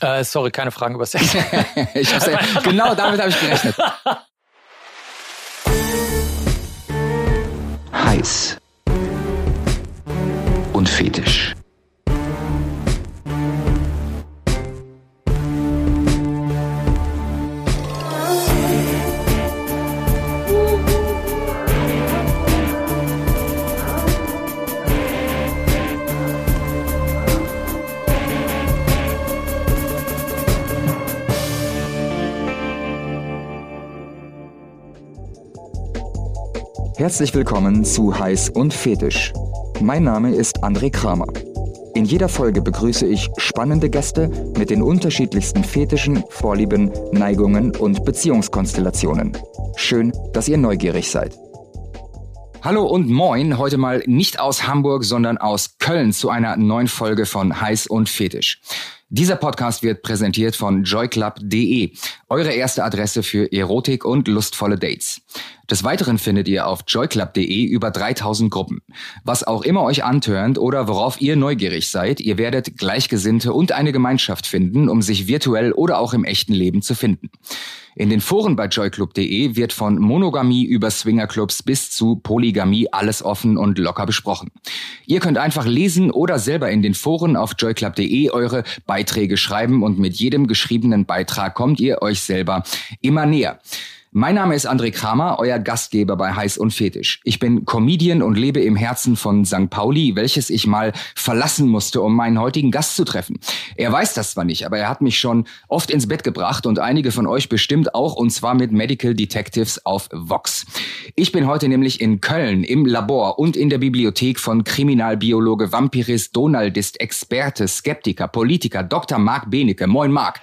Äh, sorry, keine Fragen über Sex. ich hab's ja, genau damit habe ich gerechnet. Heiß und fetisch. Herzlich willkommen zu Heiß und Fetisch. Mein Name ist André Kramer. In jeder Folge begrüße ich spannende Gäste mit den unterschiedlichsten Fetischen, Vorlieben, Neigungen und Beziehungskonstellationen. Schön, dass ihr neugierig seid. Hallo und moin, heute mal nicht aus Hamburg, sondern aus Köln zu einer neuen Folge von Heiß und Fetisch. Dieser Podcast wird präsentiert von joyclub.de, eure erste Adresse für Erotik und lustvolle Dates. Des Weiteren findet ihr auf joyclub.de über 3000 Gruppen. Was auch immer euch antörnt oder worauf ihr neugierig seid, ihr werdet Gleichgesinnte und eine Gemeinschaft finden, um sich virtuell oder auch im echten Leben zu finden. In den Foren bei joyclub.de wird von Monogamie über Swingerclubs bis zu Polygamie alles offen und locker besprochen. Ihr könnt einfach lesen oder selber in den Foren auf joyclub.de eure Beiträge schreiben und mit jedem geschriebenen Beitrag kommt ihr euch selber immer näher. Mein Name ist André Kramer, euer Gastgeber bei Heiß und Fetisch. Ich bin Comedian und lebe im Herzen von St. Pauli, welches ich mal verlassen musste, um meinen heutigen Gast zu treffen. Er weiß das zwar nicht, aber er hat mich schon oft ins Bett gebracht und einige von euch bestimmt auch, und zwar mit Medical Detectives auf Vox. Ich bin heute nämlich in Köln im Labor und in der Bibliothek von Kriminalbiologe, Vampirist, Donaldist, Experte, Skeptiker, Politiker, Dr. Marc Benecke. Moin Marc.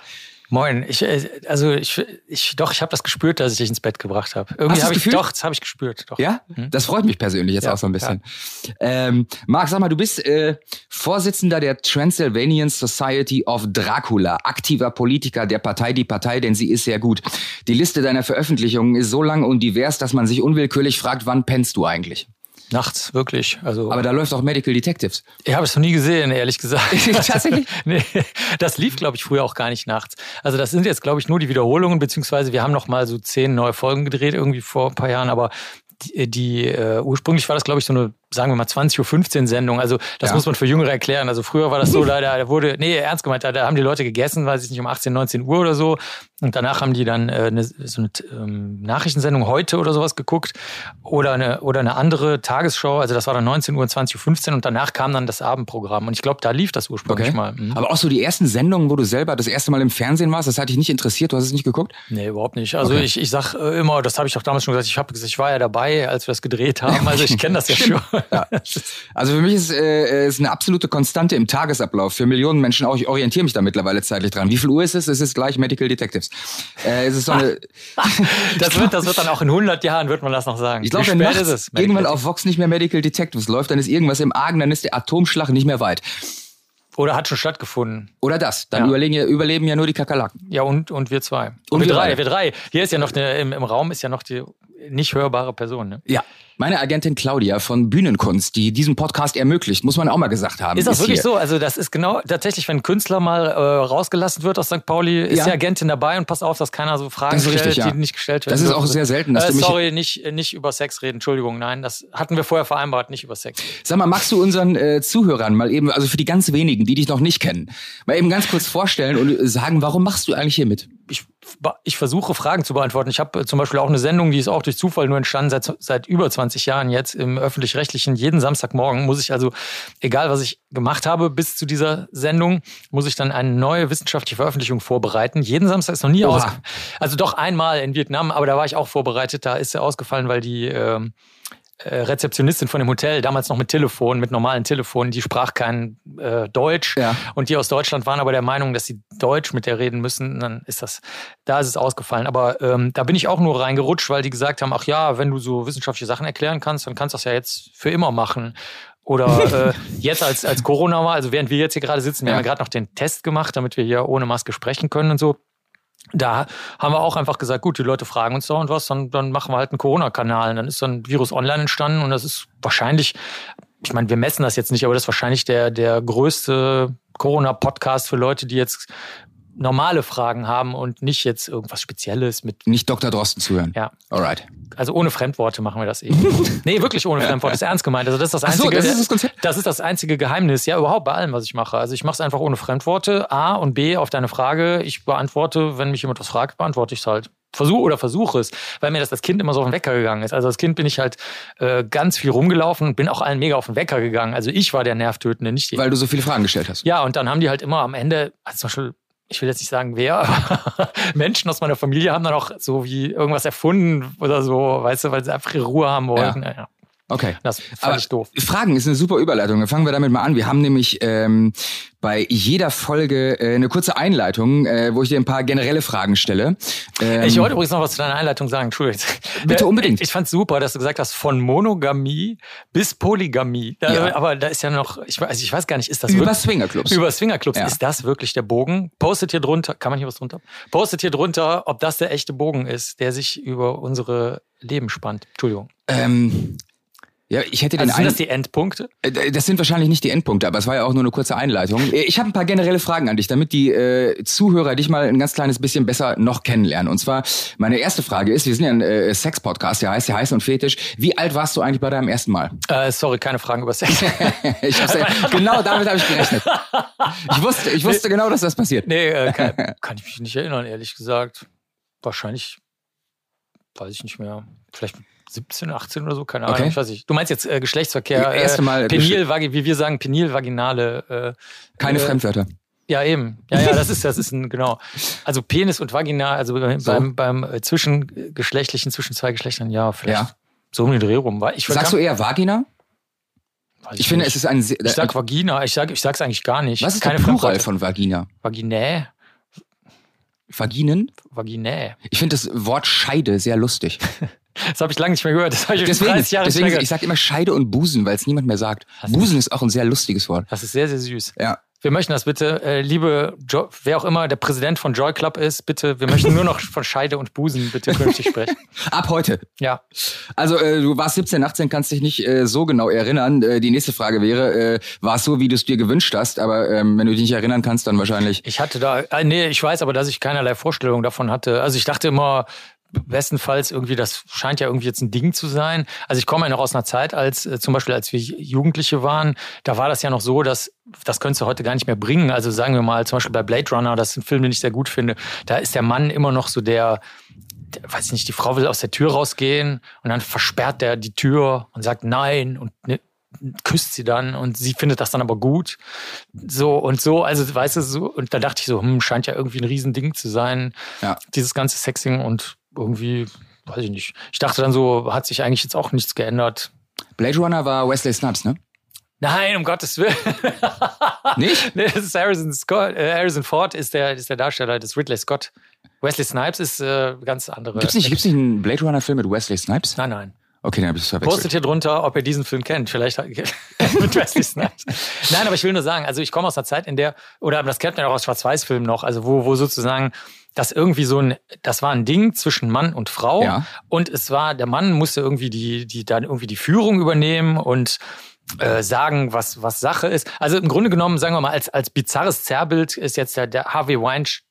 Moin, ich, äh, also ich, ich doch, ich habe das gespürt, dass ich dich ins Bett gebracht habe. Irgendwie habe ich doch, das habe ich gespürt. Doch. Ja, mhm. das freut mich persönlich jetzt ja, auch so ein bisschen. Ja. Ähm, Marc, sag mal, du bist äh, Vorsitzender der Transylvanian Society of Dracula, aktiver Politiker der Partei Die Partei, denn sie ist sehr gut. Die Liste deiner Veröffentlichungen ist so lang und divers, dass man sich unwillkürlich fragt, wann pennst du eigentlich? Nachts, wirklich. Also, Aber da läuft auch Medical Detectives. Ich habe es noch nie gesehen, ehrlich gesagt. Tatsächlich? nee, das lief, glaube ich, früher auch gar nicht nachts. Also das sind jetzt, glaube ich, nur die Wiederholungen, beziehungsweise wir haben noch mal so zehn neue Folgen gedreht, irgendwie vor ein paar Jahren. Aber die, die äh, ursprünglich war das, glaube ich, so eine sagen wir mal 20.15 Uhr Sendung. Also das ja. muss man für Jüngere erklären. Also früher war das so, da, da wurde, nee, ernst gemeint, da, da haben die Leute gegessen, weiß ich nicht, um 18, 19 Uhr oder so. Und danach haben die dann äh, eine, so eine ähm, Nachrichtensendung heute oder sowas geguckt oder eine, oder eine andere Tagesshow. Also das war dann 19 Uhr, 20.15 Uhr und danach kam dann das Abendprogramm. Und ich glaube, da lief das ursprünglich okay. mal. Mhm. Aber auch so die ersten Sendungen, wo du selber das erste Mal im Fernsehen warst, das hat dich nicht interessiert, du hast es nicht geguckt? Nee, überhaupt nicht. Also okay. ich, ich sag äh, immer, das habe ich auch damals schon gesagt, ich, hab, ich war ja dabei, als wir das gedreht haben. Also ich kenne das ja schon. Ja. Also für mich ist äh, ist eine absolute Konstante im Tagesablauf für Millionen Menschen auch. Ich orientiere mich da mittlerweile zeitlich dran. Wie viel Uhr ist es? Es ist gleich Medical Detectives. Äh, es ist so eine das, wird, das wird dann auch in 100 Jahren, wird man das noch sagen. Ich glaube, wenn nachts ist es irgendwann auf Vox nicht mehr Medical Detectives läuft, dann ist irgendwas im Argen, dann ist der Atomschlag nicht mehr weit. Oder hat schon stattgefunden. Oder das. Dann ja. überleben ja nur die Kakerlaken. Ja, und, und wir zwei. Und, und wir, wir drei. drei. Wir drei. Hier ist ja noch eine, im, im Raum ist ja noch die nicht hörbare Person. Ne? Ja. Meine Agentin Claudia von Bühnenkunst, die diesen Podcast ermöglicht, muss man auch mal gesagt haben. Ist das ist wirklich hier. so? Also das ist genau tatsächlich, wenn ein Künstler mal äh, rausgelassen wird aus St. Pauli, ist ja. die Agentin dabei und passt auf, dass keiner so Fragen stellt, richtig, ja. die nicht gestellt werden. Das ist auch sehr selten. Dass äh, du mich sorry, nicht, nicht über Sex reden, Entschuldigung, nein, das hatten wir vorher vereinbart, nicht über Sex. Sag mal, magst du unseren äh, Zuhörern mal eben, also für die ganz wenigen, die dich noch nicht kennen, mal eben ganz kurz vorstellen und sagen, warum machst du eigentlich hier mit? Ich ich versuche Fragen zu beantworten. Ich habe zum Beispiel auch eine Sendung, die ist auch durch Zufall nur entstanden, seit, seit über 20 Jahren jetzt im öffentlich-rechtlichen. Jeden Samstagmorgen muss ich also, egal was ich gemacht habe bis zu dieser Sendung, muss ich dann eine neue wissenschaftliche Veröffentlichung vorbereiten. Jeden Samstag ist noch nie aus. Also doch einmal in Vietnam, aber da war ich auch vorbereitet. Da ist er ausgefallen, weil die äh, äh, Rezeptionistin von dem Hotel, damals noch mit Telefon, mit normalen Telefonen, die sprach kein äh, Deutsch. Ja. Und die aus Deutschland waren aber der Meinung, dass sie Deutsch mit der reden müssen. Dann ist das, da ist es ausgefallen. Aber ähm, da bin ich auch nur reingerutscht, weil die gesagt haben, ach ja, wenn du so wissenschaftliche Sachen erklären kannst, dann kannst du das ja jetzt für immer machen. Oder äh, jetzt als, als Corona war, also während wir jetzt hier gerade sitzen, wir ja. haben ja gerade noch den Test gemacht, damit wir hier ohne Maske sprechen können und so da haben wir auch einfach gesagt, gut, die Leute fragen uns da und was, dann, dann machen wir halt einen Corona-Kanal. Dann ist dann Virus online entstanden und das ist wahrscheinlich, ich meine, wir messen das jetzt nicht, aber das ist wahrscheinlich der, der größte Corona-Podcast für Leute, die jetzt normale Fragen haben und nicht jetzt irgendwas Spezielles mit. Nicht Dr. Drosten zuhören. Ja. Alright. Also ohne Fremdworte machen wir das eben. nee, wirklich ohne Fremdworte. Das ist ernst gemeint. Also das ist das Ach so, einzige. das ist das Konzept? das ist das einzige Geheimnis. Ja, überhaupt bei allem, was ich mache. Also ich mache es einfach ohne Fremdworte. A und B auf deine Frage. Ich beantworte, wenn mich jemand was fragt, beantworte ich es halt. Versuche oder versuche es, weil mir das als Kind immer so auf den Wecker gegangen ist. Also als Kind bin ich halt äh, ganz viel rumgelaufen und bin auch allen mega auf den Wecker gegangen. Also ich war der Nervtötende, nicht die. Weil du so viele Fragen gestellt hast. Ja, und dann haben die halt immer am Ende, also zum Beispiel, ich will jetzt nicht sagen wer, aber Menschen aus meiner Familie haben dann auch so wie irgendwas erfunden oder so, weißt du, weil sie einfach ihre Ruhe haben wollten. Ja. Ja, Okay. das fand Aber ich doof. Fragen ist eine super Überleitung. Dann fangen wir damit mal an. Wir haben nämlich ähm, bei jeder Folge äh, eine kurze Einleitung, äh, wo ich dir ein paar generelle Fragen stelle. Ähm, Ich wollte übrigens noch was zu deiner Einleitung sagen, Entschuldigung. Bitte unbedingt. Ich fand super, dass du gesagt hast, von Monogamie bis Polygamie. Da, Ja. Aber da ist ja noch, ich, weiß- also ich weiß gar nicht, ist das über Swingerclubs. über Swingerclubs, Ja. ist das wirklich der Bogen? Postet hier drunter, kann man hier was drunter? Postet hier drunter, ob das der echte Bogen ist, der sich über unsere Leben spannt. Entschuldigung. ähm, ja, ich hätte den Also sind das die Endpunkte? Äh, Das sind wahrscheinlich nicht die Endpunkte, aber es war ja auch nur eine kurze Einleitung. Äh, Ich habe ein paar generelle Fragen an dich, damit die äh, Zuhörer dich mal ein ganz kleines bisschen besser noch kennenlernen. Und zwar, meine erste Frage ist, wir sind ja ein äh, Sex-Podcast, der heißt ja heiß und fetisch. Wie alt warst du eigentlich bei deinem ersten Mal? Äh, sorry, keine Fragen über Sex. Ich hab's ja, genau damit habe ich gerechnet. Ich wusste, ich wusste genau, dass das passiert. nee, äh, kann, kann ich mich nicht erinnern, ehrlich gesagt. Wahrscheinlich, weiß ich nicht mehr. Vielleicht 17, 18 oder so, keine Ahnung. Okay. Ich weiß nicht. Du meinst jetzt äh, Geschlechtsverkehr? Ja, erste Mal Äh, Penil, vagi- wie wir sagen, penil-vaginale. Äh, Keine äh, Fremdwörter. Ja, eben. Ja, ja, das ist, das ist ein, genau. Also Penis und Vagina, also beim, So. beim, beim äh, zwischengeschlechtlichen, zwischen zwei Geschlechtern, ja, vielleicht Ja. so um den Dreh rum. Ich Sagst du eher Vagina? weiß Ich finde, es ist ein sehr, Ich sag Vagina, ich sag, ich sag's eigentlich gar nicht. was ist Keine der Plural von Vagina? Vaginä? Vaginen? Vaginä. Ich finde das Wort Scheide sehr lustig. Das habe ich lange nicht mehr gehört. Das habe ich Deswegen, 30 Jahre deswegen gehört. ich sage immer Scheide und Busen, weil es niemand mehr sagt. Du- Busen ist auch ein sehr lustiges Wort. Das ist sehr, sehr süß. Ja. Wir möchten das bitte, äh, liebe, jo wer auch immer der Präsident von Joy Club ist, bitte, wir möchten nur noch von Scheide und Busen bitte künftig sprechen. Ab heute. Ja. Also äh, du warst 17, 18, kannst dich nicht äh, so genau erinnern. Äh, die nächste Frage wäre, äh, war es so, wie du es dir gewünscht hast? Aber ähm, wenn du dich nicht erinnern kannst, dann wahrscheinlich. Ich hatte da, äh, nee, ich weiß aber, dass ich keinerlei Vorstellung davon hatte. Also ich dachte immer, bestenfalls irgendwie, das scheint ja irgendwie jetzt ein Ding zu sein. Also ich komme ja noch aus einer Zeit, als äh, zum Beispiel, als wir Jugendliche waren, da war das ja noch so, dass das könntest du heute gar nicht mehr bringen. Also sagen wir mal, zum Beispiel bei Blade Runner, das ist ein Film, den ich sehr gut finde, da ist der Mann immer noch so der, der weiß ich nicht, die Frau will aus der Tür rausgehen und dann versperrt der die Tür und sagt nein und ne, küsst sie dann und sie findet das dann aber gut. So und so, also weißt du, so, und da dachte ich so, hm, scheint ja irgendwie ein Riesending zu sein, Ja. dieses ganze Sexing und irgendwie, weiß ich nicht. Ich dachte dann so, hat sich eigentlich jetzt auch nichts geändert. Blade Runner war Wesley Snipes, ne? Nein, um Gottes Willen. Nicht? nee, das ist Harrison Scott. Äh, Harrison Ford ist der, ist der Darsteller des Ridley Scott. Wesley Snipes ist äh, ganz andere. Gibt's nicht, gibt's nicht einen Blade Runner Film mit Wesley Snipes? Nein, nein. Okay, dann hab ich es verwechselt. Postet hier drunter, ob ihr diesen Film kennt. Vielleicht mit Wesley Snipes. Nein, aber ich will nur sagen, also ich komme aus einer Zeit, in der, oder das kennt man ja auch aus Schwarz-Weiß-Filmen noch, also wo, wo sozusagen das irgendwie so ein, das war ein Ding zwischen Mann und Frau. Ja. Und es war, der Mann musste irgendwie die, die, dann irgendwie die Führung übernehmen und äh, sagen, was, was Sache ist. Also im Grunde genommen, sagen wir mal, als, als bizarres Zerrbild ist jetzt der, der Harvey Weinstein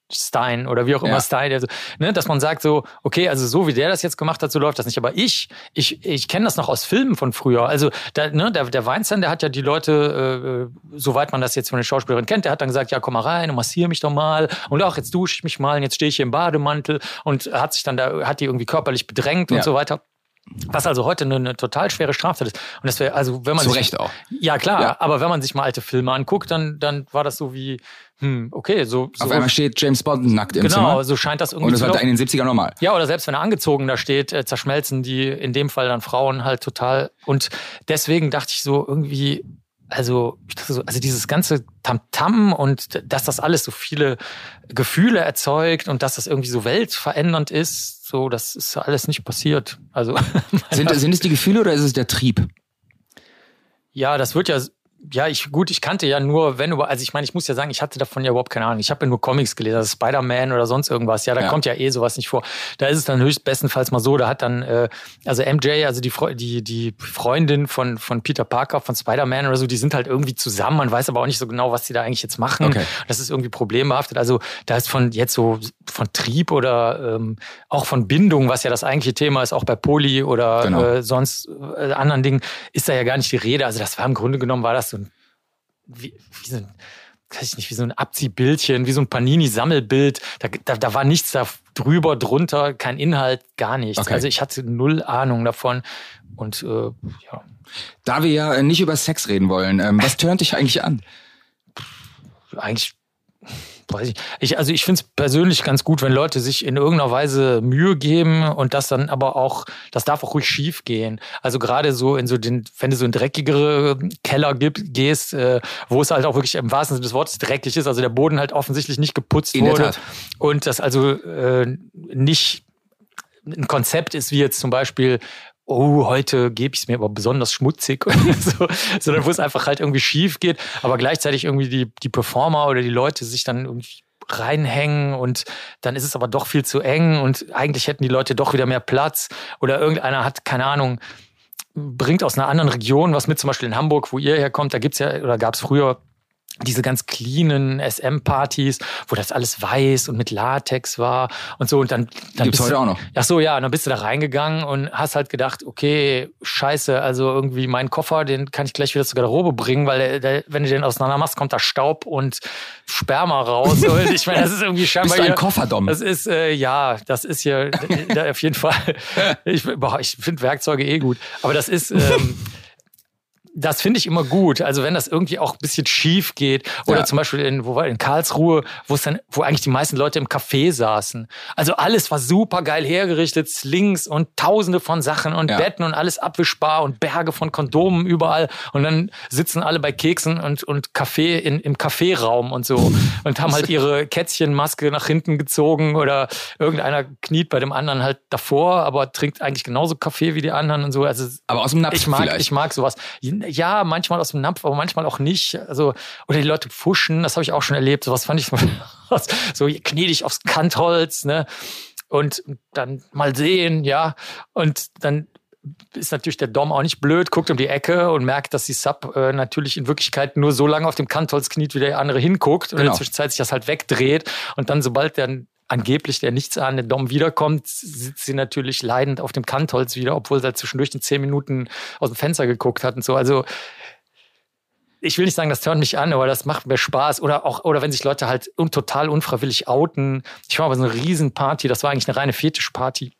oder wie auch immer Ja. Stein, also, ne, dass man sagt so, okay, also so wie der das jetzt gemacht hat, so läuft das nicht. Aber ich, ich, ich kenne das noch aus Filmen von früher. Also da, ne, der, der Weinstein, der hat ja die Leute, äh, soweit man das jetzt von den Schauspielerinnen kennt, der hat dann gesagt, ja, komm mal rein und massier mich doch mal und auch jetzt dusche ich mich mal und jetzt stehe ich hier im Bademantel und hat sich dann da, hat die irgendwie körperlich bedrängt Ja. und so weiter. Was also heute eine, eine total schwere Straftat ist. Und das wäre, also wenn man Zu sich, Recht auch. ja, klar, Ja. aber wenn man sich mal alte Filme anguckt, dann, dann war das so wie, hm, okay, so. so Auf einmal steht James Bond nackt im genau, Zimmer. so scheint das irgendwie Und das war in den 70er normal. Ja, oder selbst wenn er angezogen da steht, äh, zerschmelzen die in dem Fall dann Frauen halt total. Und deswegen dachte ich so irgendwie, also, ich dachte so, also dieses ganze Tamtam und dass das alles so viele Gefühle erzeugt und dass das irgendwie so weltverändernd ist, so, das ist alles nicht passiert. Also, Sind, sind es die Gefühle oder ist es der Trieb? ja, das wird ja ja, ich, gut, ich kannte ja nur, wenn über, also ich meine, ich muss ja sagen, ich hatte davon ja überhaupt keine Ahnung. Ich habe ja nur Comics gelesen, also Spider-Man oder sonst irgendwas. Ja, da ja. kommt ja eh sowas nicht vor. Da ist es dann höchstbestenfalls mal so, da hat dann, äh, also MJ, also die, die, die Freundin von, von Peter Parker, von Spider-Man oder so, die sind halt irgendwie zusammen. Man weiß aber auch nicht so genau, was die da eigentlich jetzt machen. Okay. Das ist irgendwie problembehaftet. Also da ist von jetzt so von Trieb oder ähm, auch von Bindung, was ja das eigentliche Thema ist, auch bei Poli oder genau. äh, sonst äh, anderen Dingen, ist da ja gar nicht die Rede. Also das war im Grunde genommen, war das so ein, wie, wie so ein weiß ich nicht, wie so ein Abziehbildchen, wie so ein Panini-Sammelbild. Da, da, da war nichts da drüber, drunter, kein Inhalt, gar nichts. Okay. Also ich hatte null Ahnung davon. Und äh, ja. Da wir ja nicht über Sex reden wollen, ähm, was tönt dich eigentlich an? Eigentlich weiß ich, ich also ich finde es persönlich ganz gut, wenn Leute sich in irgendeiner Weise Mühe geben und das dann aber auch, das darf auch ruhig schief gehen. Also gerade so in so den, wenn du so in dreckigere Keller gehst, äh, wo es halt auch wirklich im wahrsten Sinne des Wortes dreckig ist, also der Boden halt offensichtlich nicht geputzt in wurde und das also äh, nicht ein Konzept ist, wie jetzt zum Beispiel oh, heute gebe ich es mir aber besonders schmutzig oder so, sondern wo es einfach halt irgendwie schief geht, aber gleichzeitig irgendwie die, die Performer oder die Leute sich dann irgendwie reinhängen und dann ist es aber doch viel zu eng und eigentlich hätten die Leute doch wieder mehr Platz oder irgendeiner hat, keine Ahnung, bringt aus einer anderen Region was mit, zum Beispiel in Hamburg, wo ihr herkommt, da gibt's ja oder gab's früher diese ganz cleanen SM-Partys, wo das alles weiß und mit Latex war und so. Und dann, dann gibt's heute auch noch. Ach so, ja. Und dann bist du da reingegangen und hast halt gedacht, okay, scheiße, also irgendwie meinen Koffer, den kann ich gleich wieder zur Garderobe bringen, weil der, der, wenn du den auseinander machst, kommt da Staub und Sperma raus. Und ich meine, das ist irgendwie scheinbar. Bist du ein Kofferdom? Das ist, äh, ja, das ist hier auf jeden Fall. Ich, ich finde Werkzeuge eh gut. Aber das ist. Ähm, das finde ich immer gut. Also wenn das irgendwie auch ein bisschen schief geht oder ja. zum Beispiel in, wo war in Karlsruhe, wo es dann, wo eigentlich die meisten Leute im Café saßen. Also alles war super geil hergerichtet, Slings und Tausende von Sachen und ja. Betten und alles abwischbar und Berge von Kondomen überall und dann sitzen alle bei Keksen und und Kaffee in, im Kaffeeraum und so und haben halt ihre Kätzchenmaske nach hinten gezogen oder irgendeiner kniet bei dem anderen halt davor, aber trinkt eigentlich genauso Kaffee wie die anderen und so. Also aber aus dem Napf ich mag vielleicht. ich mag sowas ja, manchmal aus dem Napf, aber manchmal auch nicht. Also, oder die Leute pfuschen, das habe ich auch schon erlebt. Sowas fand ich so gnädig aufs Kantholz, ne? Und dann mal sehen, ja. Und dann ist natürlich der Dom auch nicht blöd, guckt um die Ecke und merkt, dass die Sub äh, natürlich in Wirklichkeit nur so lange auf dem Kantholz kniet, wie der andere hinguckt und genau. in der Zwischenzeit sich das halt wegdreht und dann, sobald der angeblich der nichtsahnende Dom wiederkommt, sitzt sie natürlich leidend auf dem Kantholz wieder, obwohl sie halt zwischendurch in zehn Minuten aus dem Fenster geguckt hat und so. Also ich will nicht sagen, das hört mich an, aber das macht mir Spaß. Oder auch, oder wenn sich Leute halt un total unfreiwillig outen. Ich war bei so einer Riesenparty, das war eigentlich eine reine Fetischparty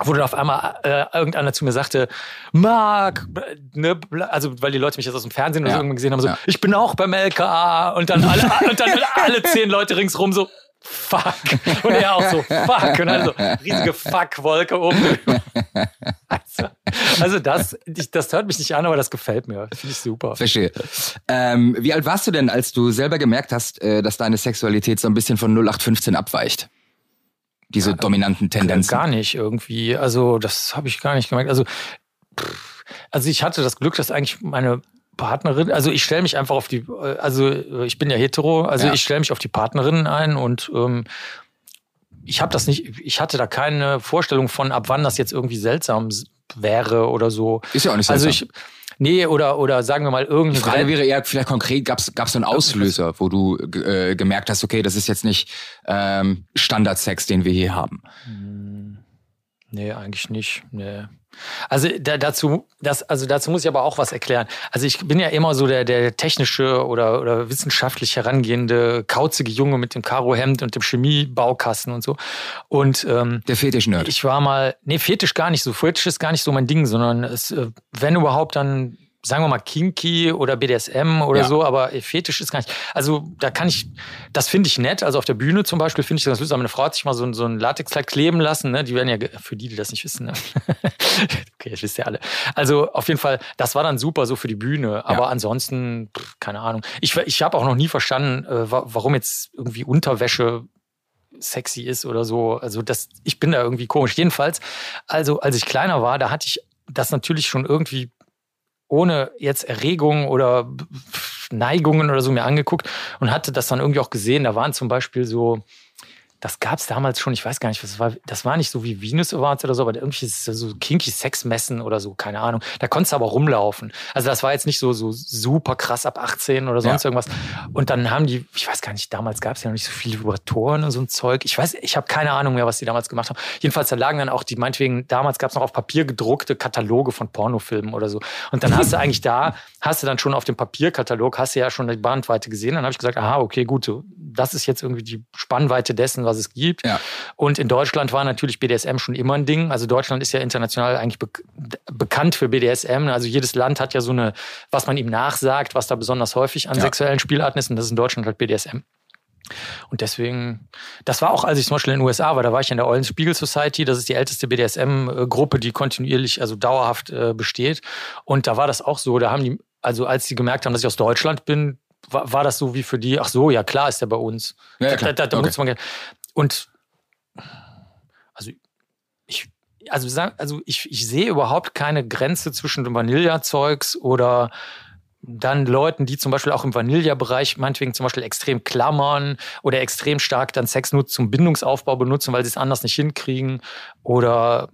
wo dann auf einmal äh, irgendeiner zu mir sagte, Marc, ne, also weil die Leute mich jetzt aus dem Fernsehen ja. oder so gesehen haben, so, ja. ich bin auch beim LKA und dann alle, und dann alle zehn Leute ringsrum so, fuck. Und er auch so, fuck. Und dann so, riesige Fuck-Wolke oben. Also, also das, das hört mich nicht an, aber das gefällt mir. Finde ich super. Verstehe. Ähm, wie alt warst du denn, als du selber gemerkt hast, äh, dass deine Sexualität so ein bisschen von 0815 abweicht? Diese ja, dominanten Tendenzen? Gar nicht irgendwie. Also das habe ich gar nicht gemerkt. Also, also ich hatte das Glück, dass eigentlich meine Partnerin, also ich stelle mich einfach auf die, also ich bin ja hetero, also ja. ich stelle mich auf die Partnerin ein und ähm, ich habe das nicht, ich hatte da keine Vorstellung von, ab wann das jetzt irgendwie seltsam wäre oder so. Ist ja auch nicht also seltsam. Also ich, Nee, oder, oder sagen wir mal irgendeine. Die Frage wäre eher vielleicht konkret, gab es so einen Auslöser, wo du äh, gemerkt hast, okay, das ist jetzt nicht ähm, Standardsex, den wir hier haben? Hm, nee, eigentlich nicht. Nee. Also da, dazu, das, also dazu muss ich aber auch was erklären. Also ich bin ja immer so der, der technische oder, oder wissenschaftlich herangehende, kauzige Junge mit dem Karohemd und dem Chemiebaukasten und so. Und ähm, der Fetisch-Nerd. Ich war mal, nee, Fetisch gar nicht so. Fetisch ist gar nicht so mein Ding, sondern es, äh, wenn überhaupt, dann sagen wir mal Kinky oder BDSM oder ja. so, aber Fetisch ist gar nicht. Also da kann ich, das finde ich nett. Also auf der Bühne zum Beispiel finde ich das lustig. Meine Frau hat sich mal so, so ein Latexkleid kleben lassen. Ne? Die werden ja, für die, die das nicht wissen. Ne? okay, das wisst ihr alle. Also auf jeden Fall, das war dann super so für die Bühne. Aber ja. ansonsten, pff, keine Ahnung. Ich, ich habe auch noch nie verstanden, äh, warum jetzt irgendwie Unterwäsche sexy ist oder so. Also das, ich bin da irgendwie komisch. Jedenfalls, also als ich kleiner war, da hatte ich das natürlich schon irgendwie ohne jetzt Erregung oder Neigungen oder so mir angeguckt und hatte das dann irgendwie auch gesehen. Da waren zum Beispiel so das gab es damals schon, ich weiß gar nicht, was war, das war nicht so wie Venus Awards oder so, aber irgendwie so kinky Sexmessen oder so, keine Ahnung. Da konntest du aber rumlaufen. Also das war jetzt nicht so, so super krass ab 18 oder sonst ja. irgendwas. Und dann haben die, ich weiß gar nicht, damals gab es ja noch nicht so viele Vibratoren und so ein Zeug. Ich weiß, ich habe keine Ahnung mehr, was die damals gemacht haben. Jedenfalls, da lagen dann auch die, meinetwegen, damals gab es noch auf Papier gedruckte Kataloge von Pornofilmen oder so. Und dann hast du eigentlich da, hast du dann schon auf dem Papierkatalog, hast du ja schon die Bandweite gesehen. Dann habe ich gesagt, aha, okay, gut, so, das ist jetzt irgendwie die Spannweite dessen, was es gibt. Ja. Und in Deutschland war natürlich BDSM schon immer ein Ding. Also Deutschland ist ja international eigentlich be bekannt für BDSM. Also jedes Land hat ja so eine, was man ihm nachsagt, was da besonders häufig an ja. sexuellen Spielarten ist. Und das ist in Deutschland halt BDSM. Und deswegen, das war auch, als ich zum Beispiel in den USA war, da war ich in der Eulen Spiegel Society, das ist die älteste BDSM-Gruppe, die kontinuierlich, also dauerhaft äh, besteht. Und da war das auch so, da haben die, also als sie gemerkt haben, dass ich aus Deutschland bin, war, war das so wie für die, ach so, ja klar ist der bei uns. Ja. Da, da, da okay. man, und also ich, also, also ich, ich sehe überhaupt keine Grenze zwischen Vanillazeugs oder dann Leuten, die zum Beispiel auch im Vanilla-Bereich meinetwegen zum Beispiel extrem klammern oder extrem stark dann Sex nur zum Bindungsaufbau benutzen, weil sie es anders nicht hinkriegen oder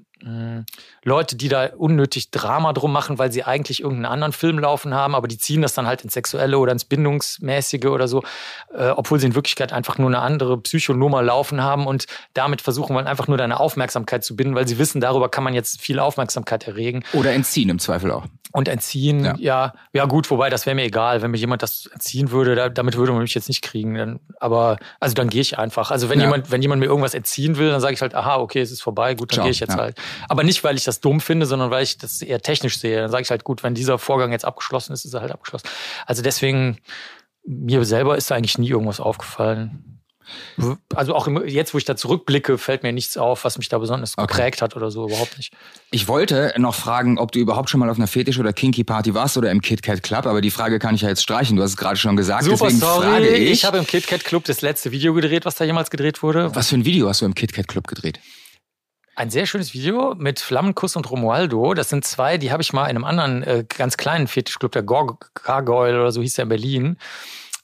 Leute, die da unnötig Drama drum machen, weil sie eigentlich irgendeinen anderen Film laufen haben, aber die ziehen das dann halt ins Sexuelle oder ins Bindungsmäßige oder so, äh, obwohl sie in Wirklichkeit einfach nur eine andere Psychonummer laufen haben und damit versuchen wollen, einfach nur deine Aufmerksamkeit zu binden, weil sie wissen, darüber kann man jetzt viel Aufmerksamkeit erregen. Oder entziehen im Zweifel auch. Und entziehen, ja, ja, ja gut, wobei das wäre mir egal, wenn mir jemand das entziehen würde, da, damit würde man mich jetzt nicht kriegen. Dann, aber also dann gehe ich einfach. Also wenn ja. jemand, wenn jemand mir irgendwas entziehen will, dann sage ich halt, aha, okay, es ist vorbei, gut, dann gehe ich jetzt ja. halt. Aber nicht, weil ich das dumm finde, sondern weil ich das eher technisch sehe. Dann sage ich halt, gut, wenn dieser Vorgang jetzt abgeschlossen ist, ist er halt abgeschlossen. Also deswegen, mir selber ist da eigentlich nie irgendwas aufgefallen. Also auch jetzt, wo ich da zurückblicke, fällt mir nichts auf, was mich da besonders okay. geprägt hat oder so, überhaupt nicht. Ich wollte noch fragen, ob du überhaupt schon mal auf einer Fetisch- oder Kinky-Party warst oder im KitKat Club, aber die Frage kann ich ja jetzt streichen. Du hast es gerade schon gesagt. Super, deswegen sorry. Frage ich, ich habe im KitKat Club das letzte Video gedreht, was da jemals gedreht wurde. Was für ein Video hast du im KitKat Club gedreht? Ein sehr schönes Video mit Flammenkuss und Romualdo. Das sind zwei, die habe ich mal in einem anderen äh, ganz kleinen Fetischclub, der Gargoyle oder so hieß der in Berlin,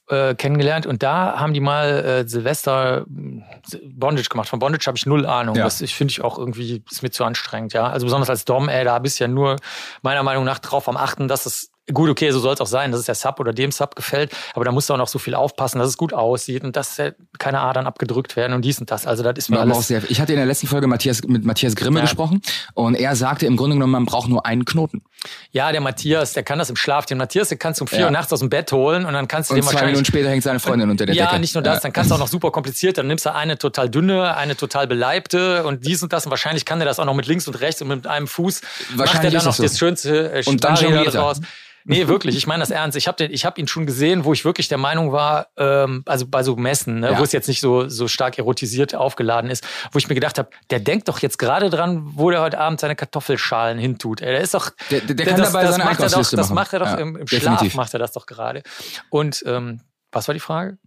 äh, kennengelernt. Und da haben die mal äh, Silvester Bondage gemacht. Von Bondage habe ich null Ahnung. Ja. Das ich finde ich auch irgendwie, ist mir zu anstrengend, ja. Also besonders als Dom, ey, da bist du ja nur meiner Meinung nach drauf am Achten, dass es Gut, okay, so soll es auch sein, dass es der Sub oder dem Sub gefällt, aber da musst du auch noch so viel aufpassen, dass es gut aussieht und dass keine Adern abgedrückt werden und dies und das. Also das ist mir ja, alles. Sehr, ich hatte in der letzten Folge Matthias, mit Matthias Grimme ja. gesprochen und er sagte im Grunde genommen, man braucht nur einen Knoten. Ja, der Matthias, der kann das im Schlaf. Den Matthias, den kannst du um vier ja. Uhr nachts aus dem Bett holen und dann kannst du und dem wahrscheinlich. Minuten später hängt seine Freundin unter der ja, Decke. Ja, nicht nur das, dann kannst du auch noch super kompliziert. Dann nimmst du eine total dünne, eine total beleibte und dies und das und wahrscheinlich kann der das auch noch mit links und rechts und mit einem Fuß macht er dann noch so. das schönste äh, und dann daraus. Nee, wirklich, ich meine das ernst. Ich habe hab ihn schon gesehen, wo ich wirklich der Meinung war, ähm, also bei so Messen, ne, ja. wo es jetzt nicht so, so stark erotisiert aufgeladen ist, wo ich mir gedacht habe, der denkt doch jetzt gerade dran, wo der heute Abend seine Kartoffelschalen hintut. Der ist doch. Der, der, der kann das, dabei das seine macht er doch, Das macht er doch ja, im, im Schlaf, macht er das doch gerade. Und ähm, was war die Frage?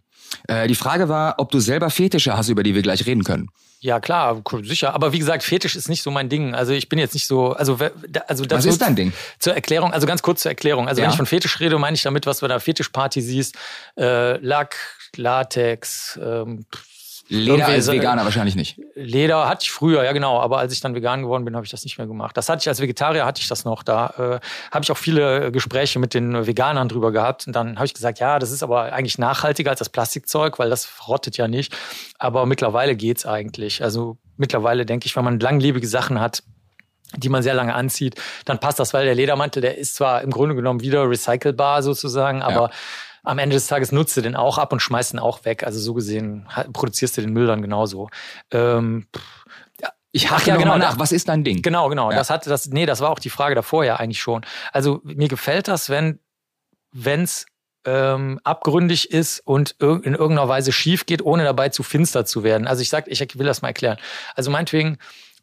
Äh, die Frage war, ob du selber Fetische hast, über die wir gleich reden können. Ja, klar, sicher. Aber wie gesagt, Fetisch ist nicht so mein Ding. Also ich bin jetzt nicht so, also, also das Was ist dein Ding? Zur Erklärung, also ganz kurz zur Erklärung. Also ja. wenn ich von Fetisch rede, meine ich damit, was du bei der Fetischparty siehst. Äh, Lack, Latex, ähm, Leder als Veganer wahrscheinlich nicht. Leder hatte ich früher, ja genau, aber als ich dann vegan geworden bin, habe ich das nicht mehr gemacht. Das hatte ich als Vegetarier, hatte ich das noch. Da äh, habe ich auch viele Gespräche mit den Veganern drüber gehabt. Und dann habe ich gesagt, ja, das ist aber eigentlich nachhaltiger als das Plastikzeug, weil das rottet ja nicht. Aber mittlerweile geht's eigentlich. Also mittlerweile denke ich, wenn man langlebige Sachen hat, die man sehr lange anzieht, dann passt das, weil der Ledermantel, der ist zwar im Grunde genommen wieder recycelbar sozusagen, aber ja am Ende des Tages nutzt du den auch ab und schmeißt den auch weg. Also so gesehen produzierst du den Müll dann genauso. Ähm, ich hake ja genau nach. Was ist dein Ding? Genau, genau. Ja. Das hatte das. Nee, das war auch die Frage davor ja eigentlich schon. Also mir gefällt das, wenn wenn's ähm, abgründig ist und in irgendeiner Weise schief geht, ohne dabei zu finster zu werden. Also ich sag, ich will das mal erklären. Also meinetwegen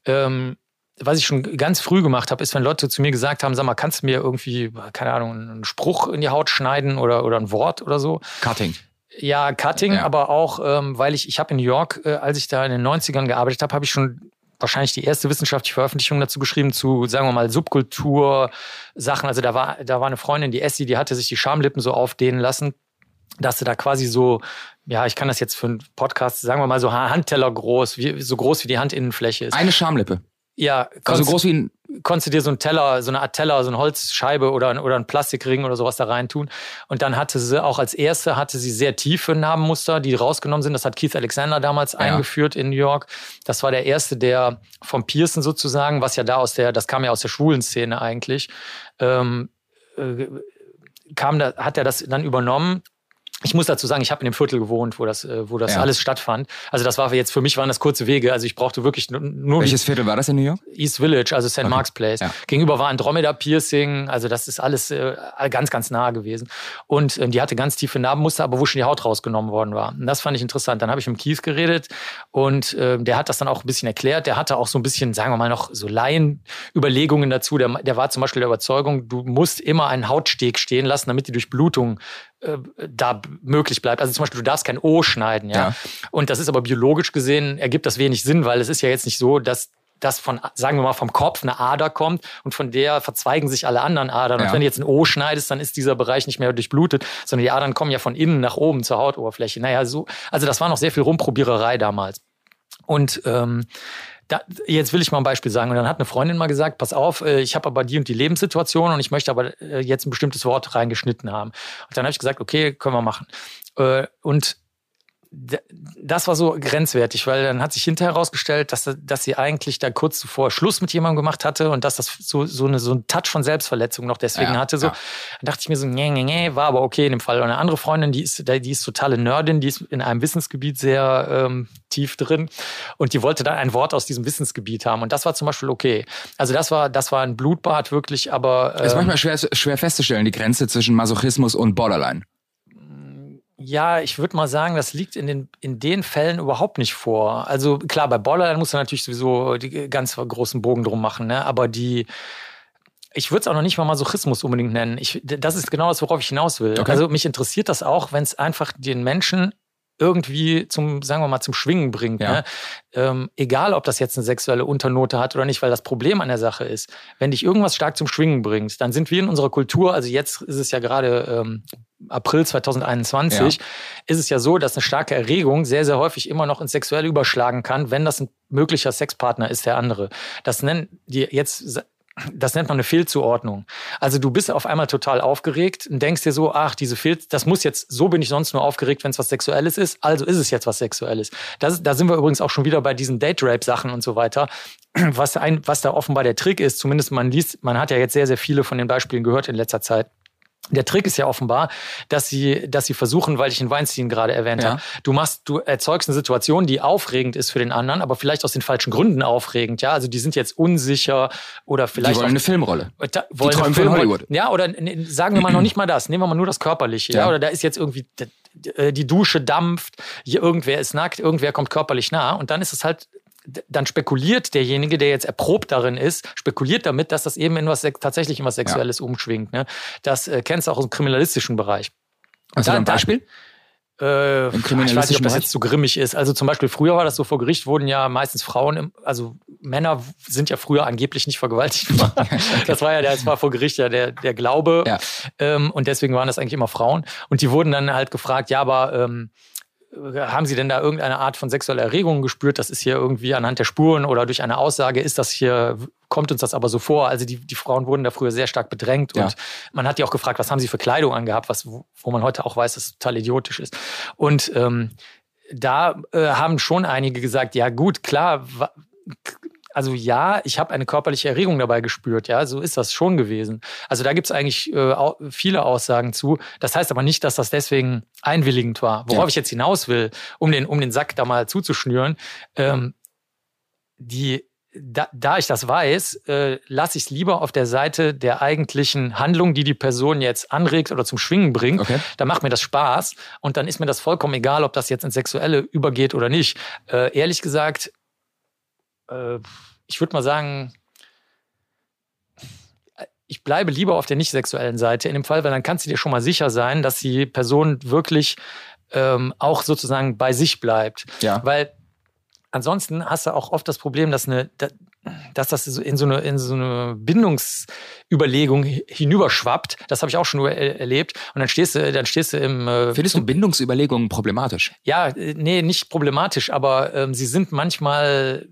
ähm, was ich schon ganz früh gemacht habe, ist, wenn Leute zu mir gesagt haben, sag mal, kannst du mir irgendwie, keine Ahnung, einen Spruch in die Haut schneiden oder, oder ein Wort oder so. Cutting. Ja, Cutting, ja. aber auch, ähm, weil ich, ich habe in New York, äh, als ich da in den 90ern gearbeitet habe, habe ich schon wahrscheinlich die erste wissenschaftliche Veröffentlichung dazu geschrieben, zu, sagen wir mal, Subkultur-Sachen. Also da war, da war eine Freundin, die Essie, die hatte sich die Schamlippen so aufdehnen lassen, dass sie da quasi so, ja, ich kann das jetzt für einen Podcast, sagen wir mal, so Handteller groß, wie, so groß wie die Handinnenfläche ist. Eine Schamlippe. Ja, also groß wie ein. Konntest du dir so einen Teller, so eine Art Teller, so eine Holzscheibe oder, oder ein Plastikring oder sowas da rein tun. Und dann hatte sie auch als erste hatte sie sehr tiefe Narbenmuster, die rausgenommen sind. Das hat Keith Alexander damals ja. eingeführt in New York. Das war der erste, der vom Pearson sozusagen, was ja da aus der, das kam ja aus der schwulen Szene eigentlich, ähm, äh, kam da, hat er das dann übernommen ich muss dazu sagen, ich habe in dem Viertel gewohnt, wo das, äh, wo das ja. alles stattfand. Also das war jetzt für mich waren das kurze Wege. Also ich brauchte wirklich nur. Welches Viertel war das in New York? East Village, also St. Okay. Mark's Place. Ja. Gegenüber war Andromeda Piercing. Also das ist alles äh, ganz, ganz nah gewesen. Und ähm, die hatte ganz tiefe Narbenmuster, aber wo schon die Haut rausgenommen worden war. Und das fand ich interessant. Dann habe ich mit Keith geredet und äh, der hat das dann auch ein bisschen erklärt. Der hatte auch so ein bisschen, sagen wir mal, noch so Laienüberlegungen dazu. Der, der war zum Beispiel der Überzeugung, du musst immer einen Hautsteg stehen lassen, damit die Durchblutung äh, da möglich bleibt. Also zum Beispiel, du darfst kein O schneiden, ja? ja. Und das ist aber biologisch gesehen, ergibt das wenig Sinn, weil es ist ja jetzt nicht so, dass das von, sagen wir mal, vom Kopf eine Ader kommt und von der verzweigen sich alle anderen Adern. Ja. Und wenn du jetzt ein O schneidest, dann ist dieser Bereich nicht mehr durchblutet, sondern die Adern kommen ja von innen nach oben zur Hautoberfläche. Naja, so, also das war noch sehr viel Rumprobiererei damals. Und ähm, da, jetzt will ich mal ein Beispiel sagen. Und dann hat eine Freundin mal gesagt, pass auf, äh, ich habe aber die und die Lebenssituation und ich möchte aber äh, jetzt ein bestimmtes Wort reingeschnitten haben. Und dann habe ich gesagt, okay, können wir machen. Äh, und das war so grenzwertig, weil dann hat sich hinterher herausgestellt, dass, dass sie eigentlich da kurz zuvor Schluss mit jemandem gemacht hatte und dass das so, so, eine, so ein Touch von Selbstverletzung noch deswegen ja, hatte. So. Ja. Dann dachte ich mir so, nee, nee, nee, war aber okay in dem Fall. Und eine andere Freundin, die ist, die ist totale Nerdin, die ist in einem Wissensgebiet sehr ähm, tief drin und die wollte dann ein Wort aus diesem Wissensgebiet haben. Und das war zum Beispiel okay. Also das war, das war ein Blutbad wirklich, aber. Ähm, es ist manchmal schwer, schwer festzustellen, die Grenze zwischen Masochismus und Borderline. Ja, ich würde mal sagen, das liegt in den, in den Fällen überhaupt nicht vor. Also klar, bei Borderline muss man natürlich sowieso die ganz großen Bogen drum machen, ne? aber die, ich würde es auch noch nicht mal Masochismus unbedingt nennen. Ich, das ist genau das, worauf ich hinaus will. Okay. Also mich interessiert das auch, wenn es einfach den Menschen irgendwie zum, sagen wir mal, zum Schwingen bringt. Ja. Ne? Ähm, egal, ob das jetzt eine sexuelle Unternote hat oder nicht, weil das Problem an der Sache ist, wenn dich irgendwas stark zum Schwingen bringt, dann sind wir in unserer Kultur, also jetzt ist es ja gerade ähm, April 2021, ja. ist es ja so, dass eine starke Erregung sehr, sehr häufig immer noch ins Sexuelle überschlagen kann, wenn das ein möglicher Sexpartner ist, der andere. Das nennen die jetzt das nennt man eine Fehlzuordnung. Also du bist auf einmal total aufgeregt und denkst dir so, ach, diese Fehl, das muss jetzt, so bin ich sonst nur aufgeregt, wenn es was Sexuelles ist, also ist es jetzt was Sexuelles. Das, da sind wir übrigens auch schon wieder bei diesen Date-Rape-Sachen und so weiter. Was, ein, was da offenbar der Trick ist, zumindest man liest, man hat ja jetzt sehr, sehr viele von den Beispielen gehört in letzter Zeit der Trick ist ja offenbar, dass sie, dass sie versuchen, weil ich den Weinstein gerade erwähnt ja. habe, du machst, du erzeugst eine Situation, die aufregend ist für den anderen, aber vielleicht aus den falschen Gründen aufregend. Ja, also die sind jetzt unsicher oder vielleicht. Die wollen auch, eine Filmrolle. Da, wollen die träumen Filmrolle. Hollywood. Ja, oder sagen wir mal noch nicht mal das. Nehmen wir mal nur das Körperliche. Ja, ja oder da ist jetzt irgendwie äh, die Dusche dampft, hier irgendwer ist nackt, irgendwer kommt körperlich nah und dann ist es halt dann spekuliert derjenige, der jetzt erprobt darin ist, spekuliert damit, dass das eben in was tatsächlich in was Sexuelles ja. umschwingt. Ne? Das äh, kennst du auch im kriminalistischen Bereich. Also ein Beispiel? Äh, ich weiß nicht, ob das jetzt zu grimmig ist. Also zum Beispiel früher war das so, vor Gericht wurden ja meistens Frauen, im, also Männer sind ja früher angeblich nicht vergewaltigt worden. das war ja, das war vor Gericht ja der, der Glaube. Ja. Ähm, und deswegen waren das eigentlich immer Frauen. Und die wurden dann halt gefragt, ja, aber ähm, haben Sie denn da irgendeine Art von sexueller Erregung gespürt? Das ist hier irgendwie anhand der Spuren oder durch eine Aussage ist das hier, kommt uns das aber so vor. Also die, die Frauen wurden da früher sehr stark bedrängt ja. und man hat die auch gefragt, was haben sie für Kleidung angehabt, was, wo man heute auch weiß, dass es total idiotisch ist. Und ähm, da äh, haben schon einige gesagt, ja gut, klar, also ja, ich habe eine körperliche Erregung dabei gespürt, ja, so ist das schon gewesen. Also da gibt es eigentlich äh, viele Aussagen zu. Das heißt aber nicht, dass das deswegen einwilligend war. Worauf ja. ich jetzt hinaus will, um den, um den Sack da mal zuzuschnüren, ähm, die da, da ich das weiß, äh, lasse ich es lieber auf der Seite der eigentlichen Handlung, die die Person jetzt anregt oder zum Schwingen bringt. Okay. Da macht mir das Spaß und dann ist mir das vollkommen egal, ob das jetzt ins Sexuelle übergeht oder nicht. Äh, ehrlich gesagt, äh, ich würde mal sagen, ich bleibe lieber auf der nicht sexuellen Seite in dem Fall, weil dann kannst du dir schon mal sicher sein, dass die Person wirklich ähm, auch sozusagen bei sich bleibt. Ja. Weil ansonsten hast du auch oft das Problem, dass eine, dass das in so eine, in so eine Bindungsüberlegung hinüberschwappt. Das habe ich auch schon erlebt. Und dann stehst du, dann stehst du im. Äh, Findest du Bindungsüberlegungen problematisch? Ja, äh, nee, nicht problematisch, aber ähm, sie sind manchmal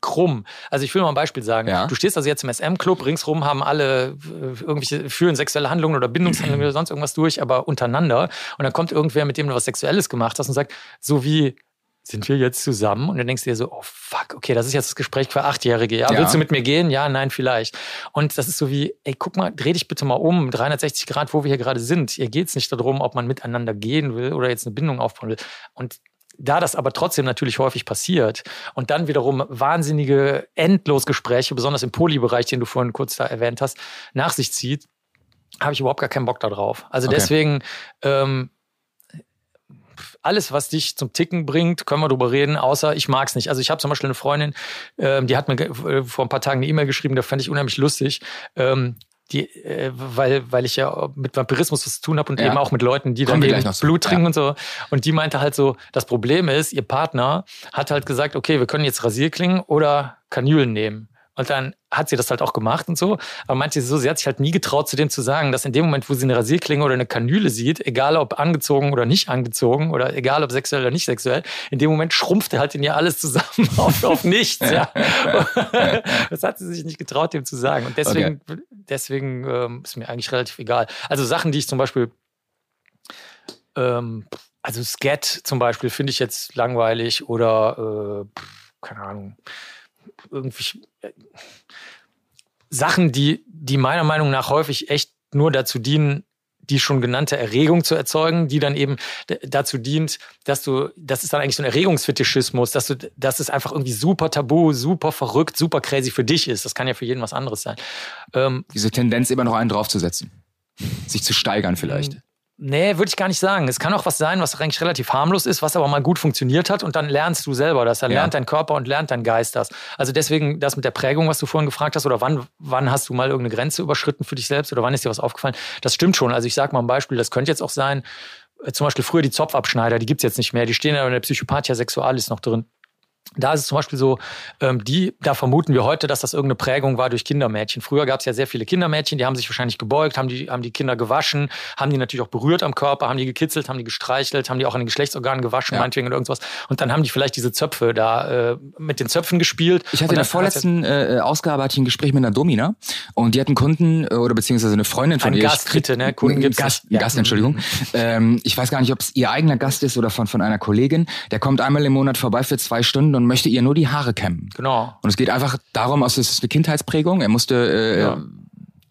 krumm. Also ich will mal ein Beispiel sagen. Ja. Du stehst also jetzt im SM-Club, ringsrum haben alle äh, irgendwelche, führen sexuelle Handlungen oder Bindungshandlungen oder sonst irgendwas durch, aber untereinander. Und dann kommt irgendwer, mit dem du was Sexuelles gemacht hast und sagt, so wie sind wir jetzt zusammen? Und dann denkst du dir so, oh fuck, okay, das ist jetzt das Gespräch für Achtjährige. Ja, ja, willst du mit mir gehen? Ja, nein, vielleicht. Und das ist so wie, ey, guck mal, dreh dich bitte mal um, 360 Grad, wo wir hier gerade sind. Hier geht es nicht darum, ob man miteinander gehen will oder jetzt eine Bindung aufbauen will. Und da das aber trotzdem natürlich häufig passiert und dann wiederum wahnsinnige Endlosgespräche, besonders im Polybereich, den du vorhin kurz da erwähnt hast, nach sich zieht, habe ich überhaupt gar keinen Bock darauf. Also okay. deswegen ähm, alles, was dich zum Ticken bringt, können wir drüber reden, außer ich mag es nicht. Also ich habe zum Beispiel eine Freundin, ähm, die hat mir äh, vor ein paar Tagen eine E-Mail geschrieben, da fand ich unheimlich lustig. Ähm, die, äh, weil, weil ich ja mit Vampirismus was zu tun habe und ja. eben auch mit Leuten, die Kommen dann eben Blut trinken ja. und so. Und die meinte halt so, das Problem ist, ihr Partner hat halt gesagt, okay, wir können jetzt Rasierklingen oder Kanülen nehmen. Und dann hat sie das halt auch gemacht und so. Aber meinte sie so, sie hat sich halt nie getraut, zu dem zu sagen, dass in dem Moment, wo sie eine Rasierklinge oder eine Kanüle sieht, egal ob angezogen oder nicht angezogen oder egal ob sexuell oder nicht sexuell, in dem Moment schrumpft halt in ihr alles zusammen auf, auf nichts. ja. das hat sie sich nicht getraut, dem zu sagen. Und deswegen, okay. deswegen ähm, ist mir eigentlich relativ egal. Also Sachen, die ich zum Beispiel ähm, also Scat zum Beispiel finde ich jetzt langweilig oder äh, keine Ahnung irgendwie äh, Sachen, die, die meiner Meinung nach häufig echt nur dazu dienen, die schon genannte Erregung zu erzeugen, die dann eben dazu dient, dass du, das ist dann eigentlich so ein Erregungsfetischismus, dass du, dass es einfach irgendwie super tabu, super verrückt, super crazy für dich ist. Das kann ja für jeden was anderes sein. Ähm, Diese Tendenz immer noch einen draufzusetzen. Sich zu steigern vielleicht. Nee, würde ich gar nicht sagen. Es kann auch was sein, was eigentlich relativ harmlos ist, was aber mal gut funktioniert hat und dann lernst du selber das. Dann ja. lernt dein Körper und lernt dein Geist das. Also deswegen das mit der Prägung, was du vorhin gefragt hast, oder wann, wann hast du mal irgendeine Grenze überschritten für dich selbst oder wann ist dir was aufgefallen? Das stimmt schon. Also ich sage mal ein Beispiel, das könnte jetzt auch sein, äh, zum Beispiel früher die Zopfabschneider, die gibt's jetzt nicht mehr, die stehen ja in der Psychopathia Sexualis noch drin. Da ist es zum Beispiel so, ähm, die, da vermuten wir heute, dass das irgendeine Prägung war durch Kindermädchen. Früher gab es ja sehr viele Kindermädchen, die haben sich wahrscheinlich gebeugt, haben die, haben die Kinder gewaschen, haben die natürlich auch berührt am Körper, haben die gekitzelt, haben die gestreichelt, haben die auch an den Geschlechtsorganen gewaschen, ja. meinetwegen oder irgendwas. Und dann haben die vielleicht diese Zöpfe da äh, mit den Zöpfen gespielt. Ich hatte in der vorletzten äh, Ausgabe hatte ich ein Gespräch mit einer Domina und die hat einen Kunden äh, oder beziehungsweise eine Freundin von ihr. Gast, bitte, ne? Kunden gibt's Gast, ja. Gast, Entschuldigung. ähm, ich weiß gar nicht, ob es ihr eigener Gast ist oder von, von einer Kollegin. Der kommt einmal im Monat vorbei für zwei Stunden und möchte ihr nur die Haare kämmen. Genau. Und es geht einfach darum, also es ist eine Kindheitsprägung. Er musste, äh, ja.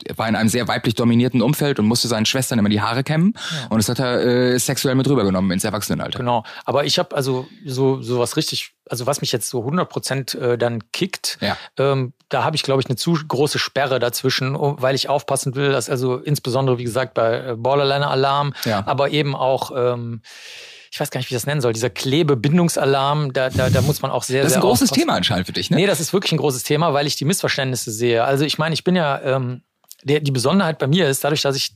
er war in einem sehr weiblich dominierten Umfeld und musste seinen Schwestern immer die Haare kämmen. Ja. Und das hat er äh, sexuell mit rübergenommen ins Erwachsenenalter. Genau. Aber ich habe also so so was richtig, also was mich jetzt so 100 Prozent äh, dann kickt, ja. ähm, da habe ich glaube ich eine zu große Sperre dazwischen, weil ich aufpassen will, dass also insbesondere wie gesagt bei äh, Borderline Alarm, ja. aber eben auch ähm, ich weiß gar nicht, wie ich das nennen soll, dieser Klebebindungsalarm, da, da, da muss man auch sehr, Das ist ein großes aufpassen. Thema anscheinend für dich, ne? Nee, das ist wirklich ein großes Thema, weil ich die Missverständnisse sehe. Also ich meine, ich bin ja, ähm, der, die Besonderheit bei mir ist, dadurch, dass ich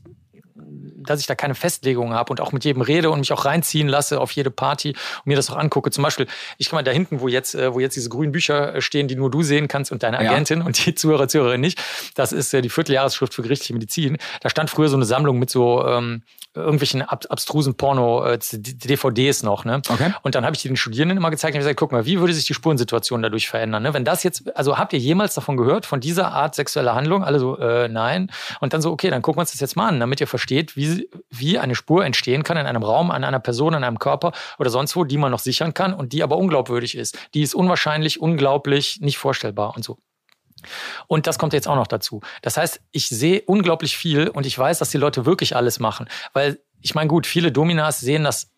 dass ich da keine Festlegung habe und auch mit jedem rede und mich auch reinziehen lasse auf jede Party und mir das auch angucke. Zum Beispiel, ich kann mal da hinten, wo jetzt, äh, wo jetzt diese grünen Bücher äh, stehen, die nur du sehen kannst und deine Agentin ja. und die Zuhörer, Zuhörerin nicht. Das ist äh, die Vierteljahresschrift für gerichtliche Medizin. Da stand früher so eine Sammlung mit so ähm, irgendwelchen ab abstrusen Porno-DVDs noch. Ne? Okay. Und dann habe ich die den Studierenden immer gezeigt und gesagt, guck mal, wie würde sich die Spurensituation dadurch verändern? Ne? Wenn das jetzt, also habt ihr jemals davon gehört, von dieser Art sexueller Handlung? Alle so, äh, nein. Und dann so, okay, dann gucken wir uns das jetzt mal an, damit ihr versteht, wie, wie eine Spur entstehen kann in einem Raum, an einer Person, an einem Körper oder sonst wo, die man noch sichern kann und die aber unglaubwürdig ist. Die ist unwahrscheinlich, unglaublich, nicht vorstellbar und so. Und das kommt jetzt auch noch dazu. Das heißt, ich sehe unglaublich viel und ich weiß, dass die Leute wirklich alles machen. Weil ich meine, gut, viele Dominas sehen das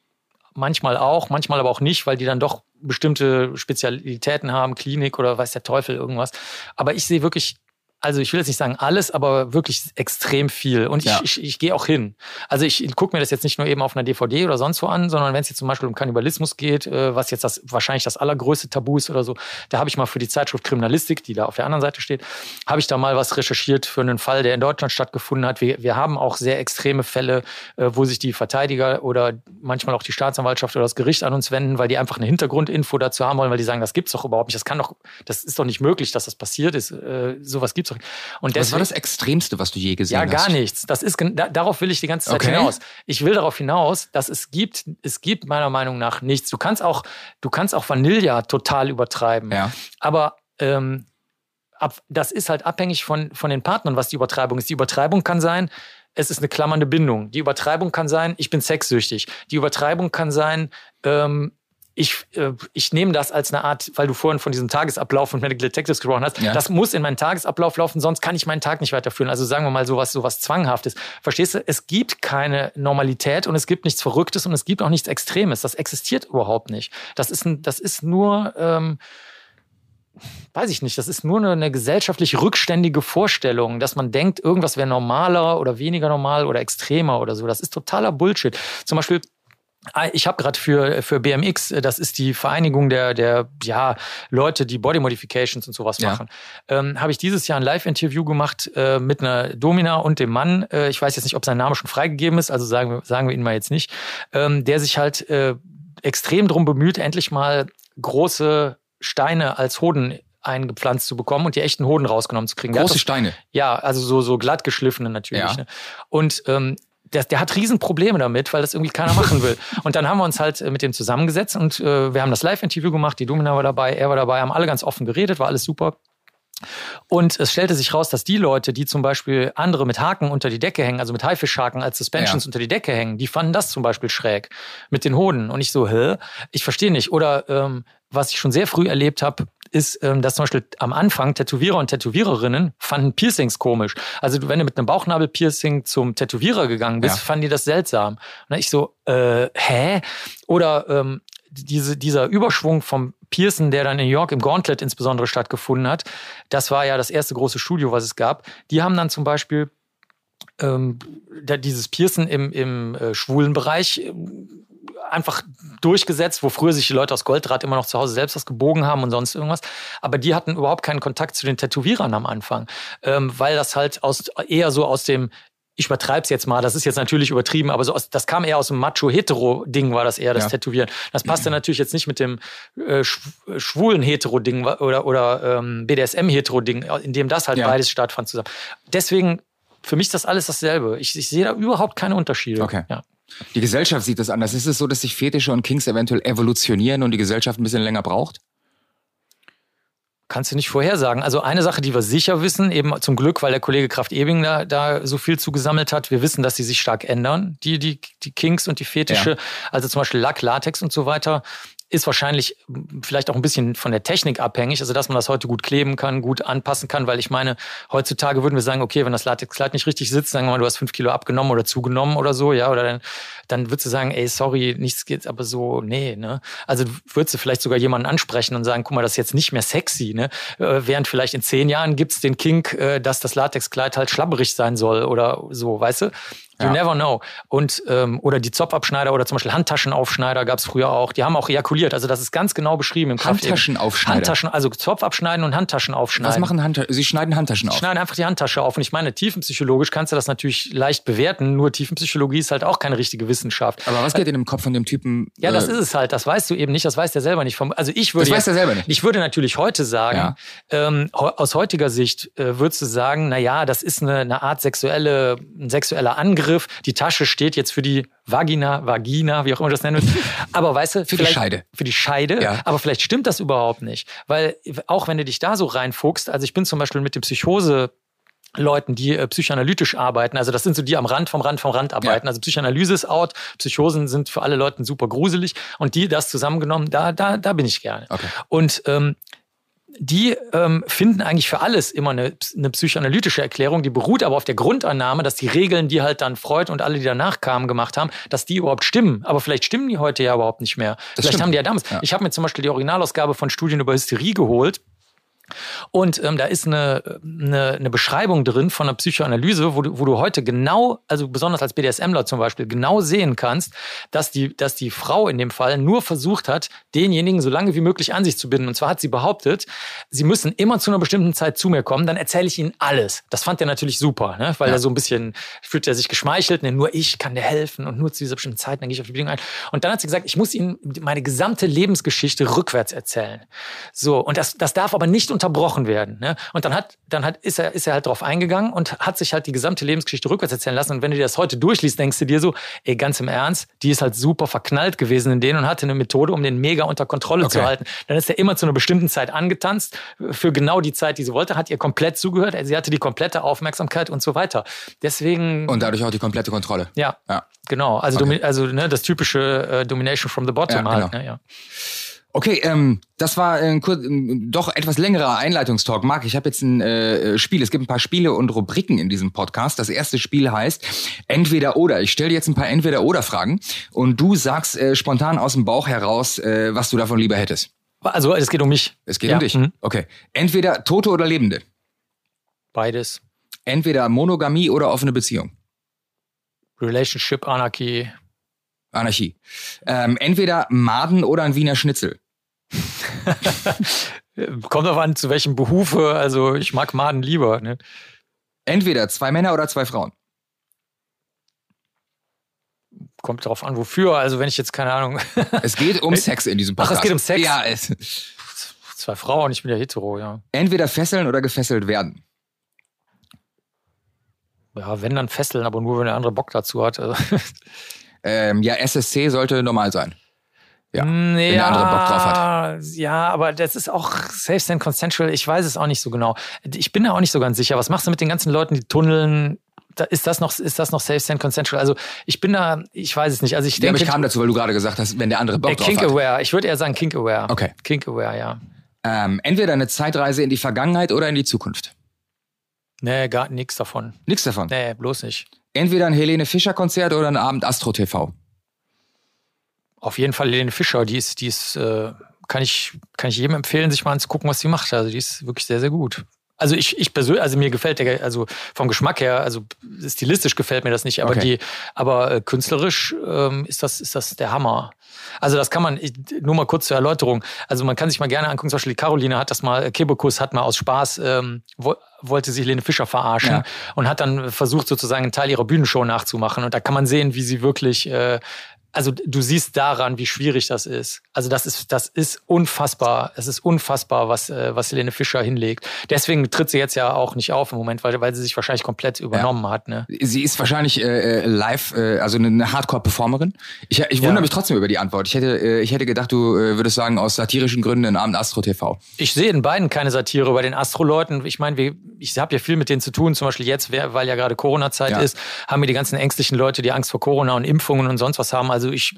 manchmal auch, manchmal aber auch nicht, weil die dann doch bestimmte Spezialitäten haben, Klinik oder weiß der Teufel irgendwas. Aber ich sehe wirklich also ich will jetzt nicht sagen alles, aber wirklich extrem viel. Und ich, Ja. ich, ich gehe auch hin. Also ich gucke mir das jetzt nicht nur eben auf einer DVD oder sonst wo an, sondern wenn es jetzt zum Beispiel um Kannibalismus geht, äh, was jetzt das wahrscheinlich das allergrößte Tabu ist oder so, da habe ich mal für die Zeitschrift Kriminalistik, die da auf der anderen Seite steht, habe ich da mal was recherchiert für einen Fall, der in Deutschland stattgefunden hat. Wir, wir haben auch sehr extreme Fälle, äh, wo sich die Verteidiger oder manchmal auch die Staatsanwaltschaft oder das Gericht an uns wenden, weil die einfach eine Hintergrundinfo dazu haben wollen, weil die sagen, das gibt's doch überhaupt nicht. Das kann doch, das ist doch nicht möglich, dass das passiert ist. Äh, sowas gibt's nicht. Und Was war deswegen, das Extremste, was du je gesehen ja, hast? gar nichts. Das ist da, darauf will ich die ganze Zeit Okay. hinaus. Ich will darauf hinaus, dass es gibt, es gibt meiner Meinung nach nichts. Du kannst auch, du kannst auch Vanilla total übertreiben. Ja. Aber ähm, ab, das ist halt abhängig von, von den Partnern, was die Übertreibung ist. Die Übertreibung kann sein, es ist eine klammernde Bindung. Die Übertreibung kann sein, ich bin sexsüchtig. Die Übertreibung kann sein, ähm, ich, äh, ich nehme das als eine Art, weil du vorhin von diesem Tagesablauf und Medical Detectives gesprochen hast, Ja. das muss in meinen Tagesablauf laufen, sonst kann ich meinen Tag nicht weiterführen. Also sagen wir mal sowas, sowas Zwanghaftes. Verstehst du? Es gibt keine Normalität und es gibt nichts Verrücktes und es gibt auch nichts Extremes. Das existiert überhaupt nicht. Das ist, ein, das ist nur, ähm, weiß ich nicht, das ist nur eine, eine gesellschaftlich rückständige Vorstellung, dass man denkt, irgendwas wäre normaler oder weniger normal oder extremer oder so. Das ist totaler Bullshit. Zum Beispiel Ich habe gerade für, für BMX, äh, das ist die Vereinigung der, der ja, Leute, die Body Modifications und sowas Ja. machen, ähm, habe ich dieses Jahr ein Live-Interview gemacht äh, mit einer Domina und dem Mann. Äh, ich weiß jetzt nicht, ob sein Name schon freigegeben ist, also sagen wir, sagen wir ihn mal jetzt nicht, ähm, der sich halt äh, extrem drum bemüht, endlich mal große Steine als Hoden eingepflanzt zu bekommen und die echten Hoden rausgenommen zu kriegen. Große das- Steine. ja, also so, so glatt geschliffene natürlich. Ja. Ne? Und ähm, der, der hat Riesenprobleme damit, weil das irgendwie keiner machen will. Und dann haben wir uns halt äh, mit dem zusammengesetzt und äh, wir haben das Live-Interview gemacht, die Domina war dabei, er war dabei, haben alle ganz offen geredet, war alles super. Und es stellte sich raus, dass die Leute, die zum Beispiel andere mit Haken unter die Decke hängen, also mit Haifischhaken als Suspensions Ja. unter die Decke hängen, die fanden das zum Beispiel schräg mit den Hoden. Und ich so, hä? Ich verstehe nicht. Oder ähm, was ich schon sehr früh erlebt habe, ist, ähm, dass zum Beispiel am Anfang Tätowierer und Tätowiererinnen fanden Piercings komisch. Also wenn du mit einem Bauchnabelpiercing zum Tätowierer gegangen bist, Ja. fanden die das seltsam. Und ich so, äh, hä? Oder ähm, diese, dieser Überschwung vom Pearson, der dann in New York im Gauntlet insbesondere stattgefunden hat, das war ja das erste große Studio, was es gab. Die haben dann zum Beispiel ähm, dieses Pearson im, im äh, schwulen Bereich einfach durchgesetzt, wo früher sich die Leute aus Goldrad immer noch zu Hause selbst was gebogen haben und sonst irgendwas. Aber die hatten überhaupt keinen Kontakt zu den Tätowierern am Anfang, ähm, weil das halt aus, eher so aus dem ich übertreib's jetzt mal, das ist jetzt natürlich übertrieben, aber so aus, das kam eher aus dem Macho-Hetero-Ding, war das eher das Ja. Tätowieren. Das passte natürlich jetzt nicht mit dem äh, schw- schwulen Hetero-Ding oder, oder ähm, BDSM-Hetero-Ding, in dem das halt Ja. beides stattfand zusammen. Deswegen, für mich ist das alles dasselbe. Ich, ich sehe da überhaupt keine Unterschiede. Okay. Ja. Die Gesellschaft sieht das anders. Ist es so, dass sich Fetische und Kings eventuell evolutionieren und die Gesellschaft ein bisschen länger braucht? Kannst du nicht vorhersagen. Also eine Sache, die wir sicher wissen, eben zum Glück, weil der Kollege Kraft Ebing da, da so viel zugesammelt hat, wir wissen, dass sie sich stark ändern, die, die, die Kinks und die Fetische. Ja. Also zum Beispiel Lack, Latex und so weiter. Ist wahrscheinlich m, vielleicht auch ein bisschen von der Technik abhängig, also dass man das heute gut kleben kann, gut anpassen kann, weil ich meine, heutzutage würden wir sagen, okay, wenn das Latexkleid nicht richtig sitzt, sagen wir mal, du hast fünf Kilo abgenommen oder zugenommen oder so, ja, oder dann, dann würdest du sagen, ey, sorry, nichts geht, aber so, nee, ne? Also würdest du vielleicht sogar jemanden ansprechen und sagen, guck mal, das ist jetzt nicht mehr sexy, ne? Äh, während vielleicht in zehn Jahren gibt's den Kink, äh, dass das Latexkleid halt schlabberig sein soll oder so, weißt du? You Ja. never know. Und ähm, oder die Zopfabschneider oder zum Beispiel Handtaschenaufschneider gab's früher auch. Die haben auch ejakuliert. Also das ist ganz genau beschrieben im Handtaschenaufschneider? Handtaschen, also Zopf abschneiden und Handtaschen aufschneiden. Was machen Handtaschen? Sie schneiden Handtaschen auf. Schneiden einfach die Handtasche auf. Und ich meine, tiefenpsychologisch kannst du das natürlich leicht bewerten. Nur Tiefenpsychologie ist halt auch keine richtige Wissenschaft. Aber was geht in dem Kopf von dem Typen? Ja, das äh, ist es halt. Das weißt du eben nicht. Das weiß der selber nicht. Vom, also ich würde Das weiß jetzt- er selber nicht. Ich würde natürlich heute sagen, Ja. ähm, aus heutiger Sicht äh, würdest du sagen, na ja, das ist eine, eine Art sexuelle, ein sexueller Angriff. Die Tasche steht jetzt für die Vagina, Vagina, wie auch immer du das nennen willst. Aber weißt du, Für die Scheide. Für die Scheide. Ja. Aber vielleicht stimmt das überhaupt nicht. Weil auch wenn du dich da so reinfuchst, also ich bin zum Beispiel mit dem Psychose Leuten, die äh, psychoanalytisch arbeiten. Also das sind so die am Rand vom Rand vom Rand arbeiten. Also Psychoanalyse ist out, Psychosen sind für alle Leute super gruselig und die das zusammengenommen, da da da bin ich gerne. Okay. Und ähm, die ähm, finden eigentlich für alles immer eine, eine psychoanalytische Erklärung, die beruht aber auf der Grundannahme, dass die Regeln, die halt dann Freud und alle, die danach kamen, gemacht haben, dass die überhaupt stimmen. Aber vielleicht stimmen die heute ja überhaupt nicht mehr. vielleicht stimmt. haben die ja damals. Ja. Ich habe mir zum Beispiel die Originalausgabe von Studien über Hysterie geholt. Und ähm, da ist eine, eine, eine Beschreibung drin von einer Psychoanalyse, wo du, wo du heute genau, also besonders als BDSMler zum Beispiel, genau sehen kannst, dass die, dass die Frau in dem Fall nur versucht hat, denjenigen so lange wie möglich an sich zu binden. Und zwar hat sie behauptet, sie müssen immer zu einer bestimmten Zeit zu mir kommen, dann erzähle ich ihnen alles. Das fand er natürlich super, ne? weil ja. er so ein bisschen, fühlt er sich geschmeichelt, ne? nur ich kann dir helfen und nur zu dieser bestimmten Zeit, dann gehe ich auf die Bedingung ein. Und dann hat sie gesagt, ich muss ihnen meine gesamte Lebensgeschichte rückwärts erzählen. So, und das, das darf aber nicht unterbrochen werden. Ne? Und dann hat, dann hat, ist er, ist er halt drauf eingegangen und hat sich halt die gesamte Lebensgeschichte rückwärts erzählen lassen. Und wenn du dir das heute durchliest, denkst du dir so, ey, ganz im Ernst, die ist halt super verknallt gewesen in denen und hatte eine Methode, um den mega unter Kontrolle okay. zu halten. Dann ist er immer zu einer bestimmten Zeit angetanzt, für genau die Zeit, die sie wollte, hat ihr komplett zugehört. Sie hatte die komplette Aufmerksamkeit und so weiter. Deswegen. Und dadurch auch die komplette Kontrolle. Ja. ja. Genau. Also, okay. also ne, das typische äh, Domination from the bottom ja, halt. Genau. Ne, ja. Okay, ähm, das war ein, kurz, ein doch etwas längerer Einleitungstalk. Marc, ich habe jetzt ein äh, Spiel. Es gibt ein paar Spiele und Rubriken in diesem Podcast. Das erste Spiel heißt Entweder oder. Ich stelle jetzt ein paar Entweder oder Fragen und du sagst äh, spontan aus dem Bauch heraus, äh, was du davon lieber hättest. Also es geht um mich. Es geht ja. um dich. Mhm. Okay. Entweder Tote oder Lebende. Beides. Entweder Monogamie oder offene Beziehung. Relationship Anarchy. Anarchie. Ähm, entweder Maden oder ein Wiener Schnitzel. Kommt auf an, zu welchem Behufe. Also ich mag Maden lieber. Ne? Entweder zwei Männer oder zwei Frauen. Kommt darauf an, wofür. Also wenn ich jetzt keine Ahnung. es geht um Sex in diesem Podcast. Ach, es geht um Sex. Ja, es. Zwei Frauen, ich bin ja hetero, ja. Entweder fesseln oder gefesselt werden. Ja, wenn dann fesseln, aber nur wenn der andere Bock dazu hat. Also ähm, ja, SSC sollte normal sein. Ja, wenn der andere Bock drauf hat. Ja, aber das ist auch safe and consensual. Ich weiß es auch nicht so genau. Ich bin da auch nicht so ganz sicher. Was machst du mit den ganzen Leuten, die tunneln? Da ist das noch, ist das noch safe and consensual? Also ich bin da, ich weiß es nicht. Also ich denke, ja, aber ich kam dazu, weil du gerade gesagt hast, wenn der andere Bock äh, drauf Kink hat. Aware. Ich würde eher sagen Kink Aware. Okay. Kink Aware, ja. Ähm, entweder eine Zeitreise in die Vergangenheit oder in die Zukunft. Nee, gar nichts davon. Nichts davon? Nee, bloß nicht. Entweder ein Helene Fischer Konzert oder ein Abend Astro TV. Auf jeden Fall Helene Fischer, die ist, die ist, äh, kann ich, kann ich jedem empfehlen, sich mal anzugucken, was sie macht. Also die ist wirklich sehr, sehr gut. Also ich, ich persönlich, also mir gefällt der, also vom Geschmack her, also stilistisch gefällt mir das nicht, aber okay. die, aber äh, künstlerisch ähm, ist das, ist das der Hammer. Also das kann man, ich, nur mal kurz zur Erläuterung. Also man kann sich mal gerne angucken, zum Beispiel die Caroline hat das mal, Kebekus hat mal aus Spaß, ähm, wo, wollte sich Lene Fischer verarschen ja. und hat dann versucht sozusagen einen Teil ihrer Bühnenshow nachzumachen. Und da kann man sehen, wie sie wirklich äh, also du siehst daran, wie schwierig das ist. Also das ist, das ist unfassbar. Es ist unfassbar, was, äh, was Helene Fischer hinlegt. Deswegen tritt sie jetzt ja auch nicht auf im Moment, weil, weil sie sich wahrscheinlich komplett übernommen ja. hat. Ne? Sie ist wahrscheinlich äh, äh live, äh, also eine Hardcore-Performerin. Ich, ich wundere ja. mich trotzdem über die Antwort. Ich hätte, äh, ich hätte gedacht, du äh, würdest sagen, aus satirischen Gründen in Abend Astro TV. Ich sehe in beiden keine Satire. Bei den Astro-Leuten, ich meine, ich habe ja viel mit denen zu tun, zum Beispiel jetzt, weil ja gerade Corona-Zeit ja. ist, haben wir die ganzen ängstlichen Leute, die Angst vor Corona und Impfungen und sonst was haben. Also also ich,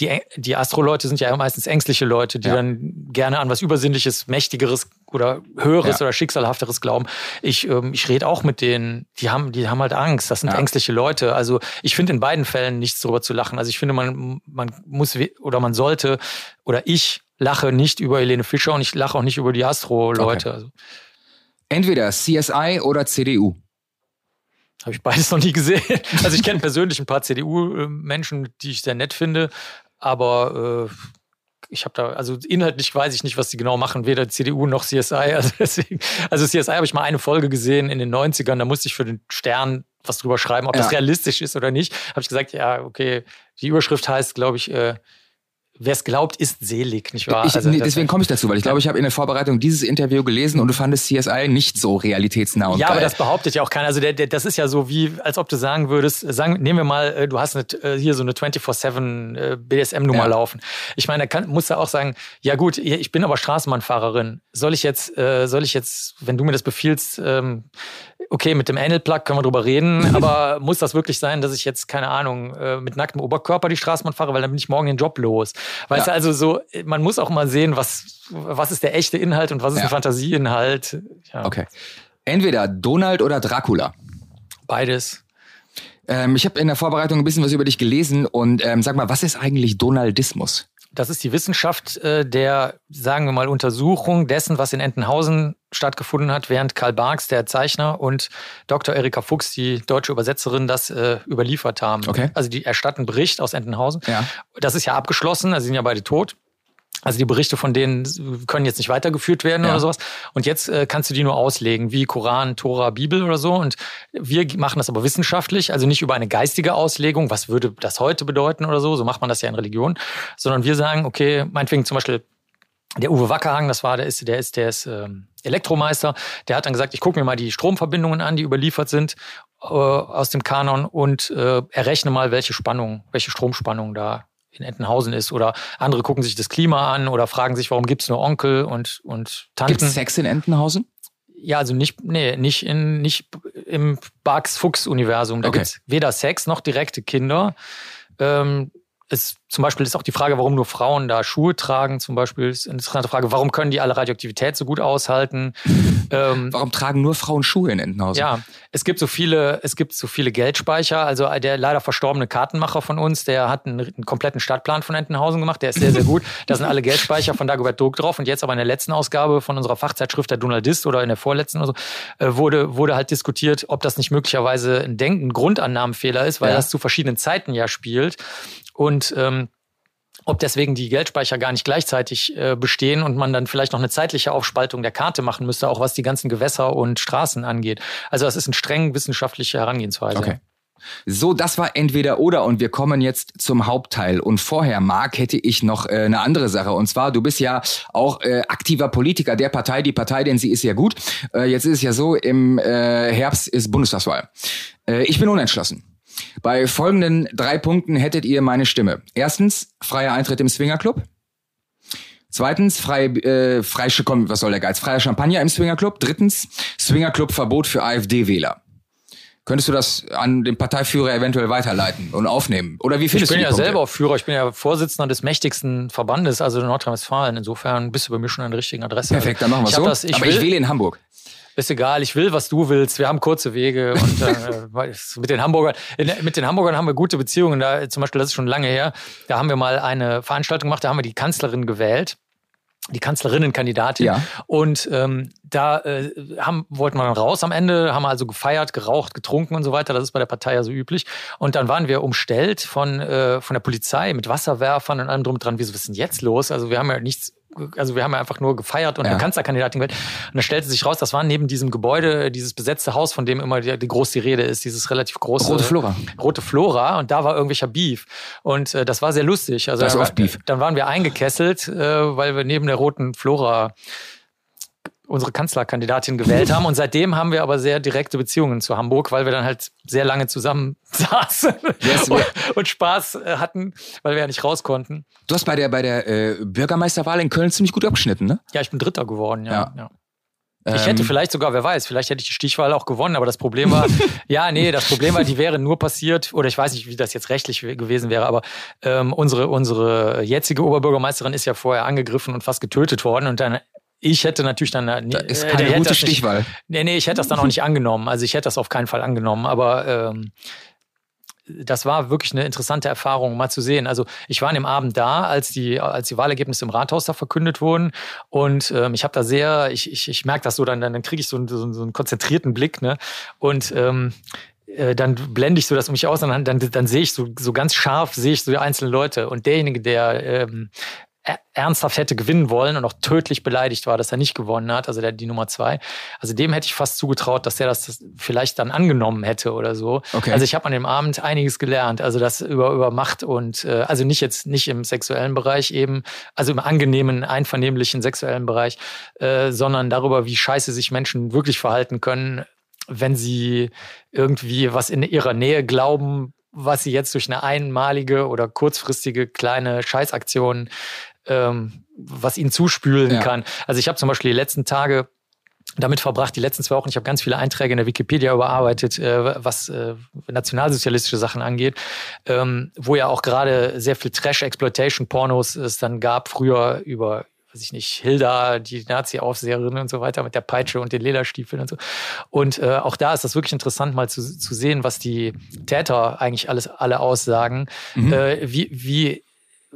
die, die Astro-Leute sind ja meistens ängstliche Leute, die ja. dann gerne an was Übersinnliches, Mächtigeres oder Höheres ja. oder Schicksalhafteres glauben. Ich, ähm, ich rede auch mit denen, die haben, die haben halt Angst. Das sind ja. ängstliche Leute. Also ich finde in beiden Fällen nichts darüber zu lachen. Also ich finde, man, man muss oder man sollte oder ich lache nicht über Helene Fischer und ich lache auch nicht über die Astro-Leute. Okay. Also. Entweder CSI oder CDU. Habe ich beides noch nie gesehen. Also ich kenne persönlich ein paar CDU-Menschen, die ich sehr nett finde, aber äh, ich habe da, also inhaltlich weiß ich nicht, was die genau machen, weder CDU noch CSI. Also, deswegen, also CSI habe ich mal eine Folge gesehen in den 90ern, da musste ich für den Stern was drüber schreiben, ob ja. das realistisch ist oder nicht. Habe ich gesagt, ja, okay, die Überschrift heißt, glaube ich, äh, wer es glaubt, ist selig, nicht wahr? Ich, also, nee, deswegen komme ich dazu, weil ich glaube, ich habe in der Vorbereitung dieses Interview gelesen und du fandest CSI nicht so realitätsnah und Ja, geil. aber das behauptet ja auch keiner. Also der, der, das ist ja so wie, als ob du sagen würdest, sagen, nehmen wir mal, äh, du hast eine, äh, hier so eine 24-7 äh, BSM-Nummer ja. laufen. Ich meine, da kann, musst du auch sagen, ja gut, ich bin aber Straßenbahnfahrerin. Soll ich jetzt, soll ich jetzt, wenn du mir das befiehlst, ähm, okay, mit dem Anal-Plug können wir drüber reden, aber muss das wirklich sein, dass ich jetzt, keine Ahnung, mit nacktem Oberkörper die Straßenbahn fahre, weil dann bin ich morgen den Job los. Weißt ja. du, also so, man muss auch mal sehen, was, was ist der echte Inhalt und was ist ja. ein Fantasieinhalt. Ja. Okay. Entweder Donald oder Dracula. Beides. Ähm, ich habe in der Vorbereitung ein bisschen was über dich gelesen und ähm, sag mal, was ist eigentlich Donaldismus? Das ist die Wissenschaft äh, der, sagen wir mal, Untersuchung dessen, was in Entenhausen stattgefunden hat, während Karl Barks, der Zeichner, und Dr. Erika Fuchs, die deutsche Übersetzerin, das äh, überliefert haben. Okay. Also die erstatten Bericht aus Entenhausen. Ja. Das ist ja abgeschlossen, also sind ja beide tot. Also die Berichte von denen können jetzt nicht weitergeführt werden Ja. oder sowas. Und jetzt äh, kannst du die nur auslegen, wie Koran, Tora, Bibel oder so. Und wir machen das aber wissenschaftlich, also nicht über eine geistige Auslegung, was würde das heute bedeuten oder so. So macht man das ja in Religion. Sondern wir sagen, okay, meinetwegen zum Beispiel der Uwe Wackerhang, das war, der ist, der ist, der ist ähm, Elektromeister, der hat dann gesagt, ich gucke mir mal die Stromverbindungen an, die überliefert sind äh, aus dem Kanon und äh, errechne mal, welche Spannung, welche Stromspannung da in Entenhausen ist. Oder andere gucken sich das Klima an oder fragen sich, warum gibt's nur Onkel und, und Tanten. Gibt es Sex in Entenhausen? Ja, also nicht, nee, nicht in, nicht im Barks-Fuchs-Universum. Da Okay. gibt's weder Sex noch direkte Kinder. Ähm, es, zum Beispiel ist auch die Frage, warum nur Frauen da Schuhe tragen, zum Beispiel ist eine interessante Frage, warum können die alle Radioaktivität so gut aushalten? ähm, Warum tragen nur Frauen Schuhe in Entenhausen? ja, es gibt so viele, es gibt so viele Geldspeicher. Also der leider verstorbene Kartenmacher von uns, der hat einen, einen kompletten Stadtplan von Entenhausen gemacht. Der ist sehr, sehr gut. Da sind alle Geldspeicher von Dagobert Duck drauf. Und jetzt aber in der letzten Ausgabe von unserer Fachzeitschrift der Donaldist oder in der vorletzten oder so, äh, wurde, wurde halt diskutiert, ob das nicht möglicherweise ein Denken, ein Grundannahmenfehler ist, weil Ja. das zu verschiedenen Zeiten ja spielt. Und ähm, ob deswegen die Geldspeicher gar nicht gleichzeitig äh, bestehen und man dann vielleicht noch eine zeitliche Aufspaltung der Karte machen müsste, auch was die ganzen Gewässer und Straßen angeht. Also das ist eine streng wissenschaftliche Herangehensweise. Okay. So, das war entweder oder und wir kommen jetzt zum Hauptteil. Und vorher, Marc, hätte ich noch äh, eine andere Sache. Und zwar, du bist ja auch äh, aktiver Politiker der Partei. Die Partei, denn sie ist ja gut. Äh, jetzt ist es ja so, im äh, Herbst ist Bundestagswahl. Äh, ich bin unentschlossen. Bei folgenden drei Punkten hättet ihr meine Stimme. Erstens, freier Eintritt im Swingerclub. Zweitens, frei, äh, frei, komm, was soll der Geiz? Freier Champagner im Swingerclub. Drittens, Swingerclub-Verbot für AfD-Wähler. Könntest du das an den Parteiführer eventuell weiterleiten und aufnehmen? Oder wie Ich findest bin du die ja Punkte? selber auch Führer, ich bin ja Vorsitzender des mächtigsten Verbandes, also in Nordrhein-Westfalen. Insofern bist du bei mir schon an der richtigen Adresse. Perfekt, dann machen wir ich so. Das, ich Aber will, ich wähle in Hamburg. Ist egal, ich will, was du willst. Wir haben kurze Wege und äh, mit den Hamburgern, mit den Hamburgern haben wir gute Beziehungen. Da zum Beispiel, das ist schon lange her. Da haben wir mal eine Veranstaltung gemacht. Da haben wir die Kanzlerin gewählt, die Kanzlerinnenkandidatin. Ja. Und ähm, da äh, haben, wollten wir dann raus am Ende, haben also gefeiert, geraucht, getrunken und so weiter. Das ist bei der Partei ja so üblich. Und dann waren wir umstellt von äh, von der Polizei mit Wasserwerfern und allem drum dran. Wieso was ist denn jetzt los? Also wir haben ja nichts also wir haben ja einfach nur gefeiert und Ja. eine Kanzlerkandidatin gewählt. Und da stellte sich raus, das war neben diesem Gebäude, dieses besetzte Haus, von dem immer die, die groß die Rede ist, dieses relativ große Rote Flora. Rote Flora und da war irgendwelcher Beef und äh, das war sehr lustig. Also Da ist oft Beef. dann waren wir eingekesselt, äh, weil wir neben der Roten Flora unsere Kanzlerkandidatin gewählt haben und seitdem haben wir aber sehr direkte Beziehungen zu Hamburg, weil wir dann halt sehr lange zusammen saßen ist- und, und Spaß äh, hatten, weil wir ja nicht raus konnten. Du hast bei der, bei der äh, Bürgermeisterwahl in Köln ziemlich gut abgeschnitten, ne? Ja, ich bin Dritter geworden, ja. Ja. ja. Ich hätte Ähm, vielleicht sogar, wer weiß, vielleicht hätte ich die Stichwahl auch gewonnen, aber das Problem war, ja, nee, das Problem war, die wäre nur passiert, oder ich weiß nicht, wie das jetzt rechtlich we- gewesen wäre, aber ähm, unsere, unsere jetzige Oberbürgermeisterin ist ja vorher angegriffen und fast getötet worden und dann, ich hätte natürlich dann, äh, Da ist äh, keine hätte gute nicht- Stichwahl. Nee, nee, ich hätte das dann auch nicht angenommen. Also ich hätte das auf keinen Fall angenommen, aber ähm, das war wirklich eine interessante Erfahrung, mal zu sehen. Also ich war an dem Abend da, als die, als die Wahlergebnisse im Rathaus da verkündet wurden. Und ähm, ich habe da sehr, ich, ich, ich merke das so, dann, dann kriege ich so, einen- so, einen- so einen konzentrierten Blick, ne? Und ähm, äh, dann blende ich so das um mich aus und dann, dann, dann sehe ich so, so ganz scharf, sehe ich so die einzelnen Leute. Und derjenige, der ähm, ernsthaft hätte gewinnen wollen und auch tödlich beleidigt war, dass er nicht gewonnen hat, also der die Nummer zwei. Also dem hätte ich fast zugetraut, dass der das, das vielleicht dann angenommen hätte oder so. Okay. Also ich habe an dem Abend einiges gelernt, also das über über Macht und äh, also nicht jetzt nicht im sexuellen Bereich eben, also im angenehmen, einvernehmlichen sexuellen Bereich, äh, sondern darüber, wie scheiße sich Menschen wirklich verhalten können, wenn sie irgendwie was in ihrer Nähe glauben, was sie jetzt durch eine einmalige oder kurzfristige kleine Scheißaktion ähm, was ihnen zuspülen Ja. kann. Also ich habe zum Beispiel die letzten Tage damit verbracht, die letzten zwei Wochen, ich habe ganz viele Einträge in der Wikipedia überarbeitet, äh, was äh, nationalsozialistische Sachen angeht, ähm, wo ja auch gerade sehr viel Trash-Exploitation-Pornos es dann gab, früher über weiß ich nicht, Hilda, die Nazi-Aufseherin und so weiter mit der Peitsche und den Lederstiefeln und so. Und äh, auch da ist das wirklich interessant, mal zu, zu sehen, was die Täter eigentlich alles alle aussagen, Mhm. äh, wie, wie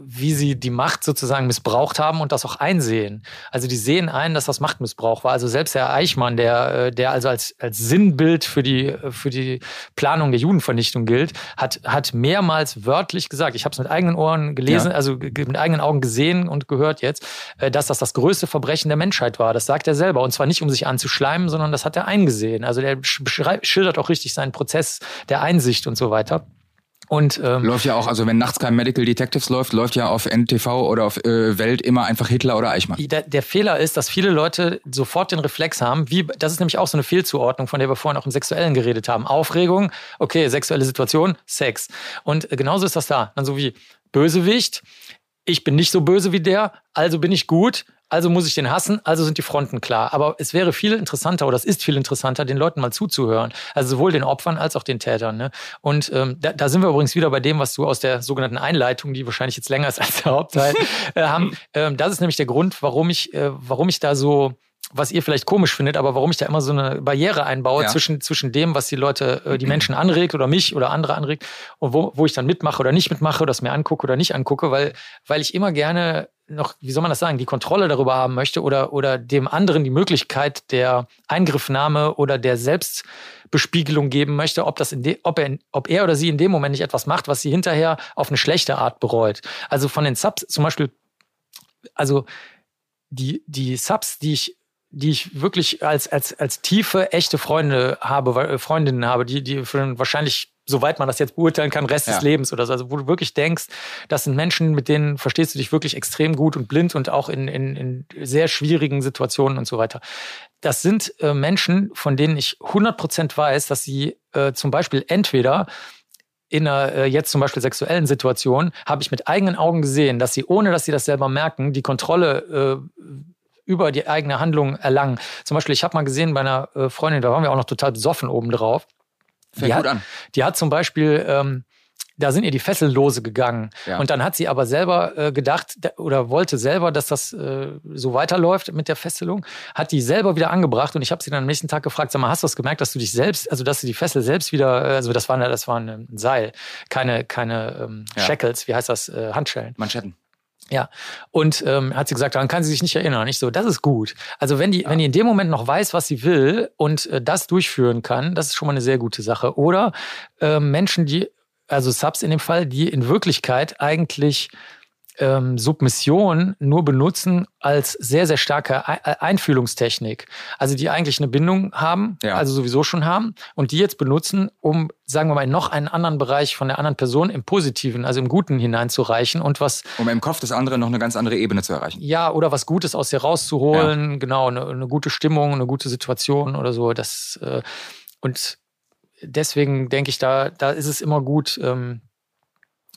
wie sie die Macht sozusagen missbraucht haben und das auch einsehen. Also die sehen ein, dass das Machtmissbrauch war. Also selbst Herr Eichmann, der, äh, der also als, als Sinnbild für die, für die Planung der Judenvernichtung gilt, hat, hat mehrmals wörtlich gesagt, ich habe es mit eigenen Ohren gelesen, ja. also mit eigenen Augen gesehen und gehört jetzt, äh, dass das das größte Verbrechen der Menschheit war. Das sagt er selber. Und zwar nicht, um sich anzuschleimen, sondern das hat er eingesehen. Also der schildert auch richtig seinen Prozess der Einsicht und so weiter. Und, ähm, läuft ja auch, also wenn nachts kein Medical Detectives läuft, läuft ja auf NTV oder auf äh, Welt immer einfach Hitler oder Eichmann. Der, der, Fehler ist, dass viele Leute sofort den Reflex haben, wie, das ist nämlich auch so eine Fehlzuordnung, von der wir vorhin auch im Sexuellen geredet haben. Aufregung, okay, sexuelle Situation, Sex. Und genauso ist das da. Dann so wie Bösewicht, ich bin nicht so böse wie der, also bin ich gut, also muss ich den hassen, also sind die Fronten klar. Aber es wäre viel interessanter oder es ist viel interessanter, den Leuten mal zuzuhören. Also sowohl den Opfern als auch den Tätern. Ne? Und ähm, da, da sind wir übrigens wieder bei dem, was du aus der sogenannten Einleitung, die wahrscheinlich jetzt länger ist als der Hauptteil, äh, haben. Ähm, das ist nämlich der Grund, warum ich, äh, warum ich da so was ihr vielleicht komisch findet, aber warum ich da immer so eine Barriere einbaue ja. zwischen, zwischen dem, was die Leute, äh, die Menschen anregt oder mich oder andere anregt und wo, wo ich dann mitmache oder nicht mitmache, das mir angucke oder nicht angucke, weil, weil ich immer gerne noch, wie soll man das sagen, die Kontrolle darüber haben möchte oder, oder dem anderen die Möglichkeit der Eingriffnahme oder der Selbstbespiegelung geben möchte, ob, das in de, ob, er, ob er oder sie in dem Moment nicht etwas macht, was sie hinterher auf eine schlechte Art bereut. Also von den Subs zum Beispiel, also die, die Subs, die ich die ich wirklich als, als, als tiefe, echte Freunde habe, Freundinnen habe, die, die für wahrscheinlich soweit man das jetzt beurteilen kann, Rest ja. des Lebens oder so. Also wo du wirklich denkst, das sind Menschen, mit denen verstehst du dich wirklich extrem gut und blind und auch in, in, in sehr schwierigen Situationen und so weiter. Das sind äh, Menschen, von denen ich 100% weiß, dass sie äh, zum Beispiel entweder in einer äh, jetzt zum Beispiel sexuellen Situation, habe ich mit eigenen Augen gesehen, dass sie, ohne dass sie das selber merken, die Kontrolle äh, über die eigene Handlung erlangen. Zum Beispiel, ich habe mal gesehen bei einer äh, Freundin, da waren wir auch noch total besoffen oben drauf. Fängt gut hat, an. Die hat zum Beispiel, ähm, da sind ihr die Fesseln lose gegangen. Ja. Und dann hat sie aber selber äh, gedacht oder wollte selber, dass das äh, so weiterläuft mit der Fesselung, hat die selber wieder angebracht und ich habe sie dann am nächsten Tag gefragt, sag mal, hast du das gemerkt, dass du dich selbst, also dass du die Fessel selbst wieder, äh, also das war, das war ein Seil, keine, keine ähm, ja. Shackles, wie heißt das, äh, Handschellen. Manschetten. Ja, und ähm, hat sie gesagt, daran kann sie sich nicht erinnern. Ich so, das ist gut. Also wenn die, ja. wenn die in dem Moment noch weiß, was sie will und äh, das durchführen kann, das ist schon mal eine sehr gute Sache. Oder äh, Menschen, die, also Subs in dem Fall, die in Wirklichkeit eigentlich ähm, Submission nur benutzen als sehr, sehr starke Einfühlungstechnik. Also die eigentlich eine Bindung haben, ja. also sowieso schon haben, und die jetzt benutzen, um, sagen wir mal, in noch einen anderen Bereich von der anderen Person im Positiven, also im Guten hineinzureichen und was. Um im Kopf des anderen noch eine ganz andere Ebene zu erreichen. Ja, oder was Gutes aus dir rauszuholen, ja. genau, eine, eine, gute Stimmung, eine gute Situation oder so. Das, äh, und deswegen denke ich, da, da ist es immer gut, ähm,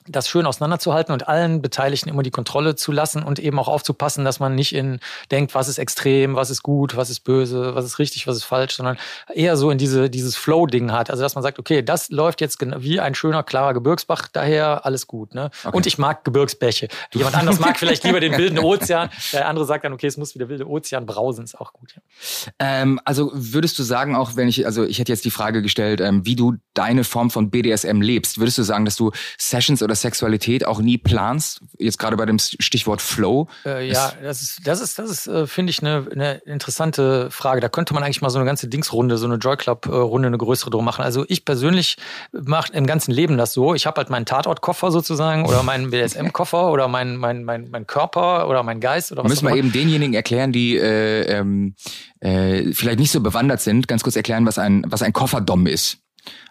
das schön auseinanderzuhalten und allen Beteiligten immer die Kontrolle zu lassen und eben auch aufzupassen, dass man nicht in denkt, was ist extrem, was ist gut, was ist böse, was ist richtig, was ist falsch, sondern eher so in diese, dieses Flow-Ding hat. Also dass man sagt, okay, das läuft jetzt wie ein schöner, klarer Gebirgsbach, daher alles gut. Ne? Okay. Und ich mag Gebirgsbäche. Jemand anderes mag vielleicht lieber den wilden Ozean. Der andere sagt dann, okay, es muss wie der wilde Ozean brausen, ist auch gut. Ja. Ähm, also würdest du sagen, auch wenn ich, also ich hätte jetzt die Frage gestellt, ähm, wie du deine Form von BDSM lebst, würdest du sagen, dass du Sessions oder oder Sexualität auch nie planst? Jetzt gerade bei dem Stichwort Flow. Äh, ja, das ist, das ist, das ist, äh, finde ich, eine, eine interessante Frage. Da könnte man eigentlich mal so eine ganze Dingsrunde, so eine Joy Club-Runde, eine größere drum machen. Also ich persönlich mache im ganzen Leben das so. Ich habe halt meinen Tatortkoffer sozusagen oder meinen BDSM-Koffer oder meinen mein, mein, mein Körper oder mein Geist oder was Müssen wir eben denjenigen erklären, die äh, ähm, äh, vielleicht nicht so bewandert sind, ganz kurz erklären, was ein, was ein Kofferdom ist.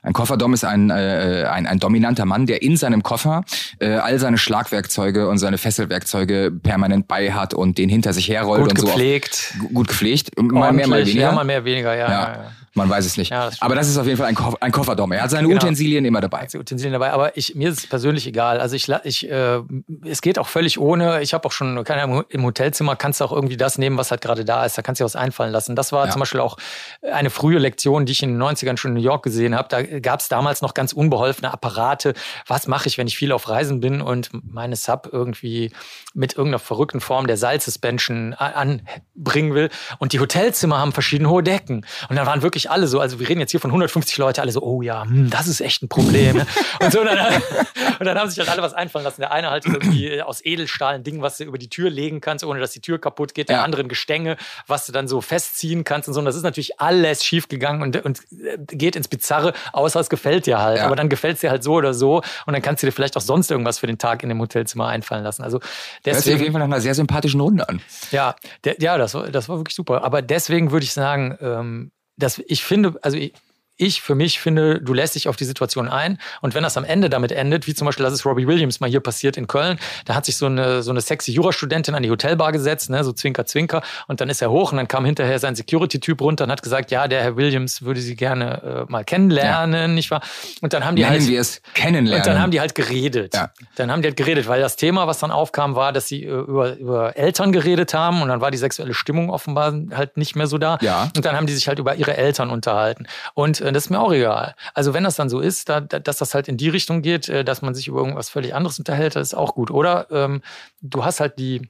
Ein Kofferdom ist ein, äh, ein, ein dominanter Mann, der in seinem Koffer äh, all seine Schlagwerkzeuge und seine Fesselwerkzeuge permanent bei hat und den hinter sich herrollt gut und gepflegt. so. Auf, gut gepflegt. Mal mehr, mal weniger. Ja, mal mehr, weniger, ja. ja. ja. Man weiß es nicht. Ja, das aber das ist auf jeden Fall ein, Ko ein Kofferdom. Er hat seine genau. Utensilien immer dabei. Er Utensilien dabei, aber ich, mir ist es persönlich egal. Also ich, ich äh, es geht auch völlig ohne. Ich habe auch schon, keine Ahnung, im Hotelzimmer kannst du auch irgendwie das nehmen, was halt gerade da ist. Da kannst du dir was einfallen lassen. Das war ja. zum Beispiel auch eine frühe Lektion, die ich in den 90ern schon in New York gesehen habe. Da gab es damals noch ganz unbeholfene Apparate. Was mache ich, wenn ich viel auf Reisen bin und meine Sub irgendwie mit irgendeiner verrückten Form der Seilsuspension anbringen will? Und die Hotelzimmer haben verschiedene hohe Decken. Und dann waren wirklich alle so, also wir reden jetzt hier von 150 Leute, alle so, oh ja, hm, das ist echt ein Problem. Ne? und, so, und, dann, und dann haben sich halt alle was einfallen lassen. Der eine halt irgendwie aus Edelstahl ein Ding, was du über die Tür legen kannst, ohne dass die Tür kaputt geht. Der ja. andere ein Gestänge, was du dann so festziehen kannst und so. Und das ist natürlich alles schief gegangen und, und geht ins Bizarre, außer es gefällt dir halt. Ja. Aber dann gefällt es dir halt so oder so und dann kannst du dir vielleicht auch sonst irgendwas für den Tag in dem Hotelzimmer einfallen lassen. Also deswegen, das ist auf jeden Fall nach einer sehr sympathischen Runde an. Ja, der, ja, das war, das war wirklich super. Aber deswegen würde ich sagen, ähm, dass ich finde, also ich, ich für mich finde, du lässt dich auf die Situation ein. Und wenn das am Ende damit endet, wie zum Beispiel, das ist Robbie Williams mal hier passiert in Köln, da hat sich so eine, so eine sexy Jurastudentin an die Hotelbar gesetzt, ne, so Zwinker, Zwinker. Und dann ist er hoch und dann kam hinterher sein Security-Typ runter und hat gesagt, ja, der Herr Williams würde sie gerne äh, mal kennenlernen, ja. nicht wahr? Und dann haben die Nennen halt, wir es kennenlernen. Und dann haben die halt geredet. Ja. Dann haben die halt geredet, weil das Thema, was dann aufkam, war, dass sie äh, über, über Eltern geredet haben und dann war die sexuelle Stimmung offenbar halt nicht mehr so da. Ja. Und dann haben die sich halt über ihre Eltern unterhalten. Und äh, das ist mir auch egal. Also wenn das dann so ist, da, dass das halt in die Richtung geht, äh, dass man sich über irgendwas völlig anderes unterhält, das ist auch gut. Oder ähm, du hast halt die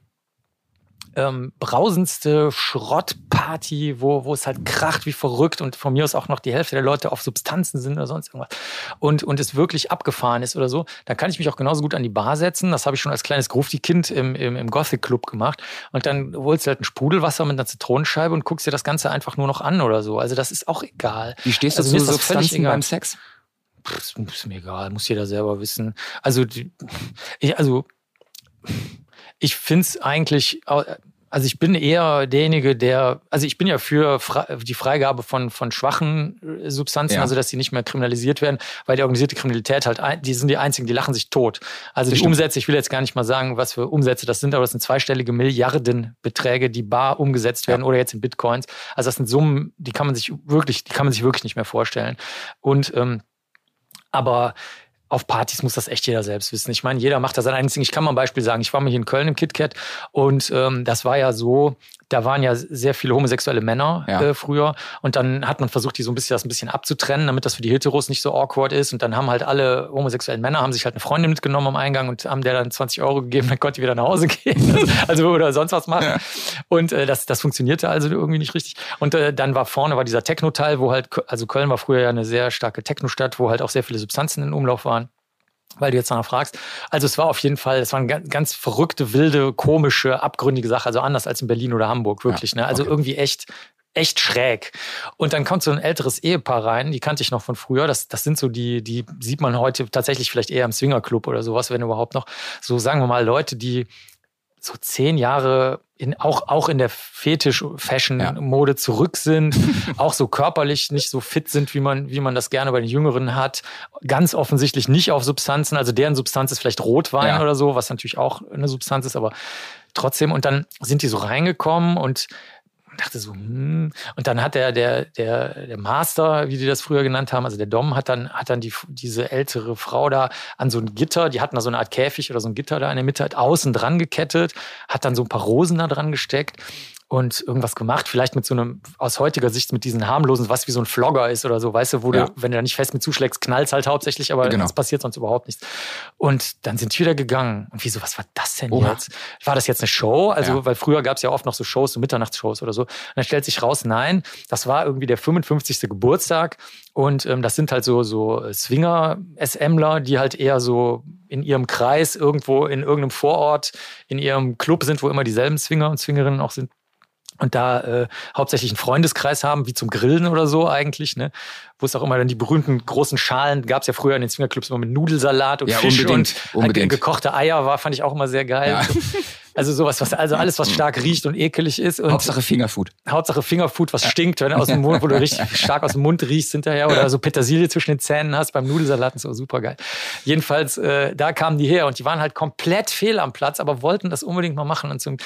ähm, brausendste Schrottparty, wo, wo es halt kracht wie verrückt und von mir aus auch noch die Hälfte der Leute auf Substanzen sind oder sonst irgendwas und, und es wirklich abgefahren ist oder so, dann kann ich mich auch genauso gut an die Bar setzen. Das habe ich schon als kleines Grufti-Kind im, im, im Gothic-Club gemacht. Und dann holst du halt ein Sprudelwasser mit einer Zitronenscheibe und guckst dir das Ganze einfach nur noch an oder so. Also das ist auch egal. Wie stehst du also, zu Substanzen beim Sex? Pff, ist mir egal, muss jeder selber wissen. Also, die, ich, also ich finde es eigentlich, also ich bin eher derjenige, der, also ich bin ja für die Freigabe von, von schwachen äh, Substanzen, ja. also dass sie nicht mehr kriminalisiert werden, weil die organisierte Kriminalität halt, die sind die einzigen, die lachen sich tot. Also das die stimmt. Umsätze, ich will jetzt gar nicht mal sagen, was für Umsätze das sind, aber das sind zweistellige Milliardenbeträge, die bar umgesetzt werden ja. oder jetzt in Bitcoins. Also das sind Summen, die kann man sich wirklich, die kann man sich wirklich nicht mehr vorstellen. Und ähm, aber auf Partys muss das echt jeder selbst wissen. Ich meine, jeder macht da sein eigenes Ding. Ich kann mal ein Beispiel sagen. Ich war mal hier in Köln im KitKat und ähm, das war ja so, da waren ja sehr viele homosexuelle Männer ja. äh, früher und dann hat man versucht, die so ein bisschen das ein bisschen abzutrennen, damit das für die Heteros nicht so awkward ist und dann haben halt alle homosexuellen Männer haben sich halt eine Freundin mitgenommen am Eingang und haben der dann 20 Euro gegeben, dann konnte die wieder nach Hause gehen, also oder sonst was machen ja. und äh, das das funktionierte also irgendwie nicht richtig und äh, dann war vorne war dieser Techno-Teil, wo halt also Köln war früher ja eine sehr starke Techno-Stadt, wo halt auch sehr viele Substanzen in Umlauf waren weil du jetzt danach fragst. Also es war auf jeden Fall, es war eine ganz, verrückte, wilde, komische, abgründige Sache, also anders als in Berlin oder Hamburg, wirklich. Ja, ne? Also okay. irgendwie echt echt schräg. Und dann kommt so ein älteres Ehepaar rein, die kannte ich noch von früher. Das, das sind so die, die sieht man heute tatsächlich vielleicht eher im Swingerclub oder sowas, wenn überhaupt noch. So sagen wir mal Leute, die so zehn Jahre in, auch, auch in der Fetisch-Fashion-Mode ja. zurück sind, auch so körperlich nicht so fit sind, wie man, wie man das gerne bei den Jüngeren hat. Ganz offensichtlich nicht auf Substanzen. Also deren Substanz ist vielleicht Rotwein ja. oder so, was natürlich auch eine Substanz ist, aber trotzdem. Und dann sind die so reingekommen und dachte so, hm. Und dann hat der, der, der, der Master, wie die das früher genannt haben, also der Dom, hat dann, hat dann die, diese ältere Frau da an so ein Gitter, die hatten da so eine Art Käfig oder so ein Gitter da in der Mitte, hat außen dran gekettet, hat dann so ein paar Rosen da dran gesteckt und irgendwas gemacht, vielleicht mit so einem, aus heutiger Sicht mit diesen harmlosen, was wie so ein Flogger ist oder so, weißt du, wo ja. du, wenn du da nicht fest mit zuschlägst, knallst halt hauptsächlich, aber genau. es passiert sonst überhaupt nichts. Und dann sind die wieder gegangen. Und wieso, was war das denn Oha. jetzt? War das jetzt eine Show? Also, ja. weil früher gab es ja oft noch so Shows, so Mitternachtsshows oder so. Und dann stellt sich raus, nein, das war irgendwie der 55. Geburtstag und ähm, das sind halt so, so Swinger-SMler, die halt eher so in ihrem Kreis irgendwo in irgendeinem Vorort in ihrem Club sind, wo immer dieselben Swinger und Swingerinnen auch sind und da äh, hauptsächlich einen Freundeskreis haben, wie zum Grillen oder so eigentlich, ne? Wo es auch immer dann die berühmten großen Schalen gab es ja früher in den Swingerclubs immer mit Nudelsalat und ja, Fisch unbedingt, und unbedingt. gekochte Eier war, fand ich auch immer sehr geil. Ja. Also sowas, was, also alles, was stark riecht und ekelig ist. Und Hauptsache Fingerfood. Hauptsache Fingerfood, was stinkt, wenn aus dem Mund, wo du richtig stark aus dem Mund riechst hinterher oder so Petersilie zwischen den Zähnen hast beim Nudelsalat, ist so super geil. Jedenfalls, äh, da kamen die her und die waren halt komplett fehl am Platz, aber wollten das unbedingt mal machen und zum,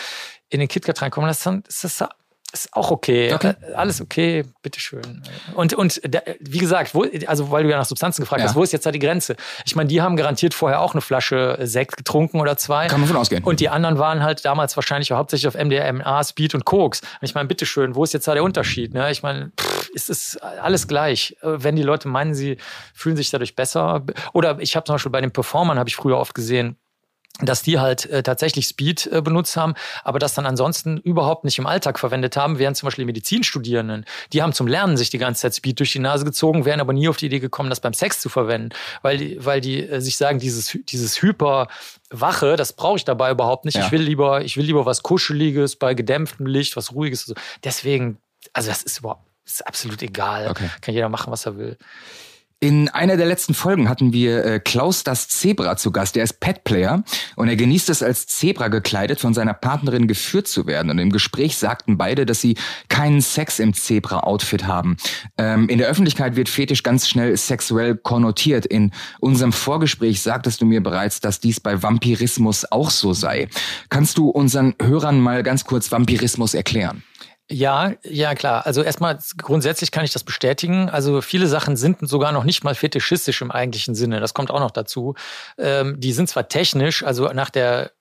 in den KitKat reinkommen. Das, das, das ist auch okay. okay. Alles okay, bitteschön. Und, und wie gesagt, wo, also weil du ja nach Substanzen gefragt ja. hast, wo ist jetzt da die Grenze? Ich meine, die haben garantiert vorher auch eine Flasche Sekt getrunken oder zwei. Kann man von ausgehen. Und die anderen waren halt damals wahrscheinlich hauptsächlich auf MDMA, Speed und Koks. Und ich meine, bitteschön, wo ist jetzt da der Unterschied? Ne? Ich meine, pff, ist es alles gleich. Äh, wenn die Leute meinen, sie fühlen sich dadurch besser. Oder ich habe zum Beispiel bei den Performern, habe ich früher oft gesehen, dass die halt äh, tatsächlich Speed äh, benutzt haben, aber das dann ansonsten überhaupt nicht im Alltag verwendet haben, während zum Beispiel die Medizinstudierenden, die haben zum Lernen sich die ganze Zeit Speed durch die Nase gezogen, wären aber nie auf die Idee gekommen, das beim Sex zu verwenden, weil die, weil die äh, sich sagen, dieses, dieses Hyper Wache, das brauche ich dabei überhaupt nicht. Ja. Ich will lieber, ich will lieber was Kuscheliges bei gedämpftem Licht, was Ruhiges. So. Deswegen, also das ist überhaupt, ist absolut egal. Okay. Kann jeder machen, was er will. In einer der letzten Folgen hatten wir äh, Klaus das Zebra zu Gast. Der ist Pet-Player und er genießt es als Zebra gekleidet, von seiner Partnerin geführt zu werden. Und im Gespräch sagten beide, dass sie keinen Sex im Zebra-Outfit haben. Ähm, in der Öffentlichkeit wird Fetisch ganz schnell sexuell konnotiert. In unserem Vorgespräch sagtest du mir bereits, dass dies bei Vampirismus auch so sei. Kannst du unseren Hörern mal ganz kurz Vampirismus erklären? Ja, ja klar. Also erstmal grundsätzlich kann ich das bestätigen. Also viele Sachen sind sogar noch nicht mal fetischistisch im eigentlichen Sinne. Das kommt auch noch dazu. Ähm, die sind zwar technisch, also nach der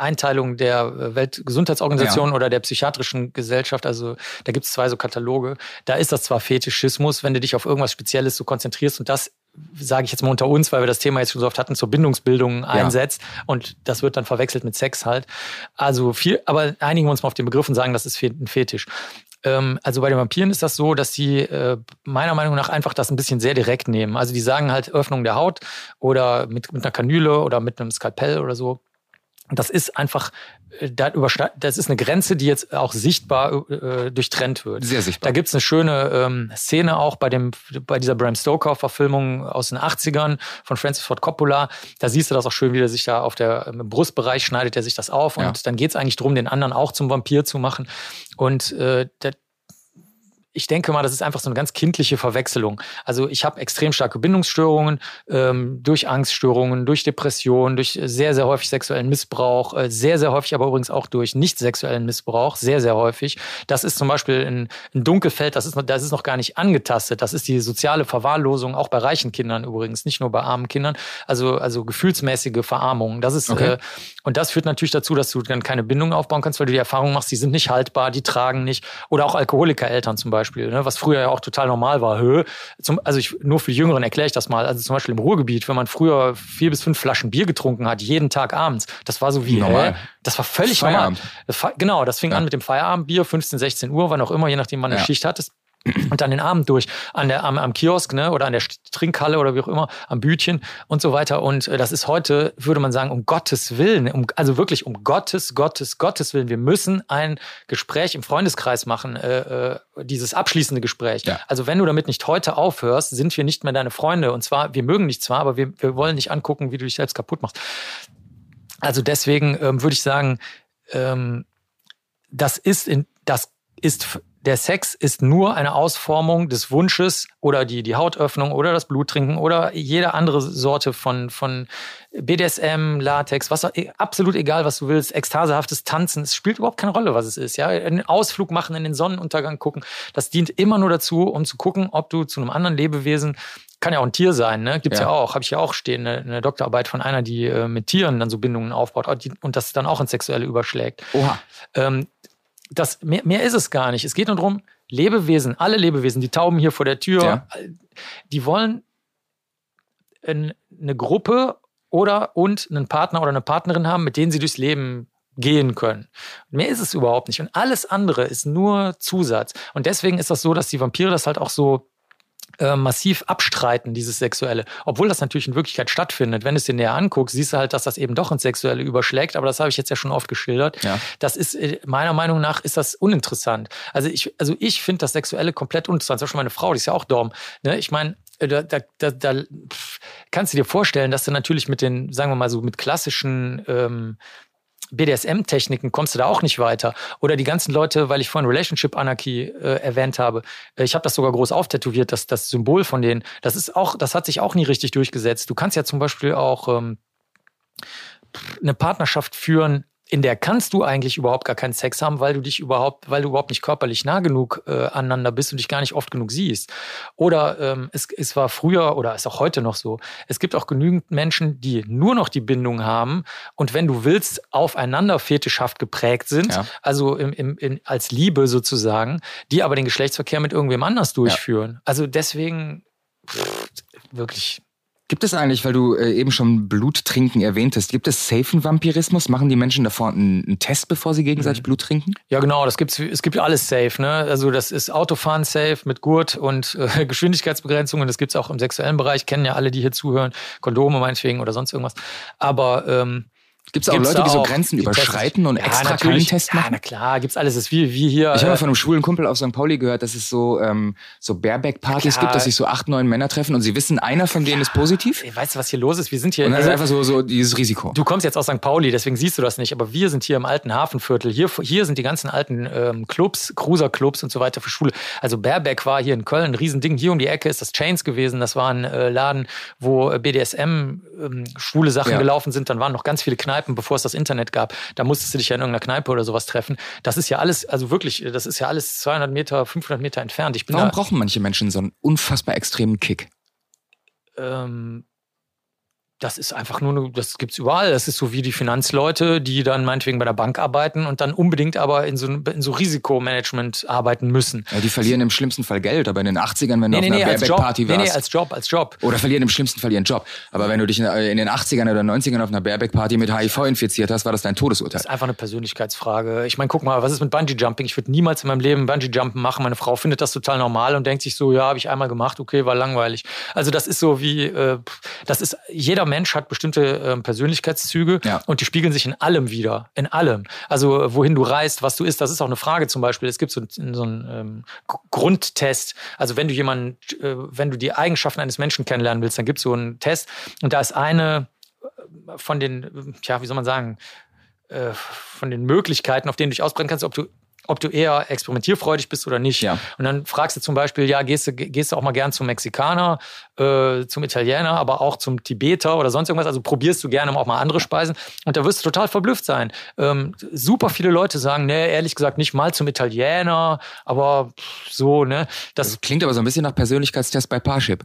Einteilung der Weltgesundheitsorganisation ja. oder der psychiatrischen Gesellschaft, also da gibt es zwei so Kataloge, da ist das zwar Fetischismus, wenn du dich auf irgendwas Spezielles so konzentrierst und das sage ich jetzt mal unter uns, weil wir das Thema jetzt schon so oft hatten, zur Bindungsbildung einsetzt. Ja. Und das wird dann verwechselt mit Sex halt. Also viel, aber einigen wir uns mal auf den Begriff und sagen, das ist ein Fetisch. Ähm, also bei den Vampiren ist das so, dass die äh, meiner Meinung nach einfach das ein bisschen sehr direkt nehmen. Also die sagen halt Öffnung der Haut oder mit, mit einer Kanüle oder mit einem Skalpell oder so. Das ist einfach, äh, das ist eine Grenze, die jetzt auch sichtbar äh, durchtrennt wird. Sehr sichtbar. Da gibt's eine schöne ähm, Szene auch bei, dem, bei dieser Bram Stoker-Verfilmung aus den 80ern von Francis Ford Coppola. Da siehst du das auch schön, wie er sich da auf der im Brustbereich schneidet er sich das auf. Und ja. dann geht's eigentlich drum, den anderen auch zum Vampir zu machen. Und äh, der, ich denke mal, das ist einfach so eine ganz kindliche Verwechslung. Also ich habe extrem starke Bindungsstörungen ähm, durch Angststörungen, durch Depressionen, durch sehr, sehr häufig sexuellen Missbrauch, äh, sehr, sehr häufig aber übrigens auch durch nicht sexuellen Missbrauch, sehr, sehr häufig. Das ist zum Beispiel ein, ein Dunkelfeld, das ist, noch, das ist noch gar nicht angetastet. Das ist die soziale Verwahrlosung, auch bei reichen Kindern übrigens, nicht nur bei armen Kindern. Also, also gefühlsmäßige Verarmung. Das ist, okay. äh, und das führt natürlich dazu, dass du dann keine Bindung aufbauen kannst, weil du die Erfahrung machst, die sind nicht haltbar, die tragen nicht. Oder auch Alkoholikereltern zum Beispiel. Beispiel, ne? was früher ja auch total normal war. Hö. Zum, also ich, nur für die Jüngeren erkläre ich das mal. Also zum Beispiel im Ruhrgebiet, wenn man früher vier bis fünf Flaschen Bier getrunken hat, jeden Tag abends, das war so wie normal. Hä? Das war völlig Feierabend. normal. Das, genau, das fing ja. an mit dem Feierabendbier, 15, 16 Uhr, wann auch immer, je nachdem, wann ja. eine Schicht hattest und dann den Abend durch an der, am, am Kiosk ne, oder an der Trinkhalle oder wie auch immer, am Bütchen und so weiter. Und äh, das ist heute, würde man sagen, um Gottes Willen, um, also wirklich um Gottes, Gottes, Gottes Willen. Wir müssen ein Gespräch im Freundeskreis machen, äh, äh, dieses abschließende Gespräch. Ja. Also wenn du damit nicht heute aufhörst, sind wir nicht mehr deine Freunde. Und zwar, wir mögen dich zwar, aber wir, wir wollen nicht angucken, wie du dich selbst kaputt machst. Also deswegen ähm, würde ich sagen, ähm, das ist in, das ist der Sex ist nur eine Ausformung des Wunsches oder die, die Hautöffnung oder das Bluttrinken oder jede andere Sorte von, von BDSM, Latex, was absolut egal, was du willst, ekstasehaftes Tanzen. Es spielt überhaupt keine Rolle, was es ist. Ja, einen Ausflug machen, in den Sonnenuntergang gucken. Das dient immer nur dazu, um zu gucken, ob du zu einem anderen Lebewesen kann ja auch ein Tier sein, ne? Gibt's ja, ja auch, habe ich ja auch stehen, eine, eine, Doktorarbeit von einer, die äh, mit Tieren dann so Bindungen aufbaut und das dann auch ins Sexuelle überschlägt. Oha. Ähm, das, mehr, mehr ist es gar nicht. Es geht nur darum, Lebewesen, alle Lebewesen, die Tauben hier vor der Tür, ja. die wollen eine Gruppe oder und einen Partner oder eine Partnerin haben, mit denen sie durchs Leben gehen können. mehr ist es überhaupt nicht. Und alles andere ist nur Zusatz. Und deswegen ist das so, dass die Vampire das halt auch so äh, massiv abstreiten, dieses Sexuelle. Obwohl das natürlich in Wirklichkeit stattfindet. Wenn du es dir näher anguckst, siehst du halt, dass das eben doch ins Sexuelle überschlägt. Aber das habe ich jetzt ja schon oft geschildert. Ja. Das ist, äh, meiner Meinung nach, ist das uninteressant. Also ich, also ich finde das Sexuelle komplett uninteressant. Zum Beispiel meine Frau, die ist ja auch Dom. Ne? Ich meine, äh, da, da, da, da kannst du dir vorstellen, dass du natürlich mit den, sagen wir mal so, mit klassischen ähm, BDSM-Techniken kommst du da auch nicht weiter. Oder die ganzen Leute, weil ich vorhin Relationship Anarchy äh, erwähnt habe, äh, ich habe das sogar groß auftätowiert, das, das Symbol von denen. Das ist auch, das hat sich auch nie richtig durchgesetzt. Du kannst ja zum Beispiel auch ähm, eine Partnerschaft führen, in der kannst du eigentlich überhaupt gar keinen Sex haben, weil du dich überhaupt, weil du überhaupt nicht körperlich nah genug äh, aneinander bist und dich gar nicht oft genug siehst. Oder ähm, es, es war früher oder ist auch heute noch so. Es gibt auch genügend Menschen, die nur noch die Bindung haben und wenn du willst, aufeinander fetischhaft geprägt sind, ja. also im, im, in, als Liebe sozusagen, die aber den Geschlechtsverkehr mit irgendwem anders durchführen. Ja. Also deswegen pff, wirklich Gibt es eigentlich, weil du äh, eben schon Bluttrinken erwähntest, gibt es safen Vampirismus? Machen die Menschen davor einen, einen Test, bevor sie gegenseitig mhm. Blut trinken? Ja, genau. Das gibt's, es gibt alles safe. Ne? Also das ist Autofahren safe mit Gurt und äh, Geschwindigkeitsbegrenzungen. Das gibt's auch im sexuellen Bereich. Kennen ja alle, die hier zuhören. Kondome meinetwegen oder sonst irgendwas. Aber ähm, Gibt es auch Leute, die so Grenzen überschreiten und ja, extra keinen Test machen? Ja, na klar, gibt's alles. Das ist wie, wie hier. Ich habe äh, von einem schwulen Kumpel auf St. Pauli gehört, dass es so, ähm, so Bareback-Partys gibt, dass sich so acht, neun Männer treffen und sie wissen, einer von denen ist positiv. Weißt du, was hier los ist? Wir sind hier. Und also, ist einfach so, so dieses Risiko. Du kommst jetzt aus St. Pauli, deswegen siehst du das nicht, aber wir sind hier im alten Hafenviertel. Hier, hier sind die ganzen alten ähm, Clubs, Cruiser-Clubs und so weiter für Schule. Also Bareback war hier in Köln ein Riesending. Hier um die Ecke ist das Chains gewesen. Das war ein äh, Laden, wo BDSM ähm, schwule Sachen ja. gelaufen sind. Dann waren noch ganz viele Kneipen, bevor es das Internet gab, da musstest du dich ja in irgendeiner Kneipe oder sowas treffen. Das ist ja alles, also wirklich, das ist ja alles 200 Meter, 500 Meter entfernt. Ich bin Warum brauchen manche Menschen so einen unfassbar extremen Kick? Ähm, das ist einfach nur, das gibt's überall. Das ist so wie die Finanzleute, die dann meinetwegen bei der Bank arbeiten und dann unbedingt aber in so, in so Risikomanagement arbeiten müssen. Ja, die verlieren im schlimmsten Fall Geld, aber in den 80ern, wenn du nee, auf nee, einer Baerbeck-Party warst. Nee, nee, als Job, als Job. Oder verlieren im schlimmsten Fall ihren Job. Aber wenn du dich in, in den 80ern oder 90ern auf einer Baerbeck-Party mit HIV infiziert hast, war das dein Todesurteil. Das ist einfach eine Persönlichkeitsfrage. Ich meine, guck mal, was ist mit Bungee-Jumping? Ich würde niemals in meinem Leben Bungee-Jumpen machen. Meine Frau findet das total normal und denkt sich so, ja, habe ich einmal gemacht, okay, war langweilig. Also das ist so wie, äh, das ist, jeder Mensch hat bestimmte äh, Persönlichkeitszüge ja. und die spiegeln sich in allem wieder. In allem. Also wohin du reist, was du isst, das ist auch eine Frage zum Beispiel. Es gibt so, so einen ähm, Grundtest. Also wenn du jemanden, äh, wenn du die Eigenschaften eines Menschen kennenlernen willst, dann gibt es so einen Test und da ist eine äh, von den, ja, wie soll man sagen, äh, von den Möglichkeiten, auf denen du dich ausbrennen kannst, ob du ob du eher experimentierfreudig bist oder nicht. Ja. Und dann fragst du zum Beispiel, ja, gehst du, gehst du auch mal gern zum Mexikaner, äh, zum Italiener, aber auch zum Tibeter oder sonst irgendwas. Also probierst du gerne auch mal andere Speisen. Und da wirst du total verblüfft sein. Ähm, super viele Leute sagen, ne, ehrlich gesagt, nicht mal zum Italiener, aber so, ne. Das, das klingt aber so ein bisschen nach Persönlichkeitstest bei Parship.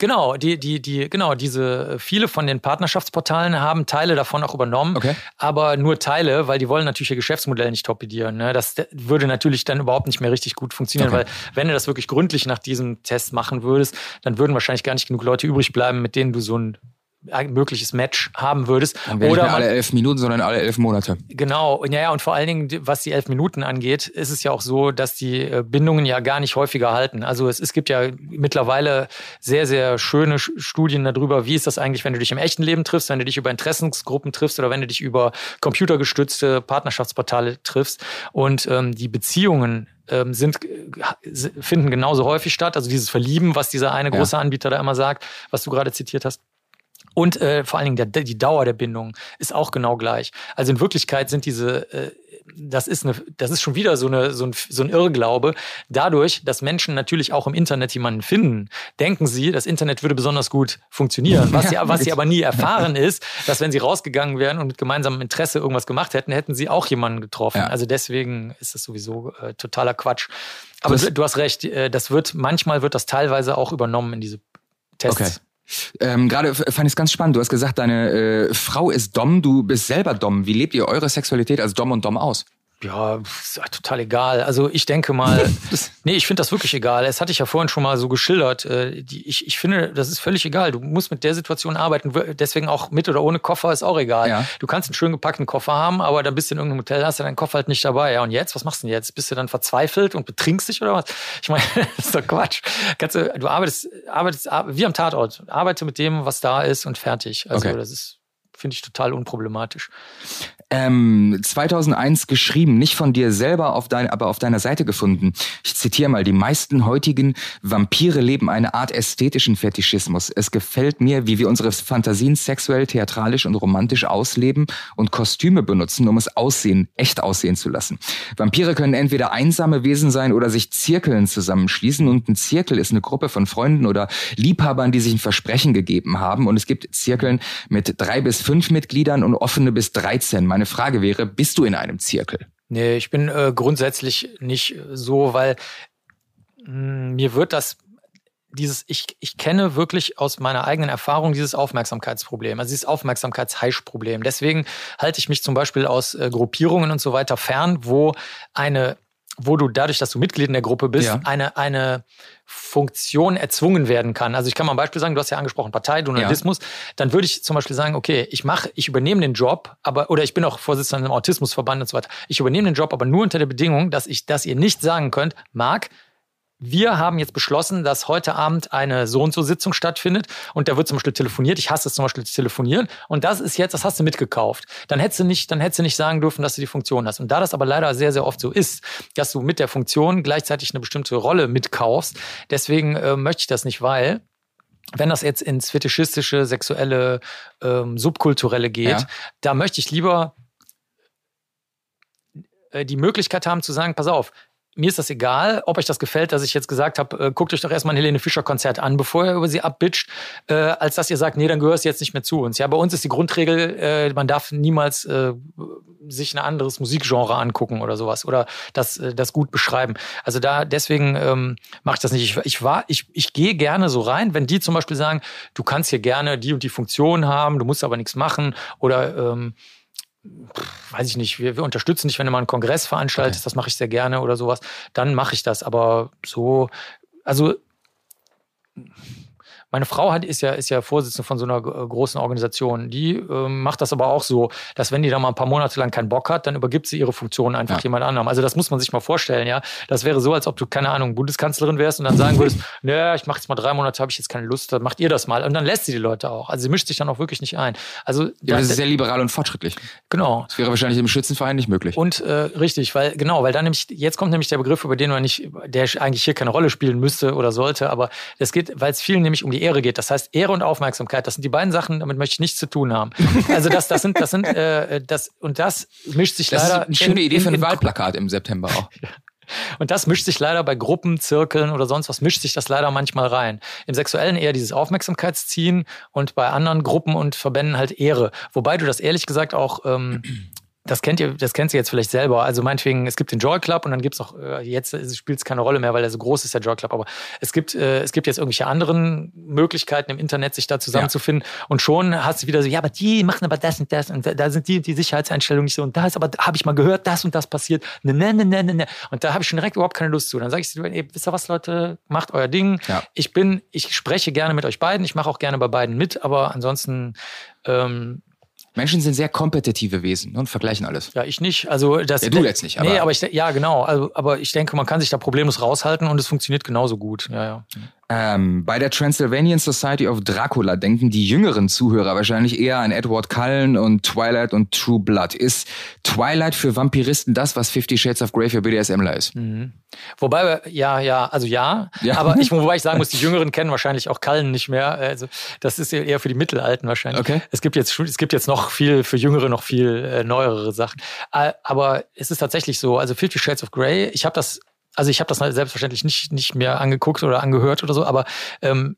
Genau, die, die, die, genau, diese, viele von den Partnerschaftsportalen haben Teile davon auch übernommen, okay. aber nur Teile, weil die wollen natürlich ihr Geschäftsmodell nicht torpedieren. Ne? Das würde natürlich dann überhaupt nicht mehr richtig gut funktionieren, okay. weil wenn du das wirklich gründlich nach diesem Test machen würdest, dann würden wahrscheinlich gar nicht genug Leute übrig bleiben, mit denen du so ein mögliches Match haben würdest. Dann Oder nicht alle elf Minuten, sondern alle elf Monate. Genau, ja, und vor allen Dingen, was die elf Minuten angeht, ist es ja auch so, dass die äh, Bindungen ja gar nicht häufiger halten. Also es, es gibt ja mittlerweile sehr, sehr schöne Studien darüber, wie ist das eigentlich, wenn du dich im echten Leben triffst, wenn du dich über Interessensgruppen triffst oder wenn du dich über computergestützte Partnerschaftsportale triffst. Und ähm, die Beziehungen ähm, sind, finden genauso häufig statt. Also dieses Verlieben, was dieser eine große ja. Anbieter da immer sagt, was du gerade zitiert hast. Und äh, vor allen Dingen der, die Dauer der Bindung ist auch genau gleich. Also in Wirklichkeit sind diese, äh, das ist eine, das ist schon wieder so, eine, so, ein, so ein Irrglaube. Dadurch, dass Menschen natürlich auch im Internet jemanden finden, denken sie, das Internet würde besonders gut funktionieren. Was, sie, was sie aber nie erfahren ist, dass wenn sie rausgegangen wären und mit gemeinsamem Interesse irgendwas gemacht hätten, hätten sie auch jemanden getroffen. Ja. Also deswegen ist das sowieso äh, totaler Quatsch. Aber du, du hast recht, äh, das wird, manchmal wird das teilweise auch übernommen in diese Tests. Okay. Ähm, Gerade fand ich es ganz spannend. Du hast gesagt, deine äh, Frau ist Dom, du bist selber Dom. Wie lebt ihr eure Sexualität als Dom und Dom aus? Ja, ist total egal. Also ich denke mal, nee, ich finde das wirklich egal. Das hatte ich ja vorhin schon mal so geschildert. Äh, ich, ich finde, das ist völlig egal. Du musst mit der Situation arbeiten. Deswegen auch mit oder ohne Koffer ist auch egal. Ja. Du kannst einen schön gepackten Koffer haben, aber dann bist du in irgendeinem Hotel, hast du deinen Koffer halt nicht dabei. Ja, und jetzt? Was machst du denn jetzt? Bist du dann verzweifelt und betrinkst dich oder was? Ich meine, das ist doch Quatsch. Kannst du, du arbeitest, arbeitest wie am Tatort. Arbeite mit dem, was da ist und fertig. Also okay. das ist finde ich total unproblematisch. Ähm, 2001 geschrieben, nicht von dir selber, auf dein, aber auf deiner Seite gefunden. Ich zitiere mal, die meisten heutigen Vampire leben eine Art ästhetischen Fetischismus. Es gefällt mir, wie wir unsere Fantasien sexuell, theatralisch und romantisch ausleben und Kostüme benutzen, um es aussehen, echt aussehen zu lassen. Vampire können entweder einsame Wesen sein oder sich Zirkeln zusammenschließen und ein Zirkel ist eine Gruppe von Freunden oder Liebhabern, die sich ein Versprechen gegeben haben und es gibt Zirkeln mit drei bis fünf Mitgliedern und offene bis 13. Meine Frage wäre, bist du in einem Zirkel? Nee, ich bin äh, grundsätzlich nicht so, weil mh, hm, mir wird das dieses, ich, ich kenne wirklich aus meiner eigenen Erfahrung dieses Aufmerksamkeitsproblem, also dieses Aufmerksamkeitsheischproblem. Deswegen halte ich mich zum Beispiel aus äh, Gruppierungen und so weiter fern, wo eine wo du dadurch, dass du Mitglied in der Gruppe bist, Ja. eine, eine Funktion erzwungen werden kann. Also ich kann mal ein Beispiel sagen, du hast ja angesprochen Partei, Journalismus, dann würde ich zum Beispiel sagen, okay, ich mache, ich übernehme den Job, aber, oder ich bin auch Vorsitzender im Autismusverband und so weiter. Ich übernehme den Job, aber nur unter der Bedingung, dass ich, dass ihr nicht sagen könnt, Marc, wir haben jetzt beschlossen, dass heute Abend eine so und so Sitzung stattfindet und da wird zum Beispiel telefoniert. Ich hasse es zum Beispiel zu telefonieren und das ist jetzt, das hast du mitgekauft. Dann hättest du nicht, dann hättest du nicht sagen dürfen, dass du die Funktion hast. Und da das aber leider sehr, sehr oft so ist, dass du mit der Funktion gleichzeitig eine bestimmte Rolle mitkaufst, deswegen äh, möchte ich das nicht, weil wenn das jetzt ins fetischistische, sexuelle, ähm, subkulturelle geht, Ja. da möchte ich lieber äh, die Möglichkeit haben zu sagen, pass auf, mir ist das egal, ob euch das gefällt, dass ich jetzt gesagt habe, äh, guckt euch doch erstmal ein Helene Fischer Konzert an, bevor ihr über sie abbitcht, äh, als dass ihr sagt, nee, dann gehörst du jetzt nicht mehr zu uns. Ja, bei uns ist die Grundregel, äh, man darf niemals äh, sich ein anderes Musikgenre angucken oder sowas oder das, äh, das gut beschreiben. Also da deswegen ähm, mache ich das nicht. Ich, ich war, ich, ich gehe gerne so rein, wenn die zum Beispiel sagen, du kannst hier gerne die und die Funktion haben, du musst aber nichts machen oder ähm, weiß ich nicht, wir, wir unterstützen dich, wenn du mal einen Kongress veranstaltest, das mache ich sehr gerne oder sowas, dann mache ich das. Aber so, also meine Frau hat, ist, ja, ist ja Vorsitzende von so einer äh, großen Organisation. Die ähm, macht das aber auch so, dass wenn die da mal ein paar Monate lang keinen Bock hat, dann übergibt sie ihre Funktion einfach Ja. jemand anderem. Also das muss man sich mal vorstellen, ja. Das wäre so, als ob du, keine Ahnung, Bundeskanzlerin wärst und dann sagen würdest, naja, ich mache jetzt mal drei Monate, habe ich jetzt keine Lust, dann macht ihr das mal. Und dann lässt sie die Leute auch. Also sie mischt sich dann auch wirklich nicht ein. Also Ja, da- das ist sehr liberal und fortschrittlich. genau. Das wäre wahrscheinlich im Schützenverein nicht möglich. Und äh, richtig, weil genau, weil dann nämlich jetzt kommt nämlich der Begriff, über den man nicht, der eigentlich hier keine Rolle spielen müsste oder sollte, aber es geht, weil es vielen nämlich um die Ehre geht. Das heißt Ehre und Aufmerksamkeit, das sind die beiden Sachen, damit möchte ich nichts zu tun haben. Also das, das sind, das sind, äh, das und das mischt sich das leider ist eine schöne in- Idee für ein in- Wahlplakat im September auch. und das mischt sich leider bei Gruppen, Zirkeln oder sonst was, mischt sich das leider manchmal rein. Im Sexuellen eher dieses Aufmerksamkeitsziehen und bei anderen Gruppen und Verbänden halt Ehre. Wobei du das ehrlich gesagt auch, ähm, das kennt ihr, das kennt ihr jetzt vielleicht selber. Also meinetwegen, es gibt den Joy Club und dann gibt's auch, äh, jetzt spielt es keine Rolle mehr, weil er so groß ist, der Joy Club, aber es gibt, äh, es gibt jetzt irgendwelche anderen Möglichkeiten im Internet, sich da zusammenzufinden. Und schon hast du wieder so, ja, aber die machen aber das und das und da- da sind die, die Sicherheitseinstellungen nicht so und da ist aber, habe ich mal gehört, das und das passiert. Ne, ne, ne, ne, ne, ne. Und da habe ich schon direkt überhaupt keine Lust zu. Dann sage ich, ey, wisst ihr was, Leute, macht euer Ding. Ja. Ich bin, ich spreche gerne mit euch beiden, ich mache auch gerne bei beiden mit, aber ansonsten, ähm, Menschen sind sehr kompetitive Wesen und vergleichen alles. ja, ich nicht. Also das. Ja, du jetzt nicht, aber- nee, aber ich, ja, genau. Also, aber ich denke, man kann sich da problemlos raushalten und es funktioniert genauso gut. Ja, ja. Ähm, bei der Transylvanian Society of Dracula denken die jüngeren Zuhörer wahrscheinlich eher an Edward Cullen und Twilight und True Blood. Ist Twilight für Vampiristen das, was Fifty Shades of Grey für BDSMler ist? Wobei, wir- ja, ja, also ja, Ja. aber ich, wobei ich sagen muss, die Jüngeren kennen wahrscheinlich auch Kallen nicht mehr. Also das ist eher für die Mittelalten wahrscheinlich. Okay. Es gibt jetzt, es gibt jetzt noch viel, für Jüngere noch viel äh, neuere Sachen. Äh, aber es ist tatsächlich so, also Fifty Shades of Grey, ich habe das, also ich habe das selbstverständlich nicht, nicht mehr angeguckt oder angehört oder so, aber ähm,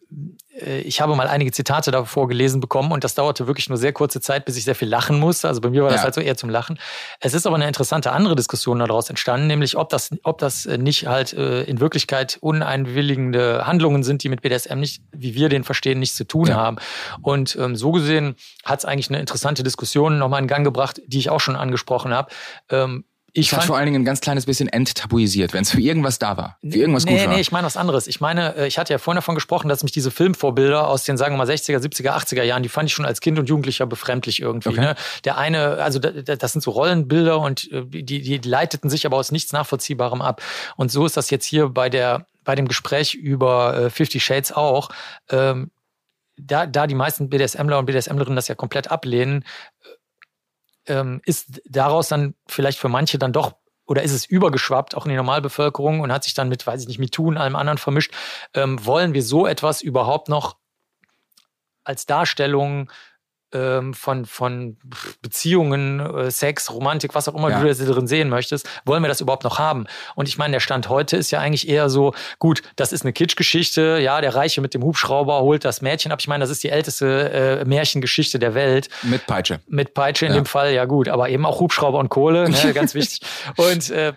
äh, ich habe mal einige Zitate davor gelesen bekommen und das dauerte wirklich nur sehr kurze Zeit, bis ich sehr viel lachen musste. Also bei mir war das Ja. halt so eher zum Lachen. Es ist aber eine interessante andere Diskussion daraus entstanden, nämlich ob das, ob das nicht halt äh, in Wirklichkeit uneinwilligende Handlungen sind, die mit BDSM nicht, wie wir den verstehen, nichts zu tun Ja. haben. Und ähm, so gesehen hat es eigentlich eine interessante Diskussion nochmal in Gang gebracht, die ich auch schon angesprochen habe. Ähm, ich hat fand, vor allen Dingen ein ganz kleines bisschen enttabuisiert, wenn es für irgendwas da war. Für irgendwas nee, gut war. Nee, ich meine was anderes. Ich meine, äh, ich hatte ja vorhin davon gesprochen, dass mich diese Filmvorbilder aus den, sagen wir mal, 60er, 70er, 80er Jahren, die fand ich schon als Kind und Jugendlicher befremdlich irgendwie. Okay. Ne? Der eine, also da- da- das sind so Rollenbilder und äh, die, die leiteten sich aber aus nichts Nachvollziehbarem ab. Und so ist das jetzt hier bei der, bei dem Gespräch über äh, Fifty Shades auch. Ähm, da, da die meisten BDSMler und BDSMlerinnen das ja komplett ablehnen, ähm, ist daraus dann vielleicht für manche dann doch oder ist es übergeschwappt, auch in die Normalbevölkerung und hat sich dann mit, weiß ich nicht, MeToo und allem anderen vermischt. Ähm, wollen wir so etwas überhaupt noch als Darstellung ähm, von, von Beziehungen, äh, Sex, Romantik, was auch immer Ja. du da drin sehen möchtest, wollen wir das überhaupt noch haben? Und ich meine, der Stand heute ist ja eigentlich eher so, gut, das ist eine Kitschgeschichte, ja, der Reiche mit dem Hubschrauber holt das Mädchen ab. Ich meine, das ist die älteste äh, Märchengeschichte der Welt Mit Peitsche. mit Peitsche in Ja. dem Fall, ja gut, aber eben auch Hubschrauber und Kohle, ne, ganz wichtig. Und äh,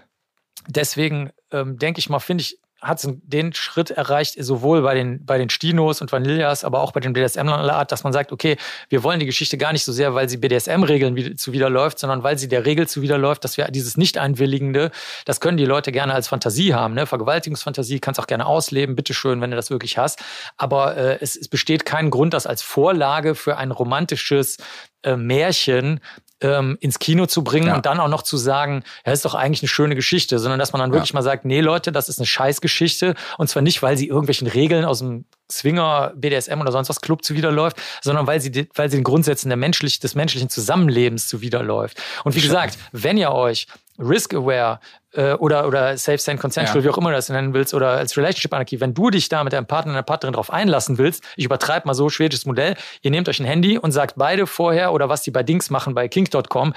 deswegen ähm, denke ich mal, finde ich, hat den Schritt erreicht, sowohl bei den, bei den Stinos und Vanillas, aber auch bei den BDSM Art, dass man sagt, okay, wir wollen die Geschichte gar nicht so sehr, weil sie BDSM-Regeln zuwiderläuft, sondern weil sie der Regel zuwiderläuft, dass wir dieses Nicht-Einwilligende, das können die Leute gerne als Fantasie haben, ne? Vergewaltigungsfantasie, kannst auch gerne ausleben, bitteschön, wenn du das wirklich hast. Aber äh, es, es besteht kein Grund, das als Vorlage für ein romantisches äh, Märchen ähm, ins Kino zu bringen ja. und dann auch noch zu sagen, ja, ist doch eigentlich eine schöne Geschichte, sondern dass man dann wirklich ja. mal sagt, nee Leute, das ist eine Scheißgeschichte und zwar nicht, weil sie irgendwelchen Regeln aus dem Swinger, BDSM oder sonst was Club zuwiderläuft, sondern weil sie, weil sie den Grundsätzen der menschlich, des menschlichen Zusammenlebens zuwiderläuft. Und wie gesagt, wenn ihr euch risk-aware äh, oder, oder safe, sane, consensual, ja. wie auch immer du das nennen willst, oder als Relationship Anarchy, wenn du dich da mit deinem Partner, deiner Partnerin drauf einlassen willst, ich übertreibe mal so, schwedisches Modell, ihr nehmt euch ein Handy und sagt beide vorher, oder was die bei Dings machen, bei kink.com,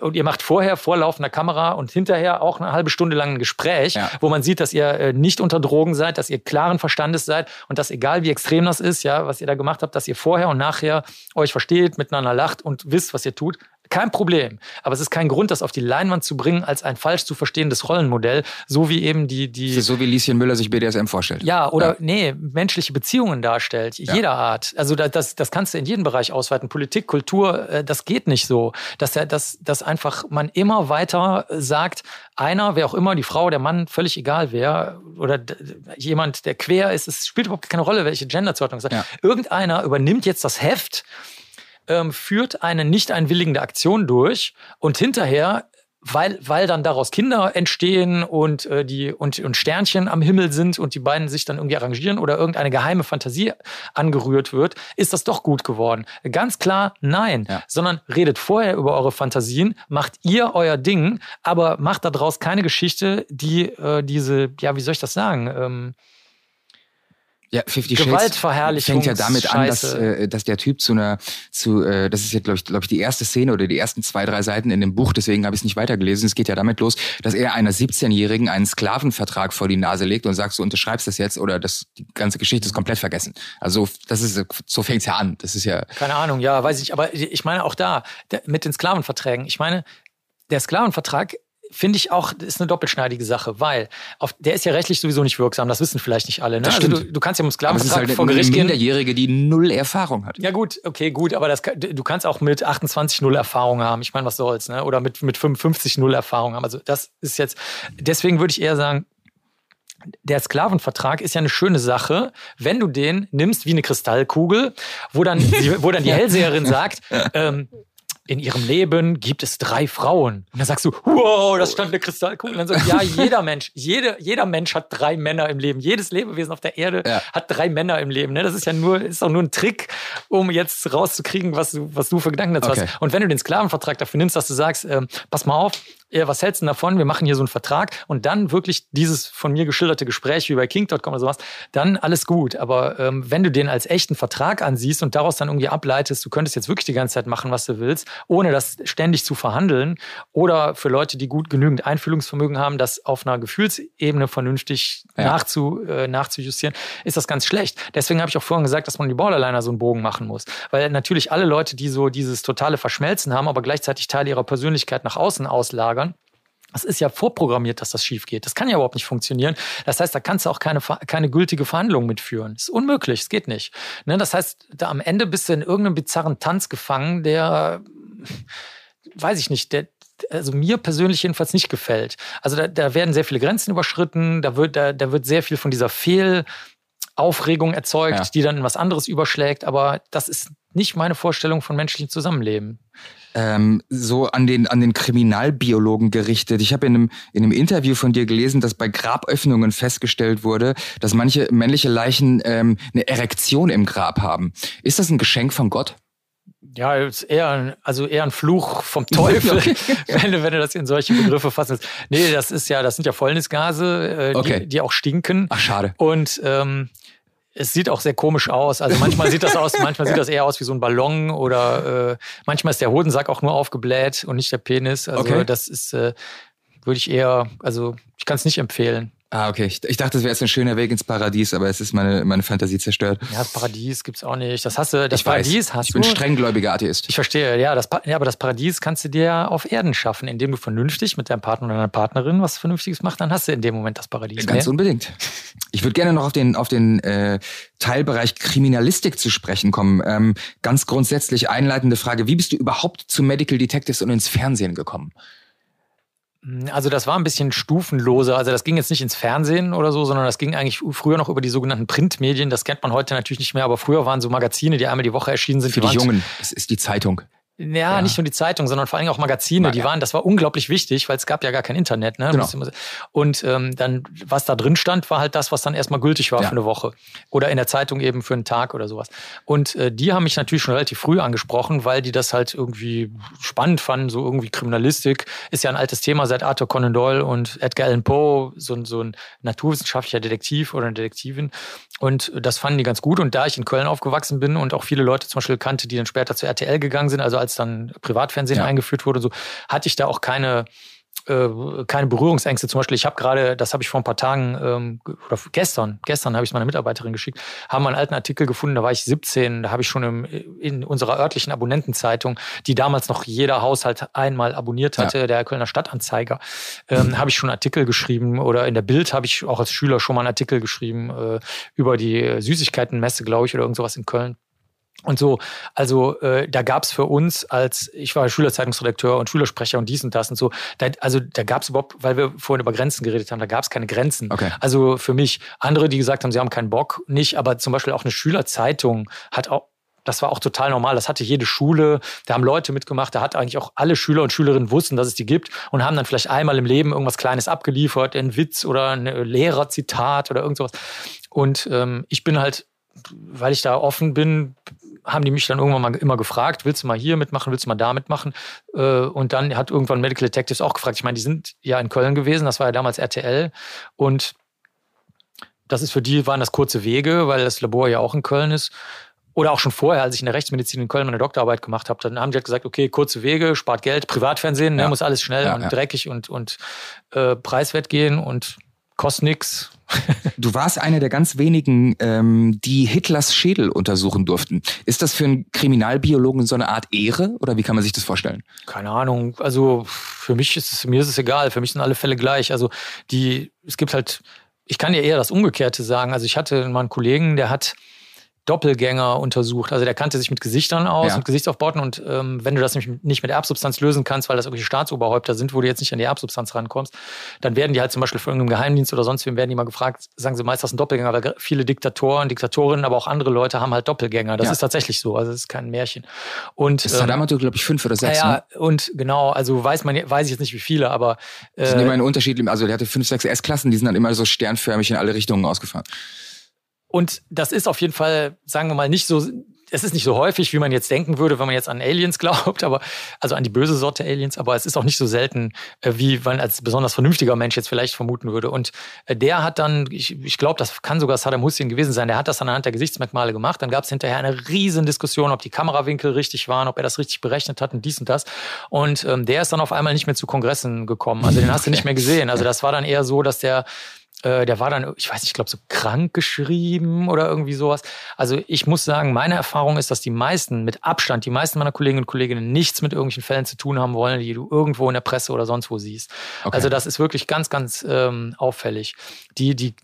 und ihr macht vorher vor laufender Kamera und hinterher auch eine halbe Stunde lang ein Gespräch, ja. wo man sieht, dass ihr äh, nicht unter Drogen seid, dass ihr klaren Verstandes seid und dass egal wie extrem das ist, ja, was ihr da gemacht habt, dass ihr vorher und nachher euch versteht, miteinander lacht und wisst, was ihr tut, kein Problem. Aber es ist kein Grund, das auf die Leinwand zu bringen als ein falsch zu verstehendes Rollenmodell, so wie eben die. die so wie Lieschen Müller sich BDSM vorstellt. Ja, oder ja. nee, menschliche Beziehungen darstellt, ja. jeder Art. Also das, das kannst du in jedem Bereich ausweiten. Politik, Kultur, äh, das geht nicht so. Dass, dass, dass einfach man immer weiter sagt, einer, wer auch immer, die Frau, der Mann, völlig egal wer, oder jemand, der quer ist, es spielt überhaupt keine Rolle, welche Genderzuordnung ist. Ja. Irgendeiner übernimmt jetzt das Heft ähm, führt eine nicht einwilligende Aktion durch und hinterher weil, weil dann daraus Kinder entstehen und, äh, die, und, und Sternchen am Himmel sind und die beiden sich dann irgendwie arrangieren oder irgendeine geheime Fantasie angerührt wird, ist das doch gut geworden. Ganz klar, nein. Ja. Sondern redet vorher über eure Fantasien, macht ihr euer Ding, aber macht daraus keine Geschichte, die äh, diese, ja, wie soll ich das sagen? Ähm, ja, Fifty Shades fängt ja damit an, dass, äh, dass der Typ zu einer, zu, äh, das ist jetzt glaube ich, glaube ich die erste Szene oder die ersten zwei drei Seiten in dem Buch, deswegen habe ich es nicht weitergelesen. Es geht ja damit los, dass er einer 17-Jährigen einen Sklavenvertrag vor die Nase legt und sagt, du unterschreibst das jetzt oder das die ganze Geschichte ist komplett vergessen. Also das ist so fängt's ja an. Das ist ja keine Ahnung, ja, weiß ich. Aber ich meine auch da mit den Sklavenverträgen. Ich meine, der Sklavenvertrag finde ich auch, ist eine doppelschneidige Sache, weil auf, der ist ja rechtlich sowieso nicht wirksam. Das wissen vielleicht nicht alle. Ne? Das also stimmt. Du, du, kannst ja mit Sklavenvertrag halt vor Gericht gehen. Minderjährige, die null Erfahrung hat. Ja gut, okay, gut, aber das, du kannst auch mit 28 null Erfahrung haben. Ich meine, was soll's, ne? Oder mit mit 55 null Erfahrung haben. Also das ist jetzt. Deswegen würde ich eher sagen, der Sklavenvertrag ist ja eine schöne Sache, wenn du den nimmst wie eine Kristallkugel, wo dann, wo dann die Hellseherin sagt, ähm, in ihrem Leben gibt es drei Frauen. Und dann sagst du, wow, das stand eine Kristallkugel. Und dann sagst du, ja, jeder Mensch, jede, jeder Mensch hat drei Männer im Leben. Jedes Lebewesen auf der Erde ja. hat drei Männer im Leben. Ne? Das ist ja nur, ist doch nur ein Trick, um jetzt rauszukriegen, was du, was du für Gedanken dazu okay. hast. Und wenn du den Sklavenvertrag dafür nimmst, dass du sagst, äh, pass mal auf, ja, was hältst du davon? Wir machen hier so einen Vertrag und dann wirklich dieses von mir geschilderte Gespräch wie bei King.com oder sowas, dann alles gut. Aber ähm, wenn du den als echten Vertrag ansiehst und daraus dann irgendwie ableitest, du könntest jetzt wirklich die ganze Zeit machen, was du willst, ohne das ständig zu verhandeln oder für Leute, die gut genügend Einfühlungsvermögen haben, das auf einer Gefühlsebene vernünftig ja. nachzu, äh, nachzujustieren, ist das ganz schlecht. Deswegen habe ich auch vorhin gesagt, dass man die Borderliner so einen Bogen machen muss. Weil natürlich alle Leute, die so dieses totale Verschmelzen haben, aber gleichzeitig Teil ihrer Persönlichkeit nach außen auslagern, das ist ja vorprogrammiert, dass das schief geht. Das kann ja überhaupt nicht funktionieren. Das heißt, da kannst du auch keine, keine gültige Verhandlung mitführen. Das ist unmöglich, es geht nicht. Ne? Das heißt, da am Ende bist du in irgendeinem bizarren Tanz gefangen, der, weiß ich nicht, der, also mir persönlich jedenfalls nicht gefällt. Also da, da werden sehr viele Grenzen überschritten, da wird, da, da wird sehr viel von dieser Fehlaufregung erzeugt, ja. die dann in was anderes überschlägt, aber das ist nicht meine Vorstellung von menschlichem Zusammenleben ähm, so an den, an den Kriminalbiologen gerichtet. Ich habe in einem, in einem Interview von dir gelesen, dass bei Graböffnungen festgestellt wurde, dass manche männliche Leichen ähm, eine Erektion im Grab haben. Ist das ein Geschenk von Gott? Ja, ist eher, also eher ein Fluch vom Teufel, wenn, du, wenn du das in solche Begriffe fassen willst. Nee, das ist ja, das sind ja Fäulnisgase, äh, okay. die, die auch stinken. Ach, schade. Und ähm, es sieht auch sehr komisch aus. Also manchmal sieht das aus, manchmal sieht das eher aus wie so ein Ballon oder äh, manchmal ist der Hodensack auch nur aufgebläht und nicht der Penis. Also okay. das ist, äh, würde ich eher, also ich kann es nicht empfehlen. Ah, okay. Ich, ich dachte, es wäre jetzt ein schöner Weg ins Paradies, aber es ist meine, meine Fantasie zerstört. Ja, das Paradies gibt's auch nicht. Das hast du, das ich Paradies weiß. hast ich bin du. strenggläubiger Atheist. Ich verstehe, ja, das, ja, aber das Paradies kannst du dir ja auf Erden schaffen, indem du vernünftig mit deinem Partner oder deiner Partnerin was Vernünftiges machst, dann hast du in dem Moment das Paradies. Ganz ne? unbedingt. Ich würde gerne noch auf den, auf den äh, Teilbereich Kriminalistik zu sprechen kommen. Ähm, ganz grundsätzlich einleitende Frage, wie bist du überhaupt zu Medical Detectives und ins Fernsehen gekommen? Also das war ein bisschen stufenloser. Also das ging jetzt nicht ins Fernsehen oder so, sondern das ging eigentlich früher noch über die sogenannten Printmedien. Das kennt man heute natürlich nicht mehr, aber früher waren so Magazine, die einmal die Woche erschienen sind. Für die waren- Jungen, das ist die Zeitung. Ja, Ja. nicht nur die Zeitung, sondern vor allem auch Magazine. Ja, die waren, das war unglaublich wichtig, weil es gab ja gar kein Internet. Ne? Genau. Und ähm, dann, was da drin stand, war halt das, was dann erstmal gültig war Ja. für eine Woche. Oder in der Zeitung eben für einen Tag oder sowas. Und äh, die haben mich natürlich schon relativ früh angesprochen, weil die das halt irgendwie spannend fanden, so irgendwie Kriminalistik. Ist ja ein altes Thema seit Arthur Conan Doyle und Edgar Allan Poe, so, ein- so ein naturwissenschaftlicher Detektiv oder eine Detektivin. Und das fanden die ganz gut. Und da ich in Köln aufgewachsen bin und auch viele Leute zum Beispiel kannte, die dann später zu RTL gegangen sind, also als dann Privatfernsehen Ja. eingeführt wurde, so hatte ich da auch keine äh, keine Berührungsängste. Zum Beispiel, ich habe gerade, das habe ich vor ein paar Tagen ähm, oder gestern, gestern habe ich es meiner Mitarbeiterin geschickt, haben wir einen alten Artikel gefunden, da war ich 17, da habe ich schon im, in unserer örtlichen Abonnentenzeitung, die damals noch jeder Haushalt einmal abonniert hatte, der Kölner Stadtanzeiger, ähm, habe ich schon Artikel geschrieben oder in der Bild habe ich auch als Schüler schon mal einen Artikel geschrieben äh, über die äh, Süßigkeitenmesse, glaube ich, oder irgend sowas in Köln. Und so, also äh, da gab's für uns als, ich war Schülerzeitungsredakteur und Schülersprecher und dies und das und so, da, also da gab's überhaupt, weil wir vorhin über Grenzen geredet haben, da gab's keine Grenzen. Okay. Also für mich, andere, die gesagt haben, sie haben keinen Bock, nicht, aber zum Beispiel auch eine Schülerzeitung hat auch, das war auch total normal. Das hatte jede Schule. Da haben Leute mitgemacht. Da hat eigentlich auch alle Schüler und Schülerinnen wussten, dass es die gibt und haben dann vielleicht einmal im Leben irgendwas Kleines abgeliefert, einen Witz oder ein Lehrerzitat oder irgend sowas. Und ähm, ich bin halt, weil ich da offen bin, haben die mich dann irgendwann mal immer gefragt, willst du mal hier mitmachen, willst du mal da mitmachen? Äh, Und dann hat irgendwann Medical Detectives auch gefragt. Ich meine, die sind ja in Köln gewesen, das war ja damals RTL. Und das ist für die waren das kurze Wege, weil das Labor ja auch in Köln ist. Oder auch schon vorher, als ich in der Rechtsmedizin in Köln meine Doktorarbeit gemacht habe, dann haben die halt gesagt, okay, kurze Wege, spart Geld, Privatfernsehen, ne, Ja. muss alles schnell Ja, und ja. dreckig und, und äh, preiswert gehen und kostet nix. Du warst einer der ganz wenigen, ähm, die Hitlers Schädel untersuchen durften. Ist das für einen Kriminalbiologen so eine Art Ehre oder wie kann man sich das vorstellen? Keine Ahnung. Also für mich ist es, mir ist es egal. Für mich sind alle Fälle gleich. Also die, es gibt halt, ich kann dir eher das Umgekehrte sagen. Also ich hatte mal einen Kollegen, der hat Doppelgänger untersucht. Also der kannte sich mit Gesichtern aus, Ja. mit Gesichtsaufbauten und ähm, wenn du das nicht, nicht mit Erbsubstanz lösen kannst, weil das irgendwelche Staatsoberhäupter sind, wo du jetzt nicht an die Erbsubstanz rankommst, dann werden die halt zum Beispiel von irgendeinem Geheimdienst oder sonst wem werden die mal gefragt, sagen sie meist, das ist ein Doppelgänger, weil viele Diktatoren, Diktatorinnen, aber auch andere Leute haben halt Doppelgänger. Das Ja. ist tatsächlich so. Also es ist kein Märchen. Und Das ähm, Saddam hatte, glaube ich, fünf oder sechs. ja, Ne? und genau, also weiß man, weiß ich jetzt nicht wie viele, aber Die sind immer äh, in unterschiedlichen, also der hatte fünf, sechs S-Klassen, die sind dann immer so sternförmig in alle Richtungen ausgefahren. Und das ist auf jeden Fall, sagen wir mal, nicht so, es ist nicht so häufig, wie man jetzt denken würde, wenn man jetzt an Aliens glaubt, aber also an die böse Sorte Aliens, aber es ist auch nicht so selten, äh, wie man als besonders vernünftiger Mensch jetzt vielleicht vermuten würde. Und äh, der hat dann, ich, ich glaube, das kann sogar Saddam Hussein gewesen sein, der hat das anhand der Gesichtsmerkmale gemacht. Dann gab es hinterher eine riesen Diskussion, ob die Kamerawinkel richtig waren, ob er das richtig berechnet hat und dies und das. Und ähm, der ist dann auf einmal nicht mehr zu Kongressen gekommen. Also den hast du nicht mehr gesehen. Also das war dann eher so, dass der äh, der war dann, ich weiß nicht, ich glaube, so krank geschrieben oder irgendwie sowas. Also ich muss sagen, meine Erfahrung ist, dass die meisten, mit Abstand, die meisten meiner Kolleginnen und Kollegen nichts mit irgendwelchen Fällen zu tun haben wollen, die du irgendwo in der Presse oder sonst wo siehst. Okay. Also das ist wirklich ganz, ganz ähm, auffällig. Die, die,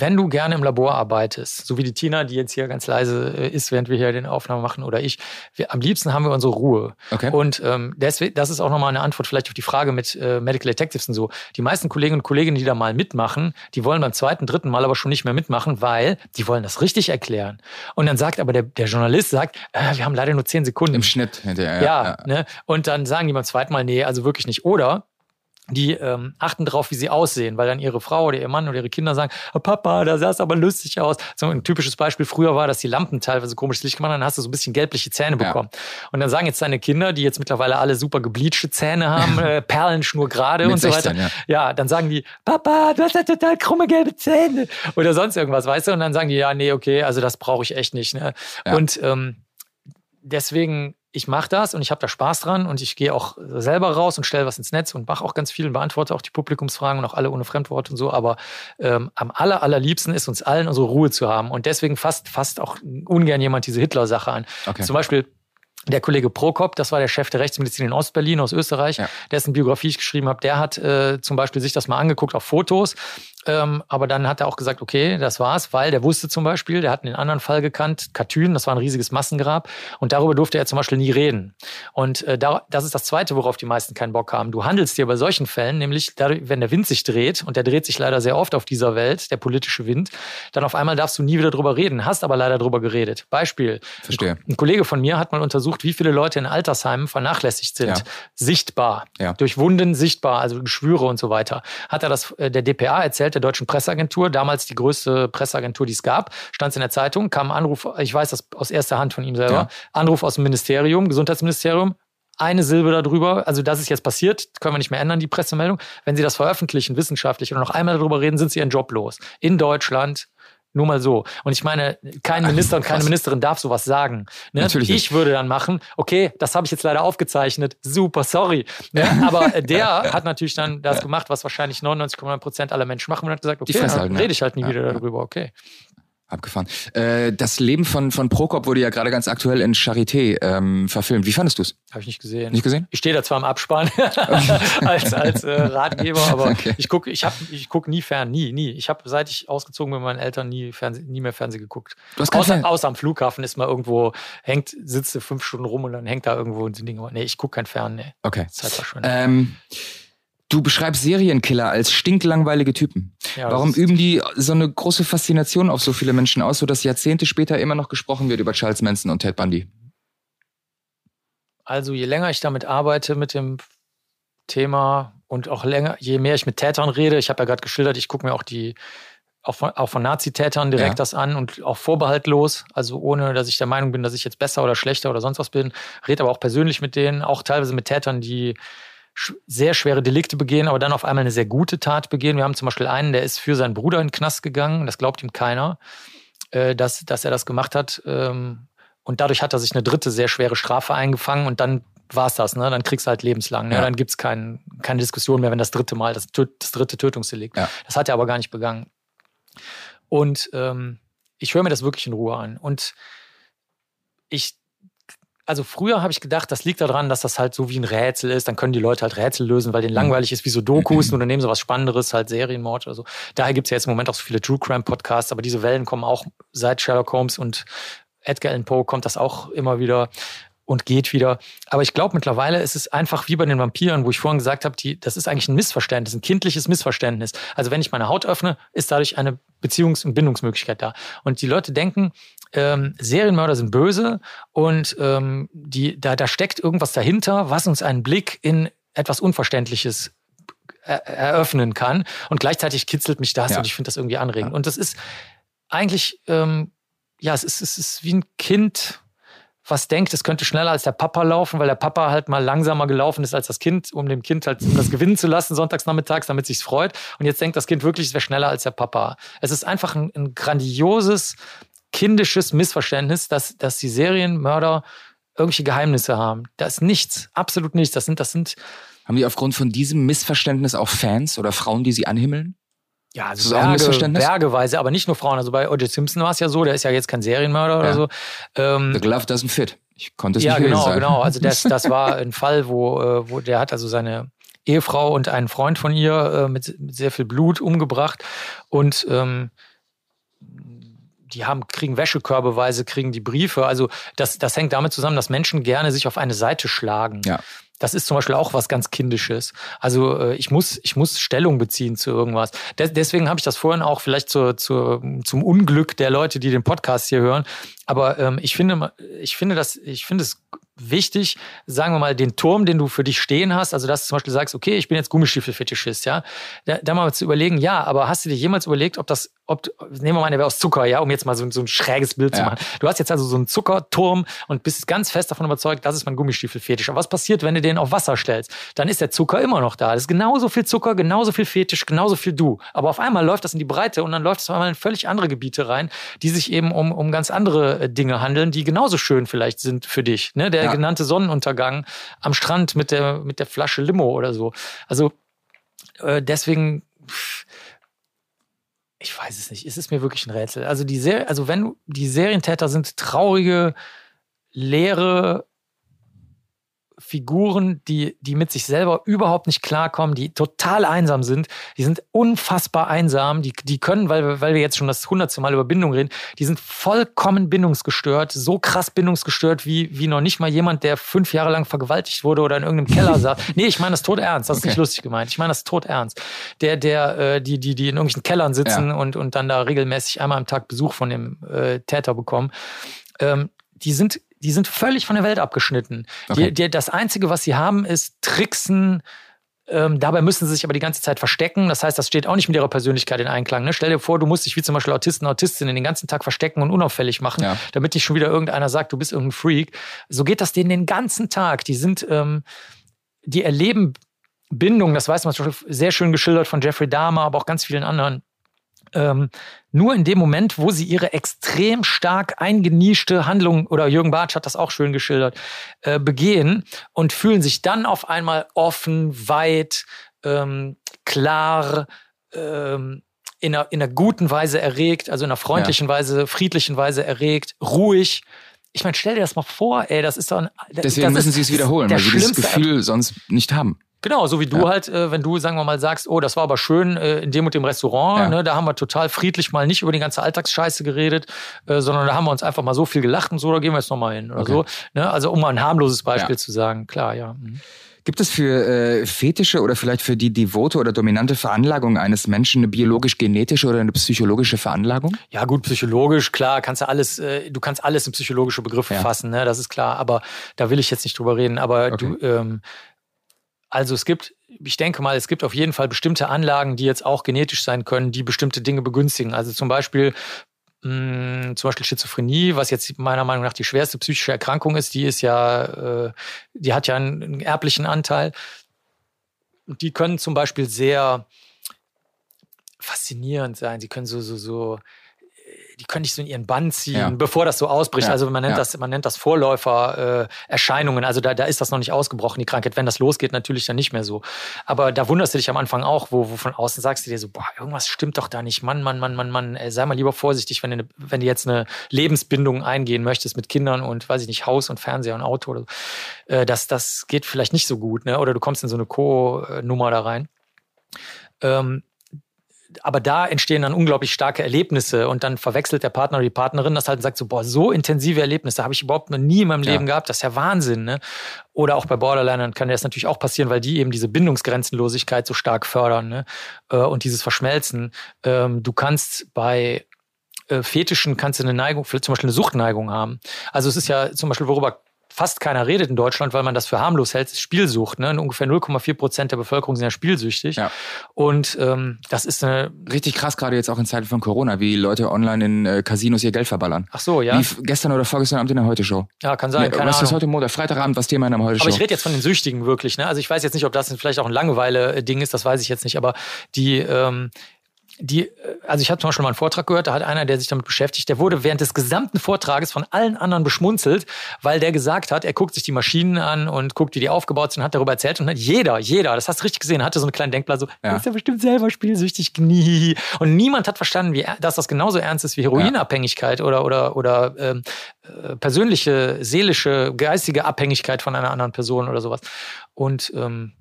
wenn du gerne im Labor arbeitest, so wie die Tina, die jetzt hier ganz leise äh, ist, während wir hier den Aufnahmen machen, oder ich, wir, am liebsten haben wir unsere Ruhe. Okay. Und ähm, deswegen, das ist auch nochmal eine Antwort vielleicht auf die Frage mit äh, Medical Detectives und so. Die meisten Kolleginnen und Kollegen, die da mal mitmachen, die wollen beim zweiten, dritten Mal aber schon nicht mehr mitmachen, weil die wollen das richtig erklären. Und dann sagt aber der, der Journalist, sagt, äh, wir haben leider nur zehn Sekunden. Im Schnitt hinterher. Ja, Ne? Und dann sagen die beim zweiten Mal, nee, also wirklich nicht. Oder die ähm, achten drauf, wie sie aussehen, weil dann ihre Frau oder ihr Mann oder ihre Kinder sagen, oh, Papa, da sah es aber lustig aus. So ein typisches Beispiel früher war, dass die Lampen teilweise komisches Licht gemacht haben, dann hast du so ein bisschen gelbliche Zähne Ja. bekommen. Und dann sagen jetzt deine Kinder, die jetzt mittlerweile alle super gebleachte Zähne haben, äh, Perlenschnur gerade und so 16, weiter. ja. ja, dann sagen die, Papa, du hast ja total krumme gelbe Zähne oder sonst irgendwas, weißt du? Und dann sagen die, ja, nee, okay, also das brauche ich echt nicht. Ne? Ja. Und ähm, deswegen, ich mache das und ich habe da Spaß dran und ich gehe auch selber raus und stelle was ins Netz und mache auch ganz viel und beantworte auch die Publikumsfragen und auch alle ohne Fremdworte und so. Aber ähm, am aller, allerliebsten ist uns allen unsere Ruhe zu haben. Und deswegen fasst, fasst auch ungern jemand diese Hitler-Sache an. Okay. Zum Beispiel der Kollege Prokop, das war der Chef der Rechtsmedizin in Ostberlin aus Österreich, ja. dessen Biografie ich geschrieben habe, der hat äh, zum Beispiel sich das mal angeguckt auf Fotos ähm, aber dann hat er auch gesagt, okay, das war's, weil der wusste zum Beispiel, der hat einen anderen Fall gekannt, Katyn, das war ein riesiges Massengrab und darüber durfte er zum Beispiel nie reden. Und äh, da, das ist das Zweite, worauf die meisten keinen Bock haben. Du handelst dir bei solchen Fällen, nämlich dadurch, wenn der Wind sich dreht, und der dreht sich leider sehr oft auf dieser Welt, der politische Wind, dann auf einmal darfst du nie wieder drüber reden, hast aber leider drüber geredet. Beispiel. Verstehe. Ein, Kollege von mir hat mal untersucht, wie viele Leute in Altersheimen vernachlässigt sind. Ja. Sichtbar. Ja. Durch Wunden sichtbar, also Geschwüre und so weiter. Hat er das äh, der DPA erzählt, der Deutschen Presseagentur, damals die größte Presseagentur, die es gab, stand es in der Zeitung, kam ein Anruf, ich weiß das aus erster Hand von ihm selber, ja. Anruf aus dem Ministerium, Gesundheitsministerium, eine Silbe darüber, also das ist jetzt passiert, können wir nicht mehr ändern, die Pressemeldung. Wenn Sie das veröffentlichen, wissenschaftlich oder noch einmal darüber reden, sind Sie Ihren Job los. In Deutschland, nur mal so. Und ich meine, kein Minister und keine Ministerin darf sowas sagen. Ne? Natürlich ich nicht. würde dann machen, okay, das habe ich jetzt leider aufgezeichnet, super, sorry. Ne? Aber der hat natürlich dann das gemacht, was wahrscheinlich 99,9 Prozent aller Menschen machen und hat gesagt, okay, dann rede ich halt nie wieder darüber, okay. Abgefahren. Äh, das Leben von, von Prokop wurde ja gerade ganz aktuell in Charité ähm, verfilmt. Wie fandest du es? Habe ich nicht gesehen. Nicht gesehen? Ich stehe da zwar im Abspann als, als äh, Ratgeber, aber okay. ich gucke ich ich guck nie fern, nie, nie. Ich habe, seit ich ausgezogen bin mit meinen Eltern, nie, Fernseh, nie mehr Fernsehen geguckt. Außer, außer, am Flughafen ist mal irgendwo, hängt, sitzt du fünf Stunden rum und dann hängt da irgendwo ein Ding. Nee, ich gucke kein Fern, nee. Okay. Zeit verschwindet. Ähm, Du beschreibst Serienkiller als stinklangweilige Typen. Ja, Warum üben die so eine große Faszination auf so viele Menschen aus, sodass Jahrzehnte später immer noch gesprochen wird über Charles Manson und Ted Bundy? Also je länger ich damit arbeite mit dem Thema und auch länger, je mehr ich mit Tätern rede, ich habe ja gerade geschildert, ich gucke mir auch die auch von, auch von Nazitätern direkt ja. das an und auch vorbehaltlos, also ohne, dass ich der Meinung bin, dass ich jetzt besser oder schlechter oder sonst was bin, rede aber auch persönlich mit denen, auch teilweise mit Tätern, die sehr schwere Delikte begehen, aber dann auf einmal eine sehr gute Tat begehen. Wir haben zum Beispiel einen, der ist für seinen Bruder in den Knast gegangen, das glaubt ihm keiner, äh, dass, dass er das gemacht hat. Ähm, und dadurch hat er sich eine dritte sehr schwere Strafe eingefangen und dann war es das, ne? Dann kriegst du halt lebenslang. Ne? Ja. Dann gibt's kein, keine Diskussion mehr, wenn das dritte Mal, das, das dritte Tötungsdelikt. Ja. Das hat er aber gar nicht begangen. Und ähm, ich höre mir das wirklich in Ruhe an. Und ich also früher habe ich gedacht, das liegt daran, dass das halt so wie ein Rätsel ist. Dann können die Leute halt Rätsel lösen, weil denen mhm. langweilig ist wie so Dokus und dann nehmen sie was Spannenderes, halt Serienmord oder so. Daher gibt es ja jetzt im Moment auch so viele True Crime Podcasts, aber diese Wellen kommen auch seit Sherlock Holmes und Edgar Allan Poe kommt das auch immer wieder und geht wieder. Aber ich glaube mittlerweile ist es einfach wie bei den Vampiren, wo ich vorhin gesagt habe, die, das ist eigentlich ein Missverständnis, ein kindliches Missverständnis. Also wenn ich meine Haut öffne, ist dadurch eine Beziehungs- und Bindungsmöglichkeit da. Und die Leute denken, ähm, Serienmörder sind böse und ähm, die, da, da steckt irgendwas dahinter, was uns einen Blick in etwas Unverständliches eröffnen kann. Und gleichzeitig kitzelt mich das ja. und ich finde das irgendwie anregend. Ja. Und das ist eigentlich, ähm, ja, es ist, es ist wie ein Kind, was denkt, es könnte schneller als der Papa laufen, weil der Papa halt mal langsamer gelaufen ist als das Kind, um dem Kind halt das gewinnen zu lassen sonntags nachmittags, damit sich's freut. Und jetzt denkt das Kind wirklich, es wäre schneller als der Papa. Es ist einfach ein, ein grandioses, kindisches Missverständnis, dass, dass die Serienmörder irgendwelche Geheimnisse haben. Da ist nichts, absolut nichts. Das sind, das sind. Haben die aufgrund von diesem Missverständnis auch Fans oder Frauen, die sie anhimmeln? Ja, also Berge, bergeweise, aber nicht nur Frauen. Also bei O.J. Simpson war es ja so, der ist ja jetzt kein Serienmörder ja. oder so. Ähm, The Glove doesn't fit. Ich konnte es ja, nicht genau, sagen. genau. Also das, das war ein Fall, wo, äh, wo der hat also seine Ehefrau und einen Freund von ihr äh, mit, mit sehr viel Blut umgebracht und ähm, die haben, kriegen Wäschekörbeweise, kriegen die Briefe. Also das, das hängt damit zusammen, dass Menschen gerne sich auf eine Seite schlagen. Ja. Das ist zum Beispiel auch was ganz Kindisches. Also äh, ich muss, ich muss Stellung beziehen zu irgendwas. Des, deswegen habe ich das vorhin auch vielleicht zur, zur, zum Unglück der Leute, die den Podcast hier hören. Aber ähm, ich finde, ich finde das, ich finde es wichtig, sagen wir mal, den Turm, den du für dich stehen hast, also dass du zum Beispiel sagst, okay, ich bin jetzt Gummistiefel-Fetischist, ja, da, da, mal zu überlegen, ja, aber hast du dir jemals überlegt, ob das, ob, nehmen wir mal, der wäre aus Zucker, ja, um jetzt mal so, so ein schräges Bild ja. zu machen. Du hast jetzt also so einen Zuckerturm und bist ganz fest davon überzeugt, das ist mein Gummistiefel-Fetisch. Aber was passiert, wenn du den auf Wasser stellst? Dann ist der Zucker immer noch da. Das ist genauso viel Zucker, genauso viel Fetisch, genauso viel du. Aber auf einmal läuft das in die Breite und dann läuft es auf einmal in völlig andere Gebiete rein, die sich eben um, um ganz andere äh, Dinge handeln, die genauso schön vielleicht sind für dich. Ne? Der, ja. genannte Sonnenuntergang am Strand mit der, mit der Flasche Limo oder so. Also äh, deswegen, ich weiß es nicht, ist es mir wirklich ein Rätsel. Also die Serie, also wenn die Serientäter sind traurige, leere Figuren, die, die mit sich selber überhaupt nicht klarkommen, die total einsam sind. Die sind unfassbar einsam. Die, die können, weil, weil wir jetzt schon das hundertste Mal über Bindung reden, die sind vollkommen bindungsgestört. So krass bindungsgestört wie, wie noch nicht mal jemand, der fünf Jahre lang vergewaltigt wurde oder in irgendeinem Keller saß. Nee, ich meine das tot ernst. Das ist okay. nicht lustig gemeint. Ich meine das tot ernst. Der, der, äh, die, die, die in irgendwelchen Kellern sitzen ja. und, und dann da regelmäßig einmal am Tag Besuch von dem äh, Täter bekommen. Ähm, die sind die sind völlig von der Welt abgeschnitten. Okay. Die, die, das Einzige, was sie haben, ist Tricksen. Ähm, dabei müssen sie sich aber die ganze Zeit verstecken. Das heißt, das steht auch nicht mit ihrer Persönlichkeit in Einklang. Ne? Stell dir vor, du musst dich wie zum Beispiel Autisten, Autistinnen den ganzen Tag verstecken und unauffällig machen, ja. damit nicht schon wieder irgendeiner sagt, du bist irgendein Freak. So geht das denen den ganzen Tag. Die sind, ähm, die erleben Bindung, das weiß man sehr schön geschildert von Jeffrey Dahmer, aber auch ganz vielen anderen ähm, nur in dem Moment, wo sie ihre extrem stark eingenischte Handlung, oder Jürgen Bartsch hat das auch schön geschildert, äh, begehen und fühlen sich dann auf einmal offen, weit, ähm, klar, ähm, in einer, in einer guten Weise erregt, also in einer freundlichen ja. Weise, friedlichen Weise erregt, ruhig. Ich meine, stell dir das mal vor, ey, das ist doch ein. Deswegen müssen sie es wiederholen, weil sie dieses Gefühl sonst nicht haben. Genau, so wie du ja. halt, äh, wenn du, sagen wir mal, sagst, oh, das war aber schön äh, in dem und dem Restaurant, ja. ne, da haben wir total friedlich mal nicht über die ganze Alltagsscheiße geredet, äh, sondern da haben wir uns einfach mal so viel gelacht und so, da gehen wir jetzt nochmal hin oder okay. so. Ne? Also um mal ein harmloses Beispiel ja. zu sagen, klar, ja. Mhm. Gibt es für äh, fetische oder vielleicht für die devote oder dominante Veranlagung eines Menschen eine biologisch-genetische oder eine psychologische Veranlagung? Ja, gut, psychologisch, klar, kannst du alles, äh, du kannst alles in psychologische Begriffe ja. fassen, ne? das ist klar, aber da will ich jetzt nicht drüber reden. Aber okay. du, ähm, also es gibt, ich denke mal, es gibt auf jeden Fall bestimmte Anlagen, die jetzt auch genetisch sein können, die bestimmte Dinge begünstigen. Also zum Beispiel mh, mm, zum Beispiel Schizophrenie, was jetzt meiner Meinung nach die schwerste psychische Erkrankung ist, die ist ja, äh, die hat ja einen, einen erblichen Anteil. Die können zum Beispiel sehr faszinierend sein. Sie können so, so, so die können nicht so in ihren Bann ziehen, ja. bevor das so ausbricht. Ja. Also man nennt ja. das, man nennt das Vorläufererscheinungen. Äh, also da, da ist das noch nicht ausgebrochen, die Krankheit. Wenn das losgeht, natürlich dann nicht mehr so. Aber da wunderst du dich am Anfang auch, wo, wo von außen sagst du dir so, boah, irgendwas stimmt doch da nicht. Mann, Mann, Mann, Mann, Mann, ey, sei mal lieber vorsichtig, wenn du, wenn du jetzt eine Lebensbindung eingehen möchtest mit Kindern und, weiß ich nicht, Haus und Fernseher und Auto oder so. Äh, das, das geht vielleicht nicht so gut, ne? Oder du kommst in so eine Co-Nummer da rein. Ähm, aber da entstehen dann unglaublich starke Erlebnisse und dann verwechselt der Partner oder die Partnerin das halt und sagt so, boah, so intensive Erlebnisse habe ich überhaupt noch nie in meinem ja. Leben gehabt, das ist ja Wahnsinn, ne? Oder auch bei Borderlinern kann das natürlich auch passieren, weil die eben diese Bindungsgrenzenlosigkeit so stark fördern, ne? Äh, und dieses Verschmelzen. Ähm, du kannst bei äh, Fetischen kannst du eine Neigung, zum Beispiel eine Suchtneigung haben. Also es ist ja zum Beispiel, worüber fast keiner redet in Deutschland, weil man das für harmlos hält, ist Spielsucht. Ne? ungefähr 0,4 Prozent der Bevölkerung sind ja spielsüchtig. Ja. Und ähm, das ist eine. Richtig krass, gerade jetzt auch in Zeiten von Corona, wie Leute online in äh, Casinos ihr Geld verballern. Ach so, ja. Wie gestern oder vorgestern Abend in der Heute-Show. Ja, kann sein. Ja, keine was Ahnung. ist heute Montag? Freitagabend, was Thema in der Heute-Show? Aber ich rede jetzt von den Süchtigen wirklich. Ne? Also ich weiß jetzt nicht, ob das vielleicht auch ein Langeweile-Ding ist, das weiß ich jetzt nicht. Aber die, ähm, die, äh, also ich habe zum Beispiel mal einen Vortrag gehört, da hat einer, der sich damit beschäftigt, der wurde während des gesamten Vortrages von allen anderen beschmunzelt, weil der gesagt hat, er guckt sich die Maschinen an und guckt, wie die aufgebaut sind, hat darüber erzählt und hat jeder, jeder, das hast du richtig gesehen, hatte so eine kleine Denkblase, so, ja. ist ja bestimmt selber spielsüchtig, nie. Und niemand hat verstanden, wie, dass das genauso ernst ist wie Heroinabhängigkeit ja. oder, oder, oder ähm, äh, persönliche, seelische, geistige Abhängigkeit von einer anderen Person oder sowas. Und ähm,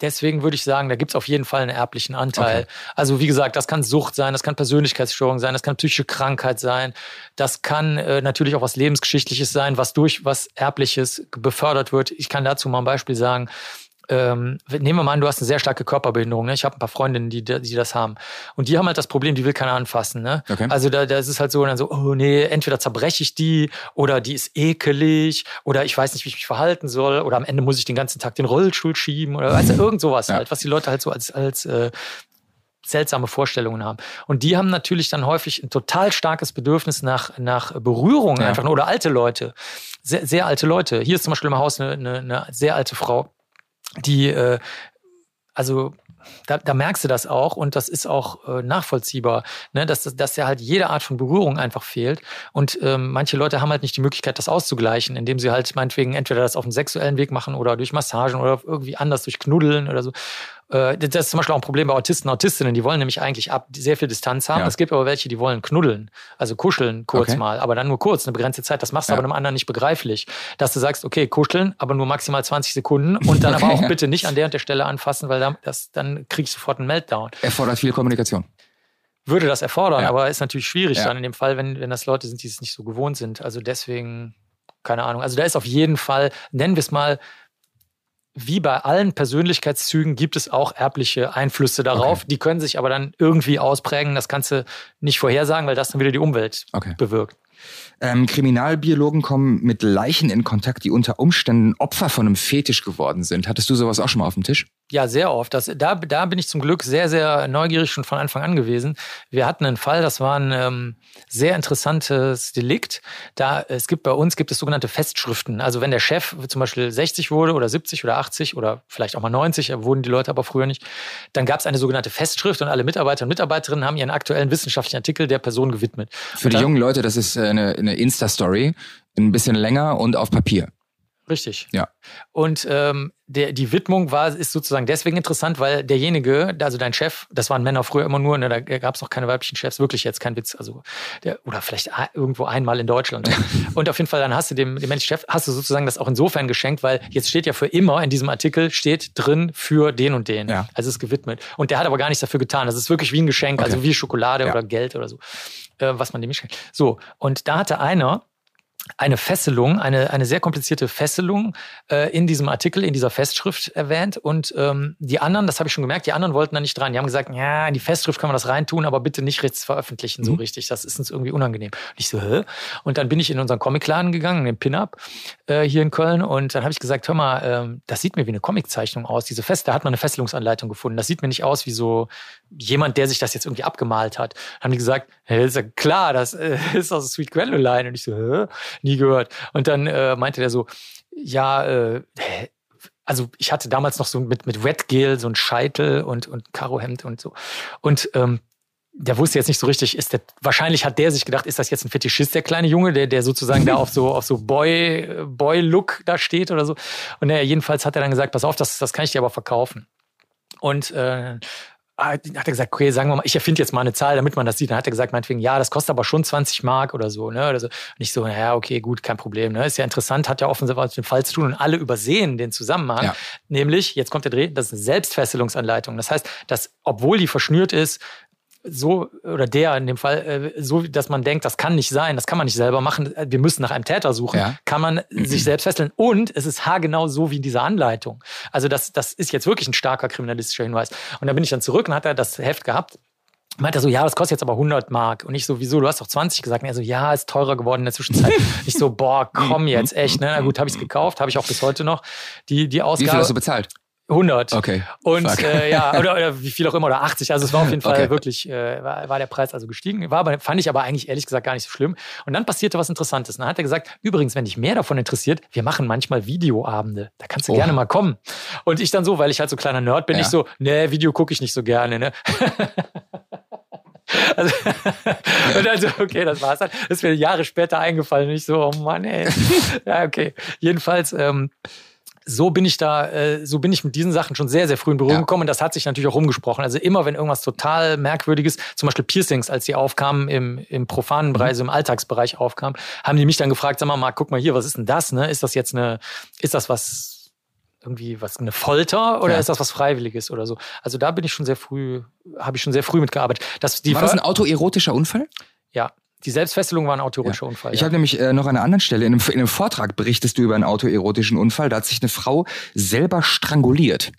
Deswegen würde ich sagen, da gibt es auf jeden Fall einen erblichen Anteil. Okay. Also wie gesagt, das kann Sucht sein, das kann Persönlichkeitsstörung sein, das kann psychische Krankheit sein, das kann äh, natürlich auch was Lebensgeschichtliches sein, was durch was Erbliches befördert wird. Ich kann dazu mal ein Beispiel sagen ähm, nehmen wir mal an, du hast eine sehr starke Körperbehinderung. Ne? Ich habe ein paar Freundinnen, die, die das haben. Und die haben halt das Problem, die will keiner anfassen. Ne? Okay. Also da, da ist es halt so, dann so, oh nee, entweder zerbreche ich die oder die ist ekelig oder ich weiß nicht, wie ich mich verhalten soll oder am Ende muss ich den ganzen Tag den Rollstuhl schieben oder weißt du, irgend sowas ja. halt, was die Leute halt so als, als äh, seltsame Vorstellungen haben. Und die haben natürlich dann häufig ein total starkes Bedürfnis nach, nach Berührung ja. einfach. Oder alte Leute, sehr, sehr alte Leute. Hier ist zum Beispiel im Haus eine, eine, eine sehr alte Frau, die äh, also da, da merkst du das auch und das ist auch äh, nachvollziehbar, ne? dass, dass ja halt jede Art von Berührung einfach fehlt. Und ähm, manche Leute haben halt nicht die Möglichkeit, das auszugleichen, indem sie halt meinetwegen entweder das auf dem sexuellen Weg machen oder durch Massagen oder irgendwie anders durch Knuddeln oder so. Äh, das ist zum Beispiel auch ein Problem bei Autisten und Autistinnen. Die wollen nämlich eigentlich ab sehr viel Distanz haben. Ja. Es gibt aber welche, die wollen knuddeln, also kuscheln kurz okay. mal, aber dann nur kurz, eine begrenzte Zeit. Das machst du ja. aber einem anderen nicht begreiflich, dass du sagst, okay, kuscheln, aber nur maximal 20 Sekunden und dann okay, aber auch ja. bitte nicht an der und der Stelle anfassen, weil dann, das, dann kriegst du sofort einen Meltdown. Erfordert viel Kommunikation würde das erfordern, ja. aber ist natürlich schwierig ja. dann in dem Fall, wenn, wenn das Leute sind, die es nicht so gewohnt sind. Also deswegen, keine Ahnung. Also da ist auf jeden Fall, nennen wir es mal, wie bei allen Persönlichkeitszügen gibt es auch erbliche Einflüsse darauf. Okay. Die können sich aber dann irgendwie ausprägen. Das kannst du nicht vorhersagen, weil das dann wieder die Umwelt okay. bewirkt. Ähm, Kriminalbiologen kommen mit Leichen in Kontakt, die unter Umständen Opfer von einem Fetisch geworden sind. Hattest du sowas auch schon mal auf dem Tisch? Ja, sehr oft. Das, da, da bin ich zum Glück sehr, sehr neugierig schon von Anfang an gewesen. Wir hatten einen Fall, das war ein ähm, sehr interessantes Delikt. Da, es gibt bei uns gibt es sogenannte Festschriften. Also wenn der Chef zum Beispiel 60 wurde oder 70 oder 80 oder vielleicht auch mal 90, wurden die Leute aber früher nicht, dann gab es eine sogenannte Festschrift und alle Mitarbeiter und Mitarbeiterinnen haben ihren aktuellen wissenschaftlichen Artikel der Person gewidmet. Für die jungen Leute, das ist äh, eine, eine Insta-Story, ein bisschen länger und auf Papier. Richtig. Ja. Und ähm, der, die Widmung war, ist sozusagen deswegen interessant, weil derjenige, also dein Chef, das waren Männer früher immer nur, ne, da gab es noch keine weiblichen Chefs, wirklich jetzt kein Witz, also der, oder vielleicht irgendwo einmal in Deutschland. und auf jeden Fall, dann hast du dem, dem männlichen Chef, hast du sozusagen das auch insofern geschenkt, weil jetzt steht ja für immer in diesem Artikel, steht drin für den und den. Ja. Also ist gewidmet. Und der hat aber gar nichts dafür getan. Das ist wirklich wie ein Geschenk, okay. also wie Schokolade ja. oder Geld oder so, äh, was man dem schenkt. So, und da hatte einer, eine Fesselung, eine, eine sehr komplizierte Fesselung äh, in diesem Artikel, in dieser Festschrift erwähnt. Und ähm, die anderen, das habe ich schon gemerkt, die anderen wollten da nicht dran. Die haben gesagt, ja, in die Festschrift kann man das reintun, aber bitte nicht rechts veröffentlichen, mhm. so richtig. Das ist uns irgendwie unangenehm. Und ich so, hä? Und dann bin ich in unseren Comicladen gegangen, den Pin-Up äh, hier in Köln. Und dann habe ich gesagt, hör mal, ähm, das sieht mir wie eine Comiczeichnung aus. Diese Fest, da hat man eine Fesselungsanleitung gefunden. Das sieht mir nicht aus wie so jemand, der sich das jetzt irgendwie abgemalt hat. Dann haben die gesagt, hey, ist ja klar, das äh, ist aus Sweet Gwendoline. Und ich so, hä? Nie gehört. Und dann äh, meinte der so, ja, äh, also ich hatte damals noch so mit, mit Wetgel so ein Scheitel und, und Karohemd und so. Und ähm, der wusste jetzt nicht so richtig, ist der, wahrscheinlich hat der sich gedacht, ist das jetzt ein Fetischist, der kleine Junge, der, der sozusagen da auf so, auf so Boy, Boy-Look da steht oder so. Und er, jedenfalls hat er dann gesagt, pass auf, das, das kann ich dir aber verkaufen. Und äh, hat er gesagt, okay, sagen wir mal, ich erfinde jetzt mal eine Zahl, damit man das sieht. Dann hat er gesagt, meinetwegen, ja, das kostet aber schon 20 Mark oder so. Ne? Oder so. Und ich so, naja, okay, gut, kein Problem. Ne? Ist ja interessant, hat ja offensichtlich was mit dem Fall zu tun und alle übersehen den Zusammenhang. Ja. Nämlich, jetzt kommt der Dreh, das ist eine Selbstfesselungsanleitung. Das heißt, dass, obwohl die verschnürt ist, so oder der in dem Fall äh, so, dass man denkt, das kann nicht sein, das kann man nicht selber machen. Wir müssen nach einem Täter suchen. Ja. Kann man mhm. sich selbst fesseln und es ist haargenau so wie in dieser Anleitung. Also das, das ist jetzt wirklich ein starker kriminalistischer Hinweis. Und da bin ich dann zurück und hat er das Heft gehabt meinte er so, ja, das kostet jetzt aber 100 Mark. Und ich so, wieso, du hast doch 20 gesagt. Und er so, ja, ist teurer geworden in der Zwischenzeit. ich so, boah, komm jetzt, echt. Ne? Na gut, habe ich es gekauft, habe ich auch bis heute noch. Die, die Ausgabe. Wie viel hast du bezahlt? 100. Okay. Und äh, ja, oder, oder wie viel auch immer, oder 80. Also es war auf jeden Fall okay. wirklich, äh, war, war der Preis also gestiegen. War aber, fand ich aber eigentlich ehrlich gesagt gar nicht so schlimm. Und dann passierte was Interessantes. Und dann hat er gesagt, übrigens, wenn dich mehr davon interessiert, wir machen manchmal Videoabende. Da kannst du oh. gerne mal kommen. Und ich dann so, weil ich halt so kleiner Nerd bin, ja. ich so, nee, Video gucke ich nicht so gerne. Ne? Also, und dann so, okay, das war's dann. Das ist mir Jahre später eingefallen. Und ich so, oh Mann, ey. Ja, okay. Jedenfalls, ähm, so bin ich da, äh, so bin ich mit diesen Sachen schon sehr, sehr früh in Berührung ja. gekommen. Und das hat sich natürlich auch rumgesprochen. Also immer, wenn irgendwas total Merkwürdiges, zum Beispiel Piercings, als die aufkamen im, im profanen Bereich, mhm. im Alltagsbereich aufkamen, haben die mich dann gefragt, sag mal, Marc, guck mal hier, was ist denn das? Ne? Ist das jetzt eine, ist das was, irgendwie was, eine Folter oder ja. ist das was Freiwilliges oder so? Also da bin ich schon sehr früh, habe ich schon sehr früh mitgearbeitet. Das, die War das ein autoerotischer Unfall? Ja, die Selbstfesselung war ein autoerotischer ja. Unfall. Ich ja. habe nämlich äh, noch an einer anderen Stelle, in einem, in einem Vortrag berichtest du über einen autoerotischen Unfall, da hat sich eine Frau selber stranguliert.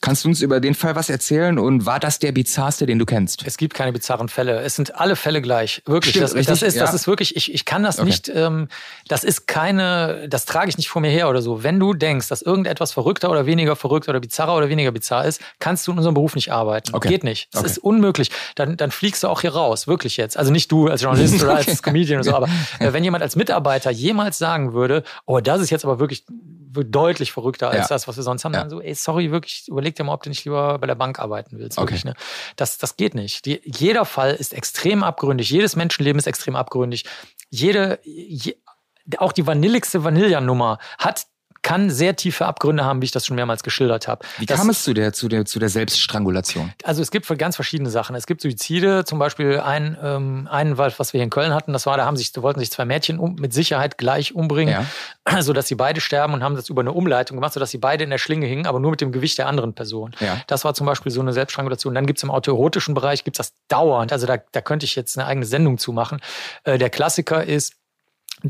Kannst du uns über den Fall was erzählen und war das der bizarrste, den du kennst? Es gibt keine bizarren Fälle. Es sind alle Fälle gleich. Wirklich. Stimmt, das, das, ist, ja. das ist wirklich, ich, ich kann das okay. nicht, ähm, das ist keine, das trage ich nicht vor mir her oder so. Wenn du denkst, dass irgendetwas verrückter oder weniger verrückt oder bizarrer oder weniger bizarr ist, kannst du in unserem Beruf nicht arbeiten. Okay. Geht nicht. Das okay. ist unmöglich. Dann, dann fliegst du auch hier raus. Wirklich jetzt. Also nicht du als Journalist oder als Comedian oder so, aber äh, wenn jemand als Mitarbeiter jemals sagen würde, oh, das ist jetzt aber wirklich deutlich verrückter als ja. das, was wir sonst haben, ja. dann so, ey, sorry, wirklich, überleg überleg dir mal, ob du nicht lieber bei der Bank arbeiten willst. Okay. Wirklich, ne? das, das geht nicht. Die, jeder Fall ist extrem abgründig. Jedes Menschenleben ist extrem abgründig. Jede, je, auch die vanilligste Vanillanummer hat kann sehr tiefe Abgründe haben, wie ich das schon mehrmals geschildert habe. Wie Das- kam es zu der, zu der, zu der Selbststrangulation? also es gibt für ganz verschiedene Sachen. Es gibt Suizide, zum Beispiel ein, ähm, einen, was was wir hier in Köln hatten, das war, da haben sich, wollten sich zwei Mädchen um, mit Sicherheit gleich umbringen, sodass sie beide sterben und haben das über eine Umleitung gemacht, sodass sie beide in der Schlinge hingen, aber nur mit dem Gewicht der anderen Person. Ja. Das war zum Beispiel so eine Selbststrangulation. Dann gibt es im autoerotischen Bereich, gibt das dauernd. Also da, da könnte ich jetzt eine eigene Sendung zu machen. Äh, der Klassiker ist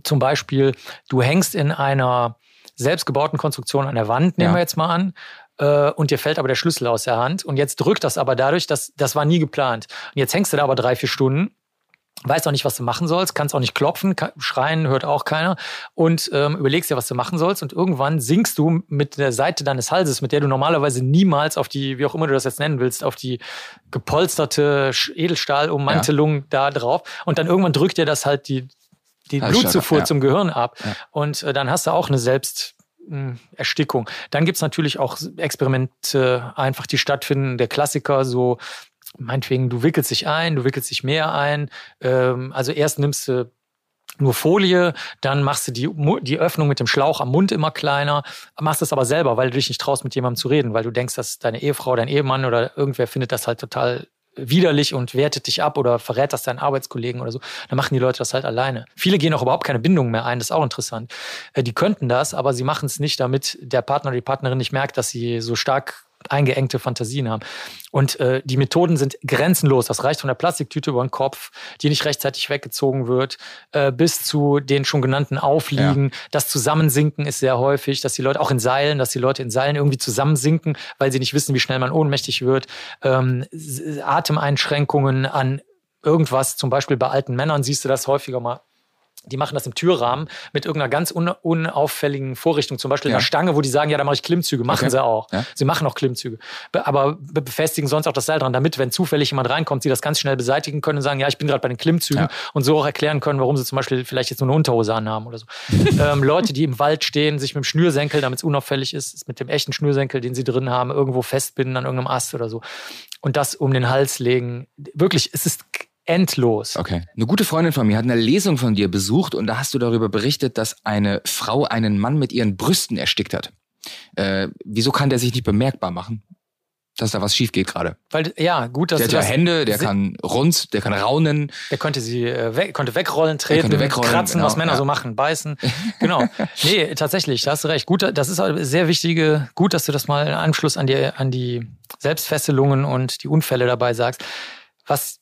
zum Beispiel, du hängst in einer selbstgebauten Konstruktion an der Wand, nehmen Ja. wir jetzt mal an, äh, und dir fällt aber der Schlüssel aus der Hand. Und jetzt drückt das aber dadurch, dass das war nie geplant. Und jetzt hängst du da aber drei, vier Stunden. Weißt auch nicht, was du machen sollst, kannst auch nicht klopfen, ka- schreien hört auch keiner und ähm, überlegst dir, was du machen sollst und irgendwann sinkst du mit der Seite deines Halses, mit der du normalerweise niemals auf die, wie auch immer du das jetzt nennen willst, auf die gepolsterte Edelstahlummantelung da drauf und dann irgendwann drückt dir das halt die, die Halsschlagader, Blutzufuhr ja. zum Gehirn ab Ja. und äh, dann hast du auch eine Selbst Erstickung. Dann gibt's natürlich auch Experimente, einfach die stattfinden. Der Klassiker, so meinetwegen, du wickelst dich ein, du wickelst dich mehr ein. Ähm, also erst nimmst du nur Folie, dann machst du die, die Öffnung mit dem Schlauch am Mund immer kleiner, machst es aber selber, weil du dich nicht traust, mit jemandem zu reden, weil du denkst, dass deine Ehefrau, dein Ehemann oder irgendwer findet das halt total widerlich und wertet dich ab oder verrät das deinen Arbeitskollegen oder so, dann machen die Leute das halt alleine. Viele gehen auch überhaupt keine Bindung mehr ein, das ist auch interessant. Äh, Die könnten das, aber sie machen es nicht, damit der Partner oder die Partnerin nicht merkt, dass sie so stark eingeengte Fantasien haben. Und äh, die Methoden sind grenzenlos. Das reicht von der Plastiktüte über den Kopf, die nicht rechtzeitig weggezogen wird, äh, bis zu den schon genannten Aufliegen. Das Zusammensinken ist sehr häufig, dass die Leute auch in Seilen, dass die Leute in Seilen irgendwie zusammensinken, weil sie nicht wissen, wie schnell man ohnmächtig wird. Ähm, Atemeinschränkungen an irgendwas, zum Beispiel bei alten Männern siehst du das häufiger mal. Die machen das im Türrahmen mit irgendeiner ganz un unauffälligen Vorrichtung, zum Beispiel Ja. einer Stange, wo die sagen, ja, da mache ich Klimmzüge. Machen Okay. sie auch. Ja. Sie machen auch Klimmzüge. Be aber be- befestigen sonst auch das Seil dran, damit, wenn zufällig jemand reinkommt, sie das ganz schnell beseitigen können und sagen, ja, ich bin gerade bei den Klimmzügen Ja. und so auch erklären können, warum sie zum Beispiel vielleicht jetzt nur eine Unterhose anhaben oder so. ähm, Leute, die im Wald stehen, sich mit dem Schnürsenkel, damit es unauffällig ist, ist mit dem echten Schnürsenkel, den sie drin haben, irgendwo festbinden an irgendeinem Ast oder so. Und das um den Hals legen. Wirklich, es ist endlos. Okay. Eine gute Freundin von mir hat eine Lesung von dir besucht und da hast du darüber berichtet, dass eine Frau einen Mann mit ihren Brüsten erstickt hat. Äh, wieso kann der sich nicht bemerkbar machen, dass da was schief geht gerade? Weil, ja, gut, dass Der hat ja Hände, der kann rund, der kann raunen. Der konnte sie äh, weg, konnte wegrollen, treten, konnte wegrollen, kratzen, was genau, Männer ja. so machen, beißen. Genau. nee, tatsächlich, da hast du recht. Gut, das ist sehr wichtige, gut, dass du das mal im Anschluss an die, an die Selbstfesselungen und die Unfälle dabei sagst. Was,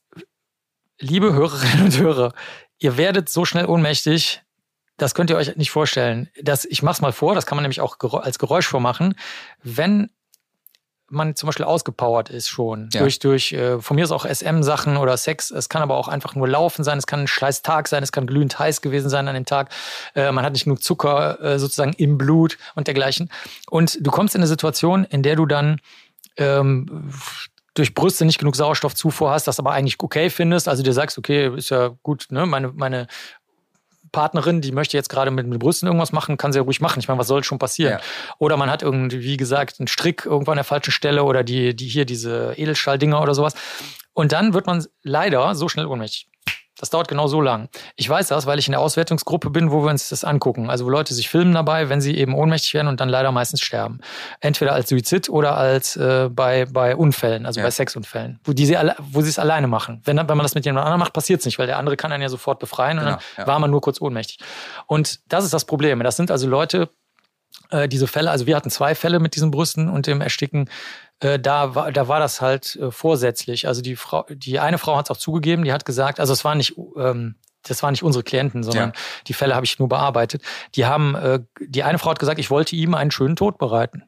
liebe Hörerinnen und Hörer, ihr werdet so schnell ohnmächtig, das könnt ihr euch nicht vorstellen. Das, ich mach's mal vor, das kann man nämlich auch als Geräusch vormachen. Wenn man zum Beispiel ausgepowert ist schon Ja. durch durch äh, von mir ist auch SM-Sachen oder Sex. Es kann aber auch einfach nur Laufen sein. Es kann ein scheiß Tag sein. Es kann glühend heiß gewesen sein an dem Tag. Äh, man hat nicht genug Zucker äh, sozusagen im Blut und dergleichen. Und du kommst in eine Situation, in der du dann ähm, durch Brüste nicht genug Sauerstoffzufuhr hast, das aber eigentlich okay findest. Also dir sagst, okay, ist ja gut, ne, meine meine Partnerin, die möchte jetzt gerade mit den Brüsten irgendwas machen, kann sie ja ruhig machen. Ich meine, was soll schon passieren? Ja. Oder man hat irgendwie, wie gesagt, einen Strick irgendwo an der falschen Stelle oder die, die hier diese Edelstahldinger oder sowas. Und dann wird man leider so schnell ohnmächtig. Das dauert genau so lang. Ich weiß das, weil ich in der Auswertungsgruppe bin, wo wir uns das angucken. Also wo Leute sich filmen dabei, wenn sie eben ohnmächtig werden und dann leider meistens sterben. Entweder als Suizid oder als äh, bei, bei Unfällen, also Ja. bei Sexunfällen, wo, die sie alle, wo sie es alleine machen. Wenn, wenn man das mit jemand anderem macht, passiert es nicht, weil der andere kann einen ja sofort befreien und Genau, dann ja. war man nur kurz ohnmächtig. Und das ist das Problem. Das sind also Leute, äh, diese Fälle, also wir hatten zwei Fälle mit diesen Brüsten und dem Ersticken. Äh, da, war, da war das halt äh, vorsätzlich. Also die Frau, die eine Frau hat es auch zugegeben, die hat gesagt, also es war nicht, ähm, das waren nicht unsere Klienten, sondern Ja. die Fälle habe ich nur bearbeitet. Die haben, äh, die eine Frau hat gesagt, ich wollte ihm einen schönen Tod bereiten,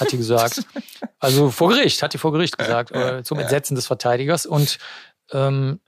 hat die gesagt. also vor Gericht, hat die vor Gericht gesagt, äh, zum Entsetzen des Verteidigers. Und ähm,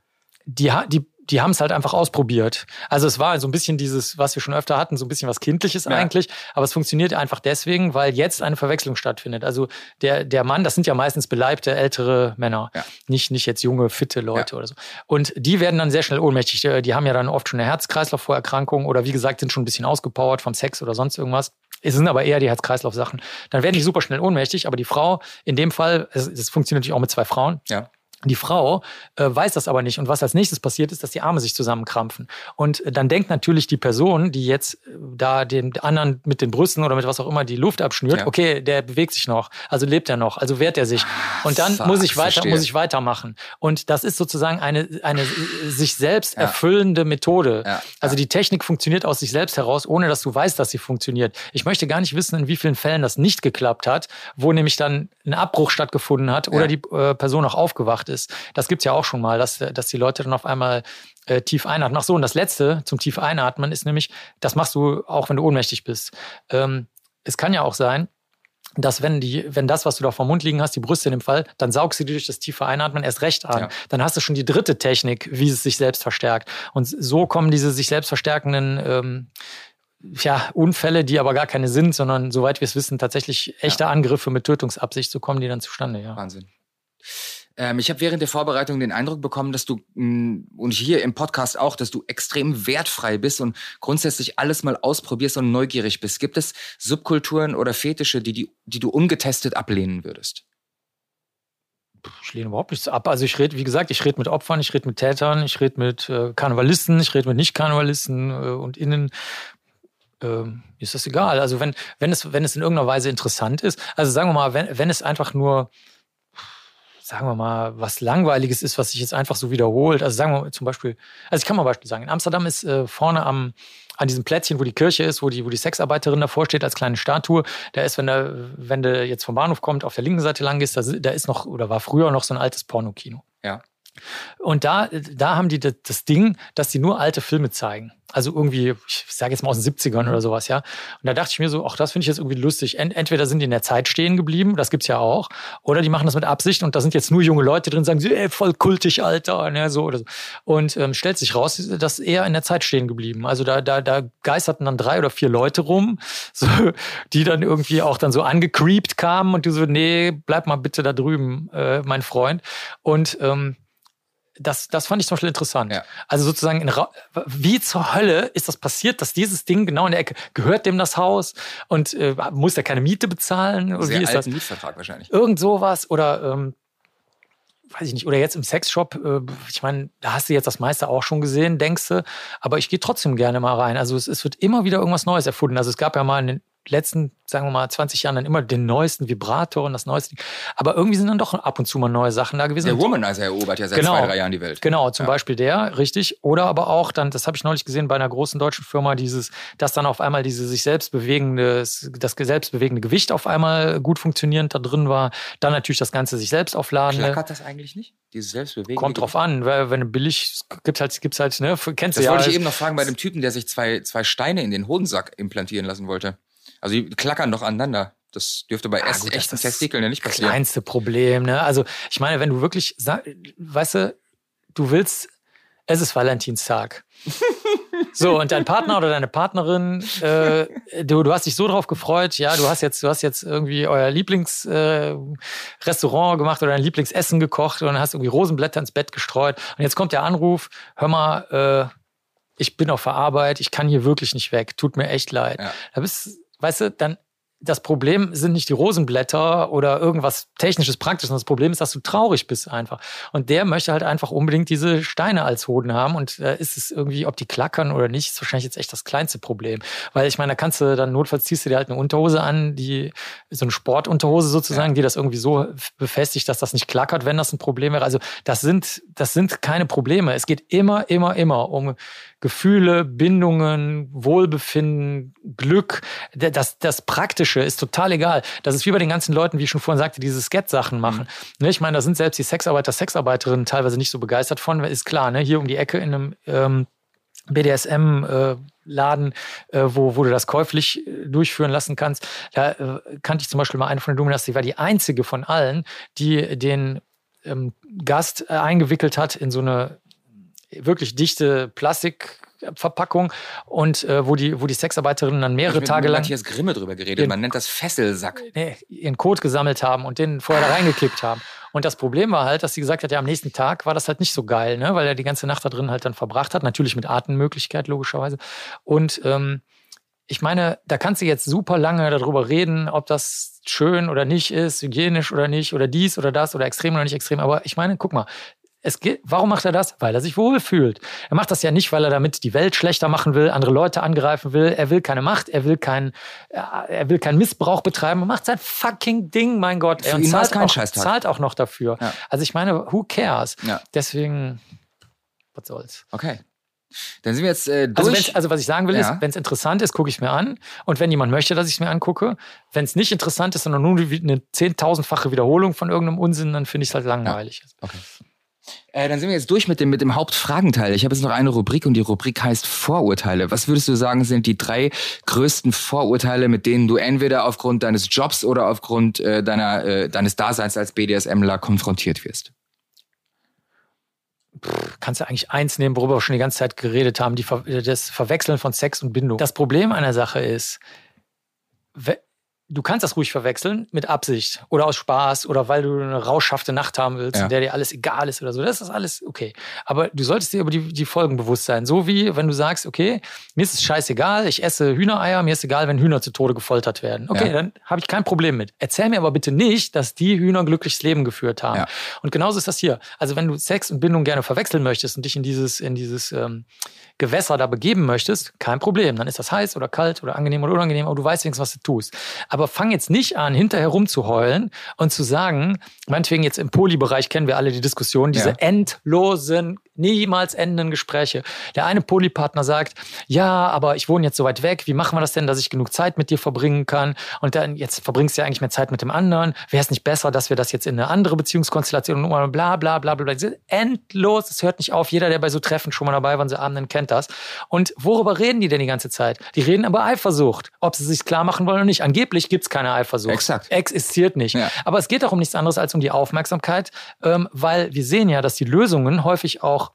die, die die haben es halt einfach ausprobiert. Also es war so ein bisschen dieses, was wir schon öfter hatten, so ein bisschen was Kindliches ja. eigentlich, aber es funktioniert einfach deswegen, weil jetzt eine Verwechslung stattfindet. Also der, der Mann, das sind ja meistens beleibte, ältere Männer, ja. nicht, nicht jetzt junge, fitte Leute ja. oder so. Und die werden dann sehr schnell ohnmächtig. Die haben ja dann oft schon eine Herz-Kreislauf-Vorerkrankung oder wie gesagt, sind schon ein bisschen ausgepowert vom Sex oder sonst irgendwas. Es sind aber eher die Herz-Kreislauf-Sachen. Dann werden die super schnell ohnmächtig, aber die Frau, in dem Fall, es funktioniert natürlich auch mit zwei Frauen, ja. Die Frau äh, weiß das aber nicht. Und was als nächstes passiert, ist, dass die Arme sich zusammenkrampfen. Und äh, dann denkt natürlich die Person, die jetzt äh, da dem anderen mit den Brüsten oder mit was auch immer die Luft abschnürt, ja. okay, der bewegt sich noch, also lebt er noch, also wehrt er sich. Und dann Fuck, muss ich weiter, verstehe. muss ich weitermachen. Und das ist sozusagen eine, eine sich selbst ja. erfüllende Methode. Ja. Also die Technik funktioniert aus sich selbst heraus, ohne dass du weißt, dass sie funktioniert. Ich möchte gar nicht wissen, in wie vielen Fällen das nicht geklappt hat, wo nämlich dann ein Abbruch stattgefunden hat oder die äh, Person noch aufgewacht ist ist. Das gibt es ja auch schon mal, dass, dass die Leute dann auf einmal äh, tief einatmen. Ach so, und das Letzte zum tief einatmen ist nämlich, das machst du auch, wenn du ohnmächtig bist. Ähm, es kann ja auch sein, dass wenn die, wenn das, was du da vom Mund liegen hast, die Brüste in dem Fall, dann saugst du dir durch das tiefe Einatmen erst recht an. Ja. Dann hast du schon die dritte Technik, wie es sich selbst verstärkt. Und so kommen diese sich selbst verstärkenden ähm, ja, Unfälle, die aber gar keine sind, sondern soweit wir es wissen, tatsächlich echte ja. Angriffe mit Tötungsabsicht, so kommen die dann zustande, ja. Wahnsinn. Ähm, ich habe während der Vorbereitung den Eindruck bekommen, dass du mh, mm, und hier im Podcast auch, dass du extrem wertfrei bist und grundsätzlich alles mal ausprobierst und neugierig bist. Gibt es Subkulturen oder Fetische, die, die, die du ungetestet ablehnen würdest? Ich lehne überhaupt nichts ab. Also ich rede, wie gesagt, ich rede mit Opfern, ich rede mit Tätern, ich rede mit äh, Karnevalisten, ich rede mit Nicht-Karnevalisten äh, und Innen. Ähm, ist das egal. Also wenn, wenn, es, wenn es in irgendeiner Weise interessant ist, also sagen wir mal, wenn, wenn es einfach nur sagen wir mal, was Langweiliges ist, was sich jetzt einfach so wiederholt. Also sagen wir mal zum Beispiel, also ich kann mal ein Beispiel sagen, in Amsterdam ist äh, vorne am, an diesem Plätzchen, wo die Kirche ist, wo die, wo die Sexarbeiterin davor steht als kleine Statue, da ist, wenn der, wenn du jetzt vom Bahnhof kommt, auf der linken Seite lang gehst, da, da ist noch, oder war früher noch so ein altes Pornokino. Ja. Und da, da haben die das Ding, dass sie nur alte Filme zeigen. Also irgendwie, ich sage jetzt mal aus den 70ern oder sowas, ja. Und da dachte ich mir so, ach, das finde ich jetzt irgendwie lustig. Entweder sind die in der Zeit stehen geblieben, das gibt's ja auch, oder die machen das mit Absicht und da sind jetzt nur junge Leute drin, sagen sie, ey, voll kultig, Alter, ne, so oder so. Und ähm, stellt sich raus, dass eher in der Zeit stehen geblieben. Also da, da, da geisterten dann drei oder vier Leute rum, so, die dann irgendwie auch dann so angecreept kamen und du so, nee, bleib mal bitte da drüben, äh, mein Freund. Und ähm, das, das fand ich zum Beispiel interessant. Ja. Also sozusagen, in wie zur Hölle ist das passiert, dass dieses Ding genau in der Ecke, gehört dem das Haus und äh, muss der keine Miete bezahlen? Oder Sehr wie ist alten das? Mietvertrag wahrscheinlich. Irgend sowas oder ähm, weiß ich nicht, oder jetzt im Sexshop, äh, ich meine, da hast du jetzt das meiste auch schon gesehen, denkst du, aber ich gehe trotzdem gerne mal rein. Also es, es, wird immer wieder irgendwas Neues erfunden. Also es gab ja mal in den letzten, sagen wir mal, 20 Jahren dann immer den neuesten Vibrator und das neueste. Aber irgendwie sind dann doch ab und zu mal neue Sachen da gewesen. Der Womanizer erobert ja seit genau, zwei, drei Jahren die Welt. Genau, zum ja. Beispiel der, richtig. Oder aber auch dann, das habe ich neulich gesehen bei einer großen deutschen Firma, dieses, dass dann auf einmal diese sich selbst bewegende, das selbst bewegende Gewicht auf einmal gut funktionierend da drin war. Dann natürlich das Ganze sich selbst aufladen. Klackert das eigentlich nicht? Dieses Selbstbewegende? Kommt drauf an, weil wenn du billig, gibt halt, gibt's halt, ne, kennst das du ja. Das wollte ich eben noch fragen bei dem Typen, der sich zwei, zwei Steine in den Hodensack implantieren lassen wollte. Also die klackern doch aneinander. Das dürfte bei ah, gut, echten Testikeln ja nicht passieren. Das kleinste Problem, ne? Also ich meine, wenn du wirklich, weißt du, du willst, es ist Valentinstag. So, und dein Partner oder deine Partnerin, äh, du, du hast dich so drauf gefreut, ja, du hast jetzt, du hast jetzt irgendwie euer Lieblingsrestaurant äh, gemacht oder dein Lieblingsessen gekocht und hast irgendwie Rosenblätter ins Bett gestreut. Und jetzt kommt der Anruf, hör mal, äh, ich bin auf der Arbeit, ich kann hier wirklich nicht weg, tut mir echt leid. Ja. Da bist, weißt du, dann das Problem sind nicht die Rosenblätter oder irgendwas technisches, praktisches. Das Problem ist, dass du traurig bist einfach. Und der möchte halt einfach unbedingt diese Steine als Hoden haben. Und äh, ist es irgendwie, ob die klackern oder nicht, ist wahrscheinlich jetzt echt das kleinste Problem. Weil ich meine, da kannst du dann notfalls ziehst du dir halt eine Unterhose an, die so eine Sportunterhose sozusagen, ja. die das irgendwie so befestigt, dass das nicht klackert, wenn das ein Problem wäre. Also das sind, das sind keine Probleme. Es geht immer, immer, immer um Gefühle, Bindungen, Wohlbefinden, Glück, das, das Praktische ist total egal. Das ist wie bei den ganzen Leuten, wie ich schon vorhin sagte, diese Sketch-Sachen machen. Mhm. Ich meine, da sind selbst die Sexarbeiter, Sexarbeiterinnen teilweise nicht so begeistert von, ist klar, ne? hier um die Ecke in einem ähm, BDSM-Laden, äh, äh, wo, wo du das käuflich äh, durchführen lassen kannst. Da äh, kannte ich zum Beispiel mal eine von den Dominas, die war die einzige von allen, die den ähm, Gast äh, eingewickelt hat in so eine wirklich dichte Plastikverpackung und äh, wo, die, wo die Sexarbeiterinnen dann mehrere Ich mit Tage lang Matthias Grimme drüber geredet. Den- Man nennt das Fesselsack. nee, ihren Code gesammelt haben und den vorher da reingekippt haben. Und das Problem war halt, dass sie gesagt hat, ja, am nächsten Tag war das halt nicht so geil, ne? weil er die ganze Nacht da drin halt dann verbracht hat. Natürlich mit Atemmöglichkeit, logischerweise. Und ähm, ich meine, da kannst du jetzt super lange darüber reden, ob das schön oder nicht ist, hygienisch oder nicht, oder dies oder das oder extrem oder nicht extrem. Aber ich meine, guck mal, es geht, warum macht er das? Weil er sich wohlfühlt. Er macht das ja nicht, weil er damit die Welt schlechter machen will, andere Leute angreifen will. Er will keine Macht, er will keinen, er will keinen Missbrauch betreiben. Er macht sein fucking Ding, mein Gott. Für Er ihn zahlt, kein auch, zahlt auch noch dafür. Ja. Also ich meine, who cares? Ja. Deswegen, was soll's. Okay. Dann sind wir jetzt äh, Also, durch. wenn's, also was ich sagen will, Ja. ist, wenn es interessant ist, gucke ich es mir an. Und wenn jemand möchte, dass ich es mir angucke, wenn es nicht interessant ist, sondern nur eine zehntausendfache Wiederholung von irgendeinem Unsinn, dann finde ich es halt langweilig. okay. Äh, dann sind wir jetzt durch mit dem, mit dem Hauptfragenteil. Ich habe jetzt noch eine Rubrik und die Rubrik heißt Vorurteile. Was würdest du sagen, sind die drei größten Vorurteile, mit denen du entweder aufgrund deines Jobs oder aufgrund äh, deiner, äh, deines Daseins als BDSMler konfrontiert wirst? kannst du eigentlich eins nehmen, worüber wir schon die ganze Zeit geredet haben, die das Verwechseln von Sex und Bindung. Das Problem einer Sache ist, du kannst das ruhig verwechseln mit Absicht oder aus Spaß oder weil du eine rauschhafte Nacht haben willst, Ja. in der dir alles egal ist oder so. Das ist alles okay. Aber du solltest dir über die, die Folgen bewusst sein. So wie wenn du sagst, okay, mir ist es scheißegal, ich esse Hühnereier, mir ist egal, wenn Hühner zu Tode gefoltert werden. Okay, Ja. dann habe ich kein Problem mit. Erzähl mir aber bitte nicht, dass die Hühner ein glückliches Leben geführt haben. Ja. Und genauso ist das hier. Also wenn du Sex und Bindung gerne verwechseln möchtest und dich in dieses, in dieses ähm, Gewässer da begeben möchtest, kein Problem. Dann ist das heiß oder kalt oder angenehm oder unangenehm, aber du weißt wenigstens, was du tust. Aber fang jetzt nicht an, hinterher rumzuheulen und zu sagen, meinetwegen jetzt im Polybereich kennen wir alle die Diskussion, diese Ja. endlosen, niemals endenden Gespräche. Der eine Polypartner sagt, ja, aber ich wohne jetzt so weit weg, wie machen wir das denn, dass ich genug Zeit mit dir verbringen kann? Und dann, jetzt verbringst du ja eigentlich mehr Zeit mit dem anderen. Wäre es nicht besser, dass wir das jetzt in eine andere Beziehungskonstellation und bla bla bla bla bla. Endlos, es hört nicht auf. Jeder, der bei so Treffen schon mal dabei war, und so Abenden kennt das. Und worüber reden die denn die ganze Zeit? Die reden über Eifersucht, ob sie sich klar machen wollen oder nicht. Angeblich gibt's keine Eifersucht. Exakt. Existiert nicht. Ja. Aber es geht auch um nichts anderes als um die Aufmerksamkeit, ähm, weil wir sehen ja, dass die Lösungen häufig auch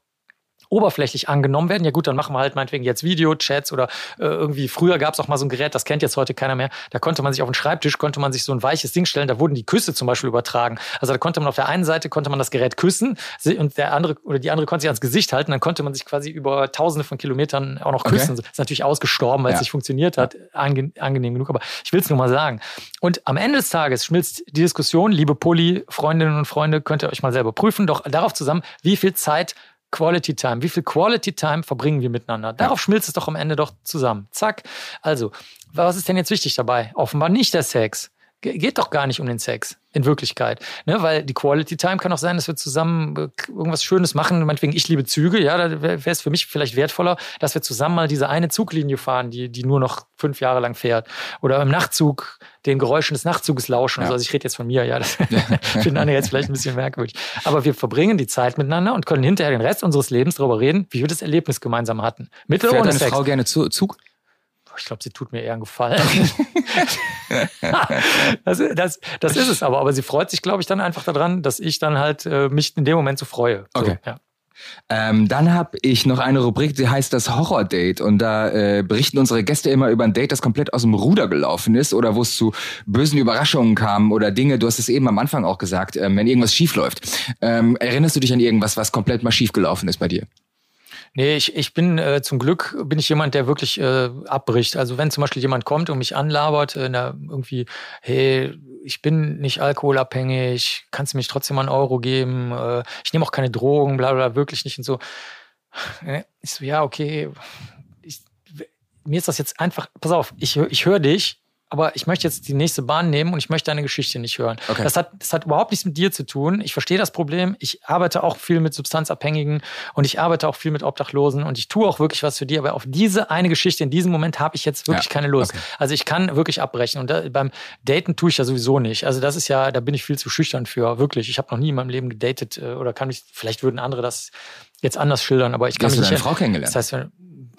oberflächlich angenommen werden. Ja gut, dann machen wir halt meinetwegen jetzt Videochats oder äh, irgendwie, früher gab es auch mal so ein Gerät, das kennt jetzt heute keiner mehr. Da konnte man sich auf den Schreibtisch, konnte man sich so ein weiches Ding stellen, da wurden die Küsse zum Beispiel übertragen. Also da konnte man auf der einen Seite konnte man das Gerät küssen und der andere oder die andere konnte sich ans Gesicht halten, dann konnte man sich quasi über tausende von Kilometern auch noch Okay. küssen. Das ist natürlich ausgestorben, weil Ja. es nicht funktioniert hat. Ange angenehm genug, aber ich will es nur mal sagen. Und am Ende des Tages schmilzt die Diskussion, liebe Poly-Freundinnen und Freunde, könnt ihr euch mal selber prüfen, doch darauf zusammen, wie viel Zeit Quality Time, wie viel Quality Time verbringen wir miteinander? Darauf schmilzt es doch am Ende doch zusammen. Zack. Also, was ist denn jetzt wichtig dabei? Offenbar nicht der Sex. Ge- Geht doch gar nicht um den Sex in Wirklichkeit. Ne? Weil die Quality Time kann auch sein, dass wir zusammen äh, irgendwas Schönes machen. Meinetwegen, ich liebe Züge. Ja, da wäre es für mich vielleicht wertvoller, dass wir zusammen mal diese eine Zuglinie fahren, die, die nur noch fünf Jahre lang fährt. Oder im Nachtzug den Geräuschen des Nachzuges lauschen. Ja. Also, also ich rede jetzt von mir, ja. Das finden andere jetzt vielleicht ein bisschen merkwürdig. Aber wir verbringen die Zeit miteinander und können hinterher den Rest unseres Lebens darüber reden, wie wir das Erlebnis gemeinsam hatten. Mit oder Fährt ohne deine Sex. Frau gerne zu, Zug? Ich glaube, sie tut mir eher einen Gefallen. das, das, das ist es aber. Aber sie freut sich, glaube ich, dann einfach daran, dass ich dann halt äh, mich in dem Moment so freue. So, Okay. ja. Ähm, dann habe ich noch eine Rubrik, die heißt das Horror-Date. Und da äh, berichten unsere Gäste immer über ein Date, das komplett aus dem Ruder gelaufen ist oder wo es zu bösen Überraschungen kam oder Dinge, du hast es eben am Anfang auch gesagt, ähm, wenn irgendwas schief läuft. Ähm, erinnerst du dich an irgendwas, was komplett mal schief gelaufen ist bei dir? Nee, ich, ich bin äh, zum Glück bin ich jemand, der wirklich äh, abbricht. Also wenn zum Beispiel jemand kommt und mich anlabert, äh, irgendwie, hey, ich bin nicht alkoholabhängig, kannst du mich trotzdem mal einen Euro geben, äh, ich nehme auch keine Drogen, bla bla, wirklich nicht und so. Äh, Ich so, ja, okay. Ich, mir ist das jetzt einfach, pass auf, ich, ich höre dich, aber ich möchte jetzt die nächste Bahn nehmen und ich möchte deine Geschichte nicht hören. Okay. Das, hat, das hat überhaupt nichts mit dir zu tun. Ich verstehe das Problem. Ich arbeite auch viel mit Substanzabhängigen und ich arbeite auch viel mit Obdachlosen und ich tue auch wirklich was für die. Aber auf diese eine Geschichte in diesem Moment habe ich jetzt wirklich Ja, keine Lust. okay. Also ich kann wirklich abbrechen und da, beim Daten tue ich ja sowieso nicht. Also das ist ja, da bin ich viel zu schüchtern für. Wirklich. Ich habe noch nie in meinem Leben gedatet äh, oder kann mich, vielleicht würden andere das jetzt anders schildern, aber ich kann mich nicht. Frau kennengelernt? Das heißt,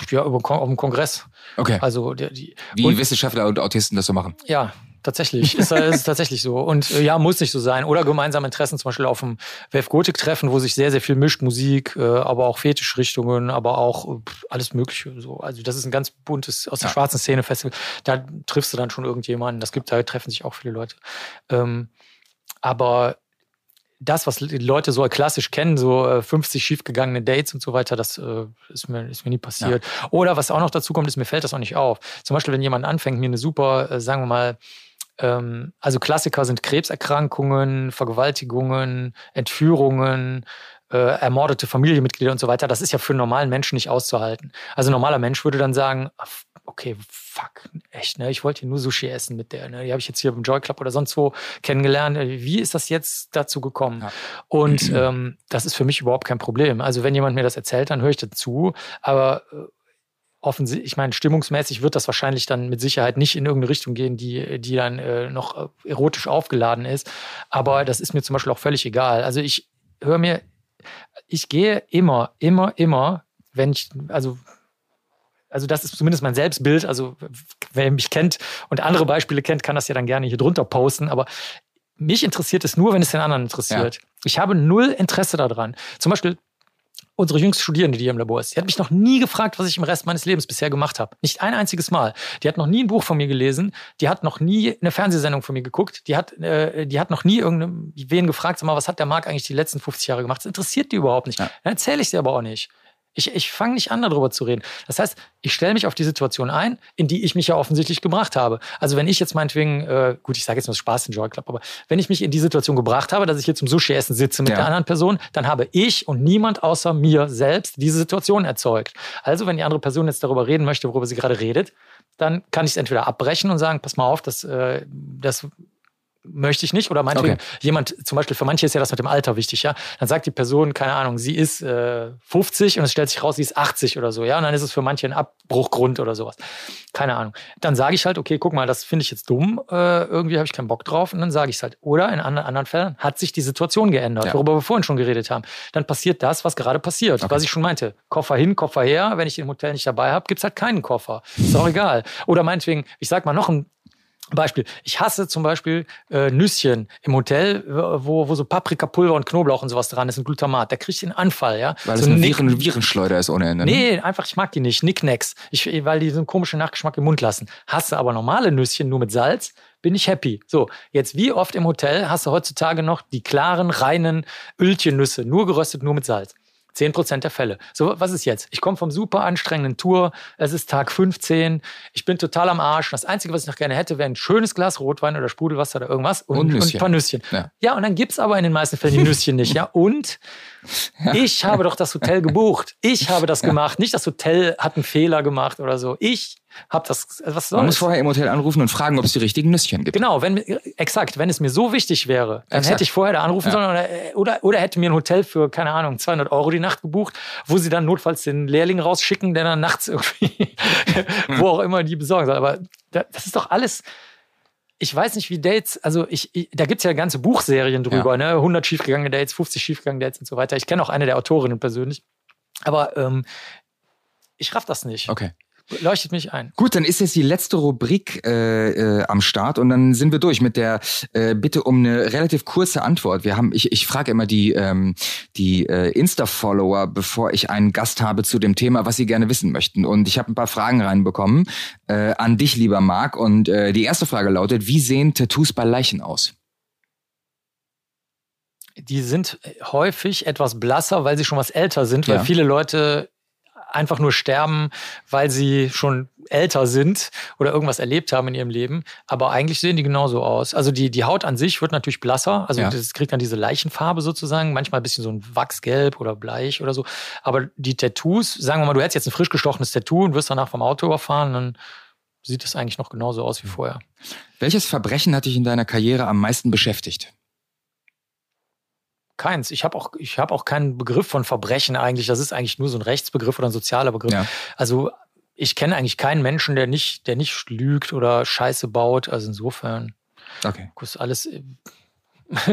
ja, über, auf dem Kongress. Okay. Also, die, die, Wie und- Wissenschaftler und Autisten das so machen. ja, tatsächlich. Ist, ist tatsächlich so. Und äh, ja, muss nicht so sein. Oder gemeinsame Interessen, zum Beispiel auf dem WF Gotik-Treffen, wo sich sehr, sehr viel mischt, Musik, äh, aber auch Fetischrichtungen, aber auch äh, alles Mögliche. So. Also das ist ein ganz buntes, aus der ja. schwarzen Szene Festival. Da triffst du dann schon irgendjemanden. Das gibt, da treffen sich auch viele Leute. Ähm, aber das, was die Leute so klassisch kennen, so 50 äh, schiefgegangene Dates und so weiter, das äh, ist, mir, ist mir nie passiert. Ja. Oder was auch noch dazu kommt, ist, mir fällt das auch nicht auf. Zum Beispiel, wenn jemand anfängt, mir eine super, äh, sagen wir mal, ähm, also Klassiker sind Krebserkrankungen, Vergewaltigungen, Entführungen, äh, ermordete Familienmitglieder und so weiter. Das ist ja für einen normalen Menschen nicht auszuhalten. Also ein normaler Mensch würde dann sagen, okay, fuck, echt, ne? Ich wollte hier nur Sushi essen mit der, ne? Die habe ich jetzt hier im Joy Club oder sonst wo kennengelernt. Wie ist das jetzt dazu gekommen? Ja. Und ähm, das ist für mich überhaupt kein Problem. Also wenn jemand mir das erzählt, dann höre ich dazu. Aber äh, offensichtlich, ich meine, stimmungsmäßig wird das wahrscheinlich dann mit Sicherheit nicht in irgendeine Richtung gehen, die, die dann äh, noch äh, erotisch aufgeladen ist. Aber das ist mir zum Beispiel auch völlig egal. Also ich höre mir, ich gehe immer, immer, immer, wenn ich, also also das ist zumindest mein Selbstbild. Also wer mich kennt und andere Beispiele kennt, kann das ja dann gerne hier drunter posten. Aber mich interessiert es nur, wenn es den anderen interessiert. Ja. Ich habe null Interesse daran. Zum Beispiel unsere jüngste Studierende, die hier im Labor ist, die hat mich noch nie gefragt, was ich im Rest meines Lebens bisher gemacht habe. Nicht ein einziges Mal. Die hat noch nie ein Buch von mir gelesen. Die hat noch nie eine Fernsehsendung von mir geguckt. Die hat, äh, die hat noch nie irgendwen gefragt, sag mal, was hat der Marc eigentlich die letzten 50 Jahre gemacht? Das interessiert die überhaupt nicht. Ja. Dann erzähle ich sie aber auch nicht. Ich, ich fange nicht an, darüber zu reden. Das heißt, ich stelle mich auf die Situation ein, in die ich mich ja offensichtlich gebracht habe. Also wenn ich jetzt meinetwegen, äh, gut, ich sage jetzt mal Spaß in Joy Club, aber wenn ich mich in die Situation gebracht habe, dass ich hier zum Sushi-Essen sitze mit ja. der anderen Person, dann habe ich und niemand außer mir selbst diese Situation erzeugt. Also wenn die andere Person jetzt darüber reden möchte, worüber sie gerade redet, dann kann ich es entweder abbrechen und sagen, pass mal auf, das, äh, das möchte ich nicht. Oder meinetwegen okay. jemand, zum Beispiel für manche ist ja das mit dem Alter wichtig, ja. Dann sagt die Person, keine Ahnung, sie ist äh, 50 und es stellt sich raus, sie ist 80 oder so, ja. Und dann ist es für manche ein Abbruchgrund oder sowas. Keine Ahnung. Dann sage ich halt, okay, guck mal, das finde ich jetzt dumm, äh, irgendwie habe ich keinen Bock drauf. Und dann sage ich es halt. Oder in anderen, anderen Fällen hat sich die Situation geändert, ja. worüber wir vorhin schon geredet haben. Dann passiert das, was gerade passiert, okay. was ich schon meinte. Koffer hin, Koffer her. Wenn ich den im Hotel nicht dabei habe, gibt es halt keinen Koffer. Ist auch egal. Oder meinetwegen, ich sag mal noch ein Beispiel. Ich hasse zum Beispiel äh, Nüsschen im Hotel, wo, wo so Paprikapulver und Knoblauch und sowas dran ist und Glutamat. Da kriegst du einen Anfall, ja. Weil so es eine Viren, Virenschleuder ist ohne Ende. Ne? Nee, einfach, ich mag die nicht. Nicknacks. Ich, weil die so einen komischen Nachgeschmack im Mund lassen. Hasse aber normale Nüsschen nur mit Salz, bin ich happy. So, jetzt wie oft im Hotel hast du heutzutage noch die klaren, reinen Ölchennüsse, nur geröstet, nur mit Salz? 10 Prozent der Fälle. So, was ist jetzt? Ich komme vom super anstrengenden Tour. Es ist Tag 15. Ich bin total am Arsch. Das Einzige, was ich noch gerne hätte, wäre ein schönes Glas Rotwein oder Sprudelwasser oder irgendwas und, und, und ein paar Nüsschen. Ja, ja und dann gibt's aber in den meisten Fällen die Nüsschen nicht. Ja, und ich habe doch das Hotel gebucht. Ich habe das gemacht. Nicht das Hotel hat einen Fehler gemacht oder so. Ich hab das, was soll Man muss vorher im Hotel anrufen und fragen, ob es die richtigen Nüsschen gibt. Genau, wenn, exakt, wenn es mir so wichtig wäre, dann exakt. hätte ich vorher da anrufen ja. sollen oder, oder, oder hätte mir ein Hotel für, keine Ahnung, 200 Euro die Nacht gebucht, wo sie dann notfalls den Lehrling rausschicken, der dann nachts irgendwie, wo auch immer die besorgen soll. Aber das ist doch alles, ich weiß nicht, wie Dates, also ich, ich da gibt's ja ganze Buchserien drüber, ja. ne? 100 schiefgegangene Dates, 50 schiefgegangene Dates und so weiter. Ich kenne auch eine der Autorinnen persönlich. Aber ähm, ich raff das nicht. Okay. Leuchtet mich ein. Gut, dann ist jetzt die letzte Rubrik äh, äh, am Start und dann sind wir durch mit der äh, Bitte um eine relativ kurze Antwort. Wir haben, ich, ich frage immer die ähm, die äh, Insta-Follower, bevor ich einen Gast habe zu dem Thema, was sie gerne wissen möchten. Und ich habe ein paar Fragen reinbekommen äh, an dich, lieber Marc. Und äh, die erste Frage lautet: Wie sehen Tattoos bei Leichen aus? Die sind häufig etwas blasser, weil sie schon was älter sind, weil ja. viele Leute einfach nur sterben, weil sie schon älter sind oder irgendwas erlebt haben in ihrem Leben. Aber eigentlich sehen die genauso aus. Also die, die Haut an sich wird natürlich blasser. Also ja. das kriegt dann diese Leichenfarbe sozusagen. Manchmal ein bisschen so ein Wachsgelb oder bleich oder so. Aber die Tattoos, sagen wir mal, du hättest jetzt ein frisch gestochenes Tattoo und wirst danach vom Auto überfahren, dann sieht es eigentlich noch genauso aus wie vorher. Welches Verbrechen hat dich in deiner Karriere am meisten beschäftigt? Keins. Ich habe auch, ich hab auch keinen Begriff von Verbrechen eigentlich. Das ist eigentlich nur so ein Rechtsbegriff oder ein sozialer Begriff. Ja. Also ich kenne eigentlich keinen Menschen, der nicht, der nicht lügt oder Scheiße baut. Also insofern okay. ist alles.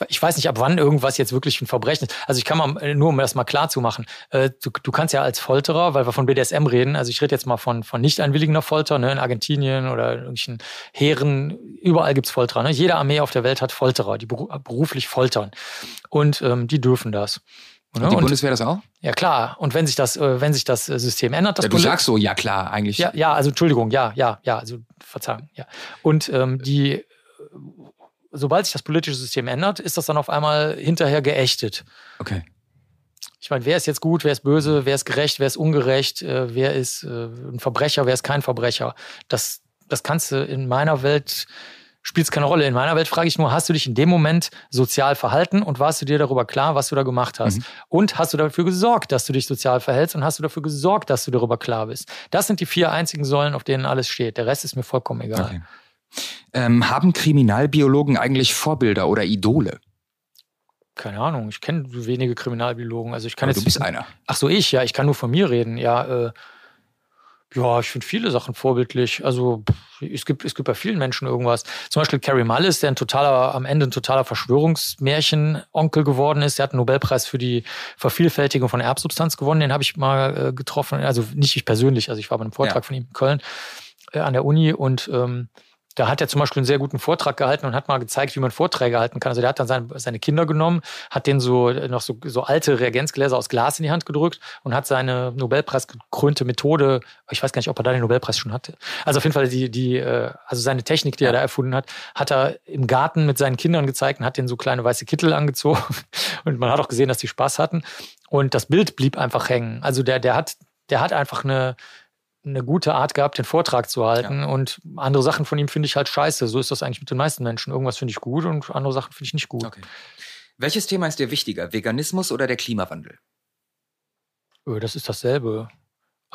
Ich, ich, weiß nicht, ab wann irgendwas jetzt wirklich ein Verbrechen ist. Also ich kann mal, äh, nur um das mal klar zu machen, äh, du, du kannst ja als Folterer, weil wir von BDSM reden, also ich rede jetzt mal von, von nicht einwilligender Folter, ne, in Argentinien oder in irgendwelchen Heeren, überall gibt's Folterer. Ne? Jede Armee auf der Welt hat Folterer, die beruflich foltern. Und ähm, die dürfen das. Und die und, Bundeswehr das auch? Ja klar. Und wenn sich das, äh, wenn sich das äh, System ändert, das ja, du sagst so, ja klar, eigentlich. Ja, ja, also Entschuldigung, ja, ja, ja, also Verzeihung, ja. Und ähm, die sobald sich das politische System ändert, ist das dann auf einmal hinterher geächtet. Okay. Ich meine, wer ist jetzt gut, wer ist böse, wer ist gerecht, wer ist ungerecht, äh, wer ist äh, ein Verbrecher, wer ist kein Verbrecher. Das, das kannst du in meiner Welt, spielt es keine Rolle. In meiner Welt frage ich nur, hast du dich in dem Moment sozial verhalten und warst du dir darüber klar, was du da gemacht hast? Mhm. Und hast du dafür gesorgt, dass du dich sozial verhältst und hast du dafür gesorgt, dass du darüber klar bist? Das sind die vier einzigen Säulen, auf denen alles steht. Der Rest ist mir vollkommen egal. Okay. Ähm, haben Kriminalbiologen eigentlich Vorbilder oder Idole? Keine Ahnung, ich kenne wenige Kriminalbiologen. Also ich kann Aber jetzt, du bist einer. Ach so, ich, ja, ich kann nur von mir reden. Ja, äh, ja, ich finde viele Sachen vorbildlich. Also es gibt, es gibt bei vielen Menschen irgendwas. Zum Beispiel Carrie Mullis, der ein totaler, am Ende ein totaler Verschwörungsmärchen-Onkel geworden ist. Der hat einen Nobelpreis für die Vervielfältigung von Erbsubstanz gewonnen. Den habe ich mal äh, getroffen. Also nicht ich persönlich, also ich war bei einem Vortrag ja. von ihm in Köln äh, an der Uni und ähm, da hat er zum Beispiel einen sehr guten Vortrag gehalten und hat mal gezeigt, wie man Vorträge halten kann. Also der hat dann seine, seine Kinder genommen, hat denen so noch so, so alte Reagenzgläser aus Glas in die Hand gedrückt und hat seine Nobelpreisgekrönte Methode, ich weiß gar nicht, ob er da den Nobelpreis schon hatte. Also auf jeden Fall die, die, äh, also seine Technik, die er da erfunden hat, hat er im Garten mit seinen Kindern gezeigt und hat denen so kleine weiße Kittel angezogen. Und man hat auch gesehen, dass die Spaß hatten. Und das Bild blieb einfach hängen. Also der, der hat, der hat einfach eine, eine gute Art gehabt, den Vortrag zu halten. Ja. Und andere Sachen von ihm finde ich halt scheiße. So ist das eigentlich mit den meisten Menschen. Irgendwas finde ich gut und andere Sachen finde ich nicht gut. Okay. Welches Thema ist dir wichtiger, Veganismus oder der Klimawandel? Äh, das ist dasselbe.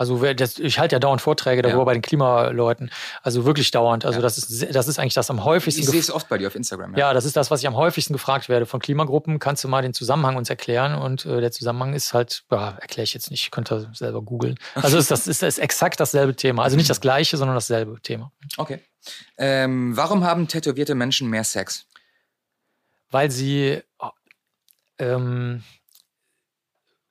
Also ich halte ja dauernd Vorträge darüber ja. bei den Klimaleuten. Also wirklich dauernd. Also ja. das, ist, das ist eigentlich das am häufigsten. Ich sehe es oft bei dir auf Instagram. Ja. ja. das ist das, was ich am häufigsten gefragt werde von Klimagruppen. Kannst du mal den Zusammenhang uns erklären? Und äh, der Zusammenhang ist halt, ja, erkläre ich jetzt nicht, ich könnte selber googeln. Also ist das ist, ist exakt dasselbe Thema. Also nicht das gleiche, sondern dasselbe Thema. Okay. Ähm, warum haben tätowierte Menschen mehr Sex? Weil sie ähm,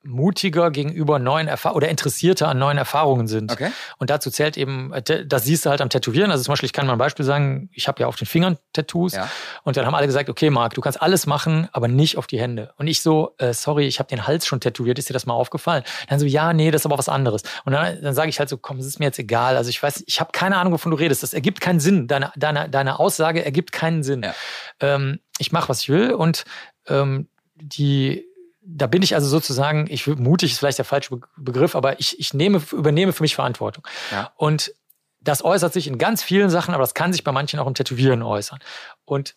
mutiger gegenüber neuen Erfahrungen oder interessierter an neuen Erfahrungen sind. Okay. Und dazu zählt eben, äh, das siehst du halt am Tätowieren. Also zum Beispiel, ich kann mal ein Beispiel sagen, ich habe ja auf den Fingern Tattoos ja. und dann haben alle gesagt, okay, Marc, du kannst alles machen, aber nicht auf die Hände. Und ich so, äh, sorry, ich habe den Hals schon tätowiert, ist dir das mal aufgefallen? Dann so, ja, nee, das ist aber was anderes. Und dann, dann sage ich halt so, komm, es ist mir jetzt egal. Also ich weiß, ich habe keine Ahnung, wovon du redest. Das ergibt keinen Sinn. Deine, deine, deine Aussage ergibt keinen Sinn. Ja. Ähm, ich mache, was ich will und ähm, die da bin ich also sozusagen, ich mutig ist vielleicht der falsche Begriff, aber ich, ich nehme, übernehme für mich Verantwortung. Ja. Und das äußert sich in ganz vielen Sachen, aber das kann sich bei manchen auch im Tätowieren äußern. Und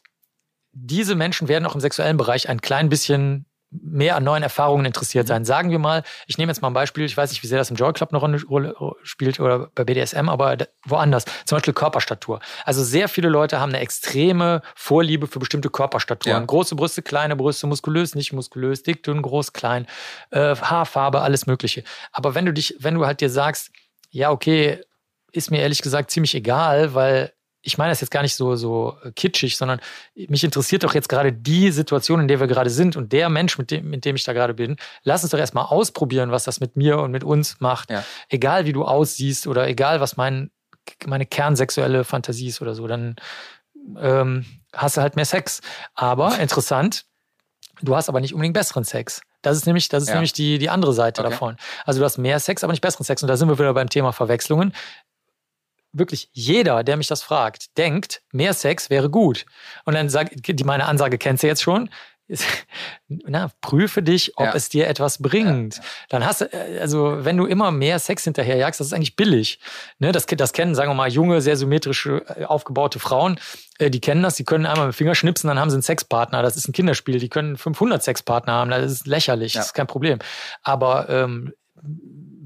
diese Menschen werden auch im sexuellen Bereich ein klein bisschen mehr an neuen Erfahrungen interessiert sein. Sagen wir mal, ich nehme jetzt mal ein Beispiel, ich weiß nicht, wie sehr das im Joy Club eine Rolle spielt oder bei BDSM, aber woanders. Zum Beispiel Körperstatur. Also sehr viele Leute haben eine extreme Vorliebe für bestimmte Körperstaturen. Ja. Große Brüste, kleine Brüste, muskulös, nicht muskulös, dick, dünn, groß, klein, äh, Haarfarbe, alles Mögliche. Aber wenn du dich, wenn du halt dir sagst, ja, okay, ist mir ehrlich gesagt ziemlich egal, weil ich meine das jetzt gar nicht so, so kitschig, sondern mich interessiert doch jetzt gerade die Situation, in der wir gerade sind und der Mensch, mit dem, mit dem ich da gerade bin. Lass uns doch erstmal ausprobieren, was das mit mir und mit uns macht. Ja. Egal wie du aussiehst oder egal, was mein, meine kernsexuelle Fantasie ist oder so, dann ähm, hast du halt mehr Sex. Aber interessant, du hast aber nicht unbedingt besseren Sex. Das ist nämlich, das ist ja. nämlich die, die andere Seite okay. davon. Also du hast mehr Sex, aber nicht besseren Sex. Und da sind wir wieder beim Thema Verwechslungen wirklich jeder, der mich das fragt, denkt, mehr Sex wäre gut. Und dann sagt, die meine Ansage kennst du jetzt schon. Na, prüfe dich, ob ja. es dir etwas bringt. Ja. Dann hast du, also wenn du immer mehr Sex hinterherjagst, das ist eigentlich billig. Ne, das, das kennen, sagen wir mal, junge, sehr symmetrische, äh, aufgebaute Frauen, äh, die kennen das, die können einmal mit dem Finger schnipsen, dann haben sie einen Sexpartner. Das ist ein Kinderspiel. Die können 500 Sexpartner haben, das ist lächerlich, ja. das ist kein Problem. Aber ähm,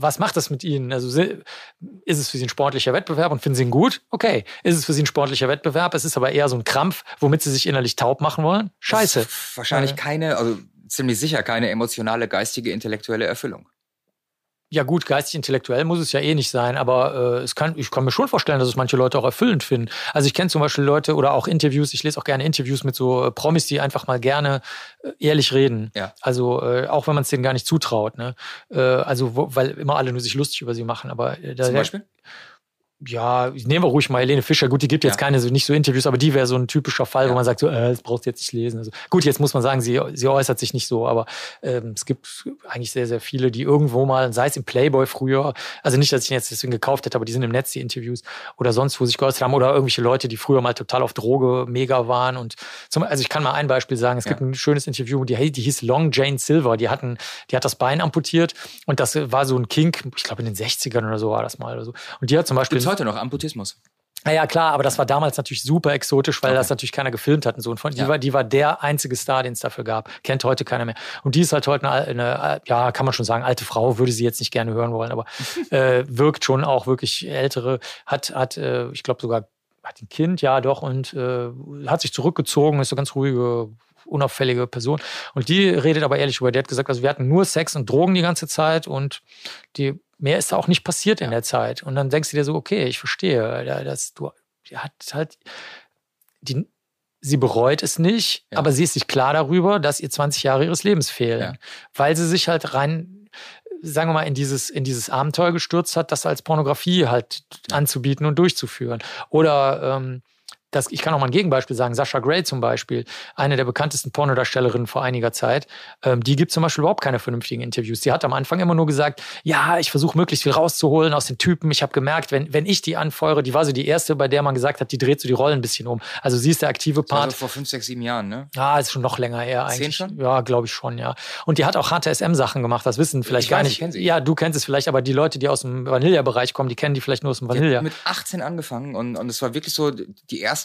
was macht das mit Ihnen? Also ist es für Sie ein sportlicher Wettbewerb und finden Sie ihn gut? Okay. Ist es für Sie ein sportlicher Wettbewerb? Es ist aber eher so ein Krampf, womit Sie sich innerlich taub machen wollen? Scheiße. Wahrscheinlich äh, keine, also ziemlich sicher keine emotionale, geistige, intellektuelle Erfüllung. Ja gut, geistig intellektuell muss es ja eh nicht sein, aber äh, es kann, ich kann mir schon vorstellen, dass es manche Leute auch erfüllend finden. Also ich kenne zum Beispiel Leute oder auch Interviews, ich lese auch gerne Interviews mit so äh, Promis, die einfach mal gerne äh, ehrlich reden. Ja. Also äh, auch wenn man es denen gar nicht zutraut. Ne? Äh, also wo, weil immer alle nur sich lustig über sie machen. Aber äh, da, Zum Beispiel? ja, nehmen wir ruhig mal Helene Fischer. Gut, die gibt jetzt Ja. keine so nicht so Interviews, aber die wäre so ein typischer Fall, Ja. wo man sagt, so, äh, das brauchst du jetzt nicht lesen. Also, gut, jetzt muss man sagen, sie, sie äußert sich nicht so, aber ähm, es gibt eigentlich sehr, sehr viele, die irgendwo mal, sei es im Playboy früher, also nicht, dass ich ihn jetzt deswegen gekauft hätte, aber die sind im Netz, die Interviews oder sonst, wo sich geäußert haben, oder irgendwelche Leute, die früher mal total auf Droge mega waren. Und zum, also ich kann mal ein Beispiel sagen, es Ja. gibt ein schönes Interview, die, die hieß Long Jane Silver, die hatten, die hat das Bein amputiert und das war so ein Kink, ich glaube in den 60ern oder so war das mal oder so. Und die hat zum Beispiel. Heute noch Amputismus? Ja, ja, klar, aber das war damals natürlich super exotisch, weil Okay. das natürlich keiner gefilmt hat und so. Und von, die, Ja. war, die war der einzige Star, den es dafür gab. Kennt heute keiner mehr. Und die ist halt heute eine, eine, ja, kann man schon sagen, alte Frau, würde sie jetzt nicht gerne hören wollen, aber äh, wirkt schon auch wirklich ältere, hat, hat äh, ich glaube sogar, hat ein Kind, ja doch, und äh, hat sich zurückgezogen, ist so ganz ruhige, unauffällige Person. Und die redet aber ehrlich über, die hat gesagt, also wir hatten nur Sex und Drogen die ganze Zeit und die, mehr ist da auch nicht passiert in der Zeit. Und dann denkst du dir so, okay, ich verstehe, ja, das, du, die hat halt, die, sie bereut es nicht, Ja. aber sie ist sich klar darüber, dass ihr 20 Jahre ihres Lebens fehlen. Ja. Weil sie sich halt rein, sagen wir mal, in dieses, in dieses Abenteuer gestürzt hat, das als Pornografie halt anzubieten und durchzuführen. Oder ähm, das, ich kann auch mal ein Gegenbeispiel sagen. Sascha Gray zum Beispiel, eine der bekanntesten Pornodarstellerinnen vor einiger Zeit, ähm, die gibt zum Beispiel überhaupt keine vernünftigen Interviews. Die hat am Anfang immer nur gesagt, ja, ich versuche möglichst viel rauszuholen aus den Typen. Ich habe gemerkt, wenn, wenn ich die anfeuere, die war so die erste, bei der man gesagt hat, die dreht so die Rollen ein bisschen um. Also sie ist der aktive Part. so vor fünf, sechs, sieben Jahren, ne? Ja, ist schon noch länger her Zehn eigentlich. schon? Ja, glaube ich schon, ja. Und die hat auch HTSM-Sachen gemacht, das wissen vielleicht Ich gar weiß, nicht. ich. Ja, du kennst es vielleicht, aber die Leute, die aus dem Vanilla-Bereich kommen, die kennen die vielleicht nur aus dem Vanilla. hat mit 18 angefangen und, und es war wirklich so die erste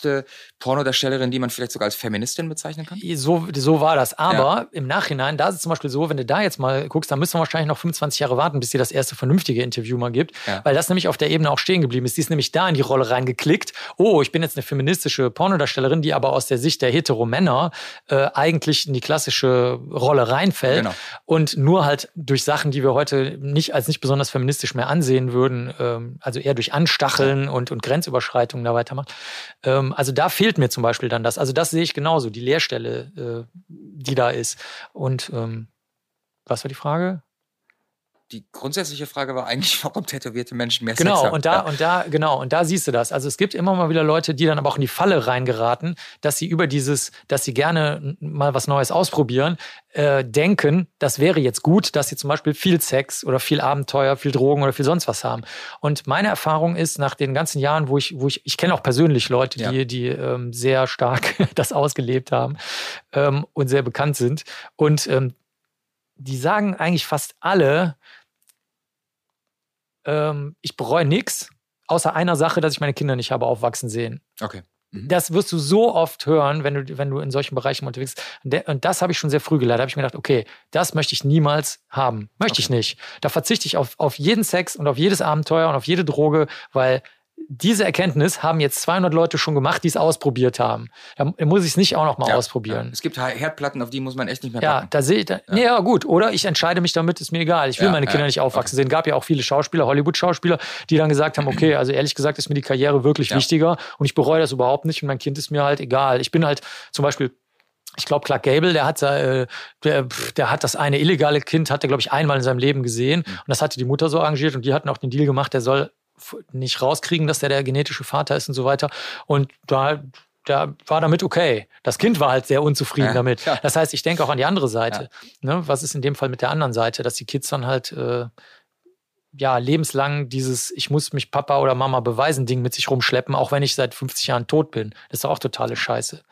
Pornodarstellerin, die man vielleicht sogar als Feministin bezeichnen kann. So, so war das. Aber im Nachhinein, da ist es zum Beispiel so, wenn du da jetzt mal guckst, dann müssen wir wahrscheinlich noch 25 Jahre warten, bis dir das erste vernünftige Interview mal gibt. Ja. Weil das nämlich auf der Ebene auch stehen geblieben ist. Die ist nämlich da in die Rolle reingeklickt. Oh, ich bin jetzt eine feministische Pornodarstellerin, die aber aus der Sicht der Hetero-Männer äh, eigentlich in die klassische Rolle reinfällt. Genau. Und nur halt durch Sachen, die wir heute nicht als nicht besonders feministisch mehr ansehen würden, ähm, also eher durch Anstacheln und, und Grenzüberschreitungen da weitermacht. Ähm, also da fehlt mir zum Beispiel dann das. Also das sehe ich genauso, die Leerstelle, äh, die da ist. Und ähm, was war die Frage? Die grundsätzliche Frage war eigentlich, warum tätowierte Menschen mehr Sex Genau, haben. und da, Ja. und da, genau, und da siehst du das. Also es gibt immer mal wieder Leute, die dann aber auch in die Falle reingeraten, dass sie über dieses, dass sie gerne mal was Neues ausprobieren, äh, denken, das wäre jetzt gut, dass sie zum Beispiel viel Sex oder viel Abenteuer, viel Drogen oder viel sonst was haben. Und meine Erfahrung ist, nach den ganzen Jahren, wo ich, wo ich, ich kenne auch persönlich Leute, Ja. die, die ähm, sehr stark das ausgelebt haben ähm, und sehr bekannt sind. Und ähm, die sagen eigentlich fast alle, ähm, ich bereue nichts, außer einer Sache, dass ich meine Kinder nicht habe aufwachsen sehen. Okay. Mhm. Das wirst du so oft hören, wenn du, wenn du in solchen Bereichen unterwegs bist. Und das habe ich schon sehr früh gelernt. Da habe ich mir gedacht, okay, das möchte ich niemals haben. Möchte ich Okay. nicht. Da verzichte ich auf, auf jeden Sex und auf jedes Abenteuer und auf jede Droge, weil diese Erkenntnis haben jetzt 200 Leute schon gemacht, die es ausprobiert haben. Da muss ich es nicht auch noch mal Ja, ausprobieren. Ja. Es gibt Herdplatten, auf die muss man echt nicht mehr Ja, packen. da sehe ich, da, nee, ja gut, oder ich entscheide mich damit, ist mir egal. Ich will Ja, meine Kinder ja, nicht aufwachsen sehen. Gab ja auch viele Schauspieler, Hollywood-Schauspieler, die dann gesagt haben, okay, also ehrlich gesagt ist mir die Karriere wirklich Ja. wichtiger und ich bereue das überhaupt nicht und mein Kind ist mir halt egal. Ich bin halt zum Beispiel ich glaube, Clark Gable, der hat, äh, der, der hat das eine illegale Kind, hat er, glaube ich, einmal in seinem Leben gesehen. Mhm. Und das hatte die Mutter so arrangiert und die hatten auch den Deal gemacht, der soll nicht rauskriegen, dass der der genetische Vater ist und so weiter. Und da, da war damit okay. Das Kind war halt sehr unzufrieden Ja, damit. klar. Das heißt, ich denke auch an die andere Seite. Ne? Was ist in dem Fall mit der anderen Seite, dass die Kids dann halt äh, ja lebenslang dieses Ich muss mich Papa oder Mama beweisen Ding mit sich rumschleppen, auch wenn ich seit 50 Jahren tot bin. Das ist doch auch totale Scheiße.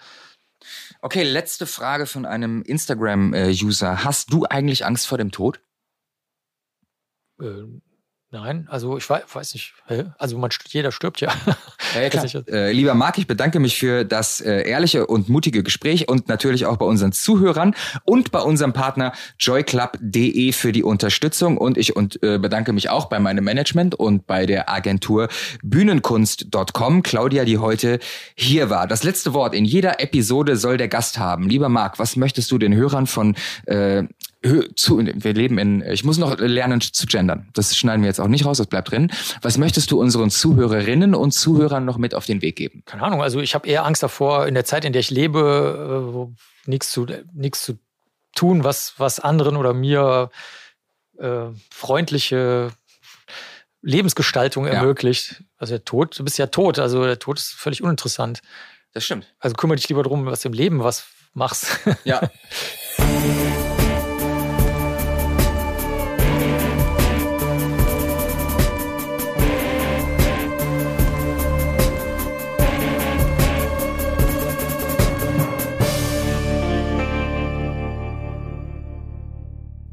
Okay, letzte Frage von einem Instagram-User. Hast du eigentlich Angst vor dem Tod? Äh, nein, also ich weiß, weiß nicht. Also man, jeder stirbt ja. Ja, ja. Äh, lieber Marc, ich bedanke mich für das äh, ehrliche und mutige Gespräch und natürlich auch bei unseren Zuhörern und bei unserem Partner joyclub.de für die Unterstützung und ich und, äh, bedanke mich auch bei meinem Management und bei der Agentur bühnenkunst.com, Claudia, die heute hier war. Das letzte Wort in jeder Episode soll der Gast haben. Lieber Marc, was möchtest du den Hörern von äh, zu, wir leben in, ich muss noch lernen zu gendern. Das schneiden wir jetzt auch nicht raus, das bleibt drin. Was möchtest du unseren Zuhörerinnen und Zuhörern noch mit auf den Weg geben? Keine Ahnung, also ich habe eher Angst davor, in der Zeit, in der ich lebe, äh, nichts zu, nichts zu tun, was, was anderen oder mir äh, freundliche Lebensgestaltung ja. ermöglicht. Also der Tod, du bist ja tot, also der Tod ist völlig uninteressant. Das stimmt. Also kümmere dich lieber darum, was du im Leben was machst. Ja.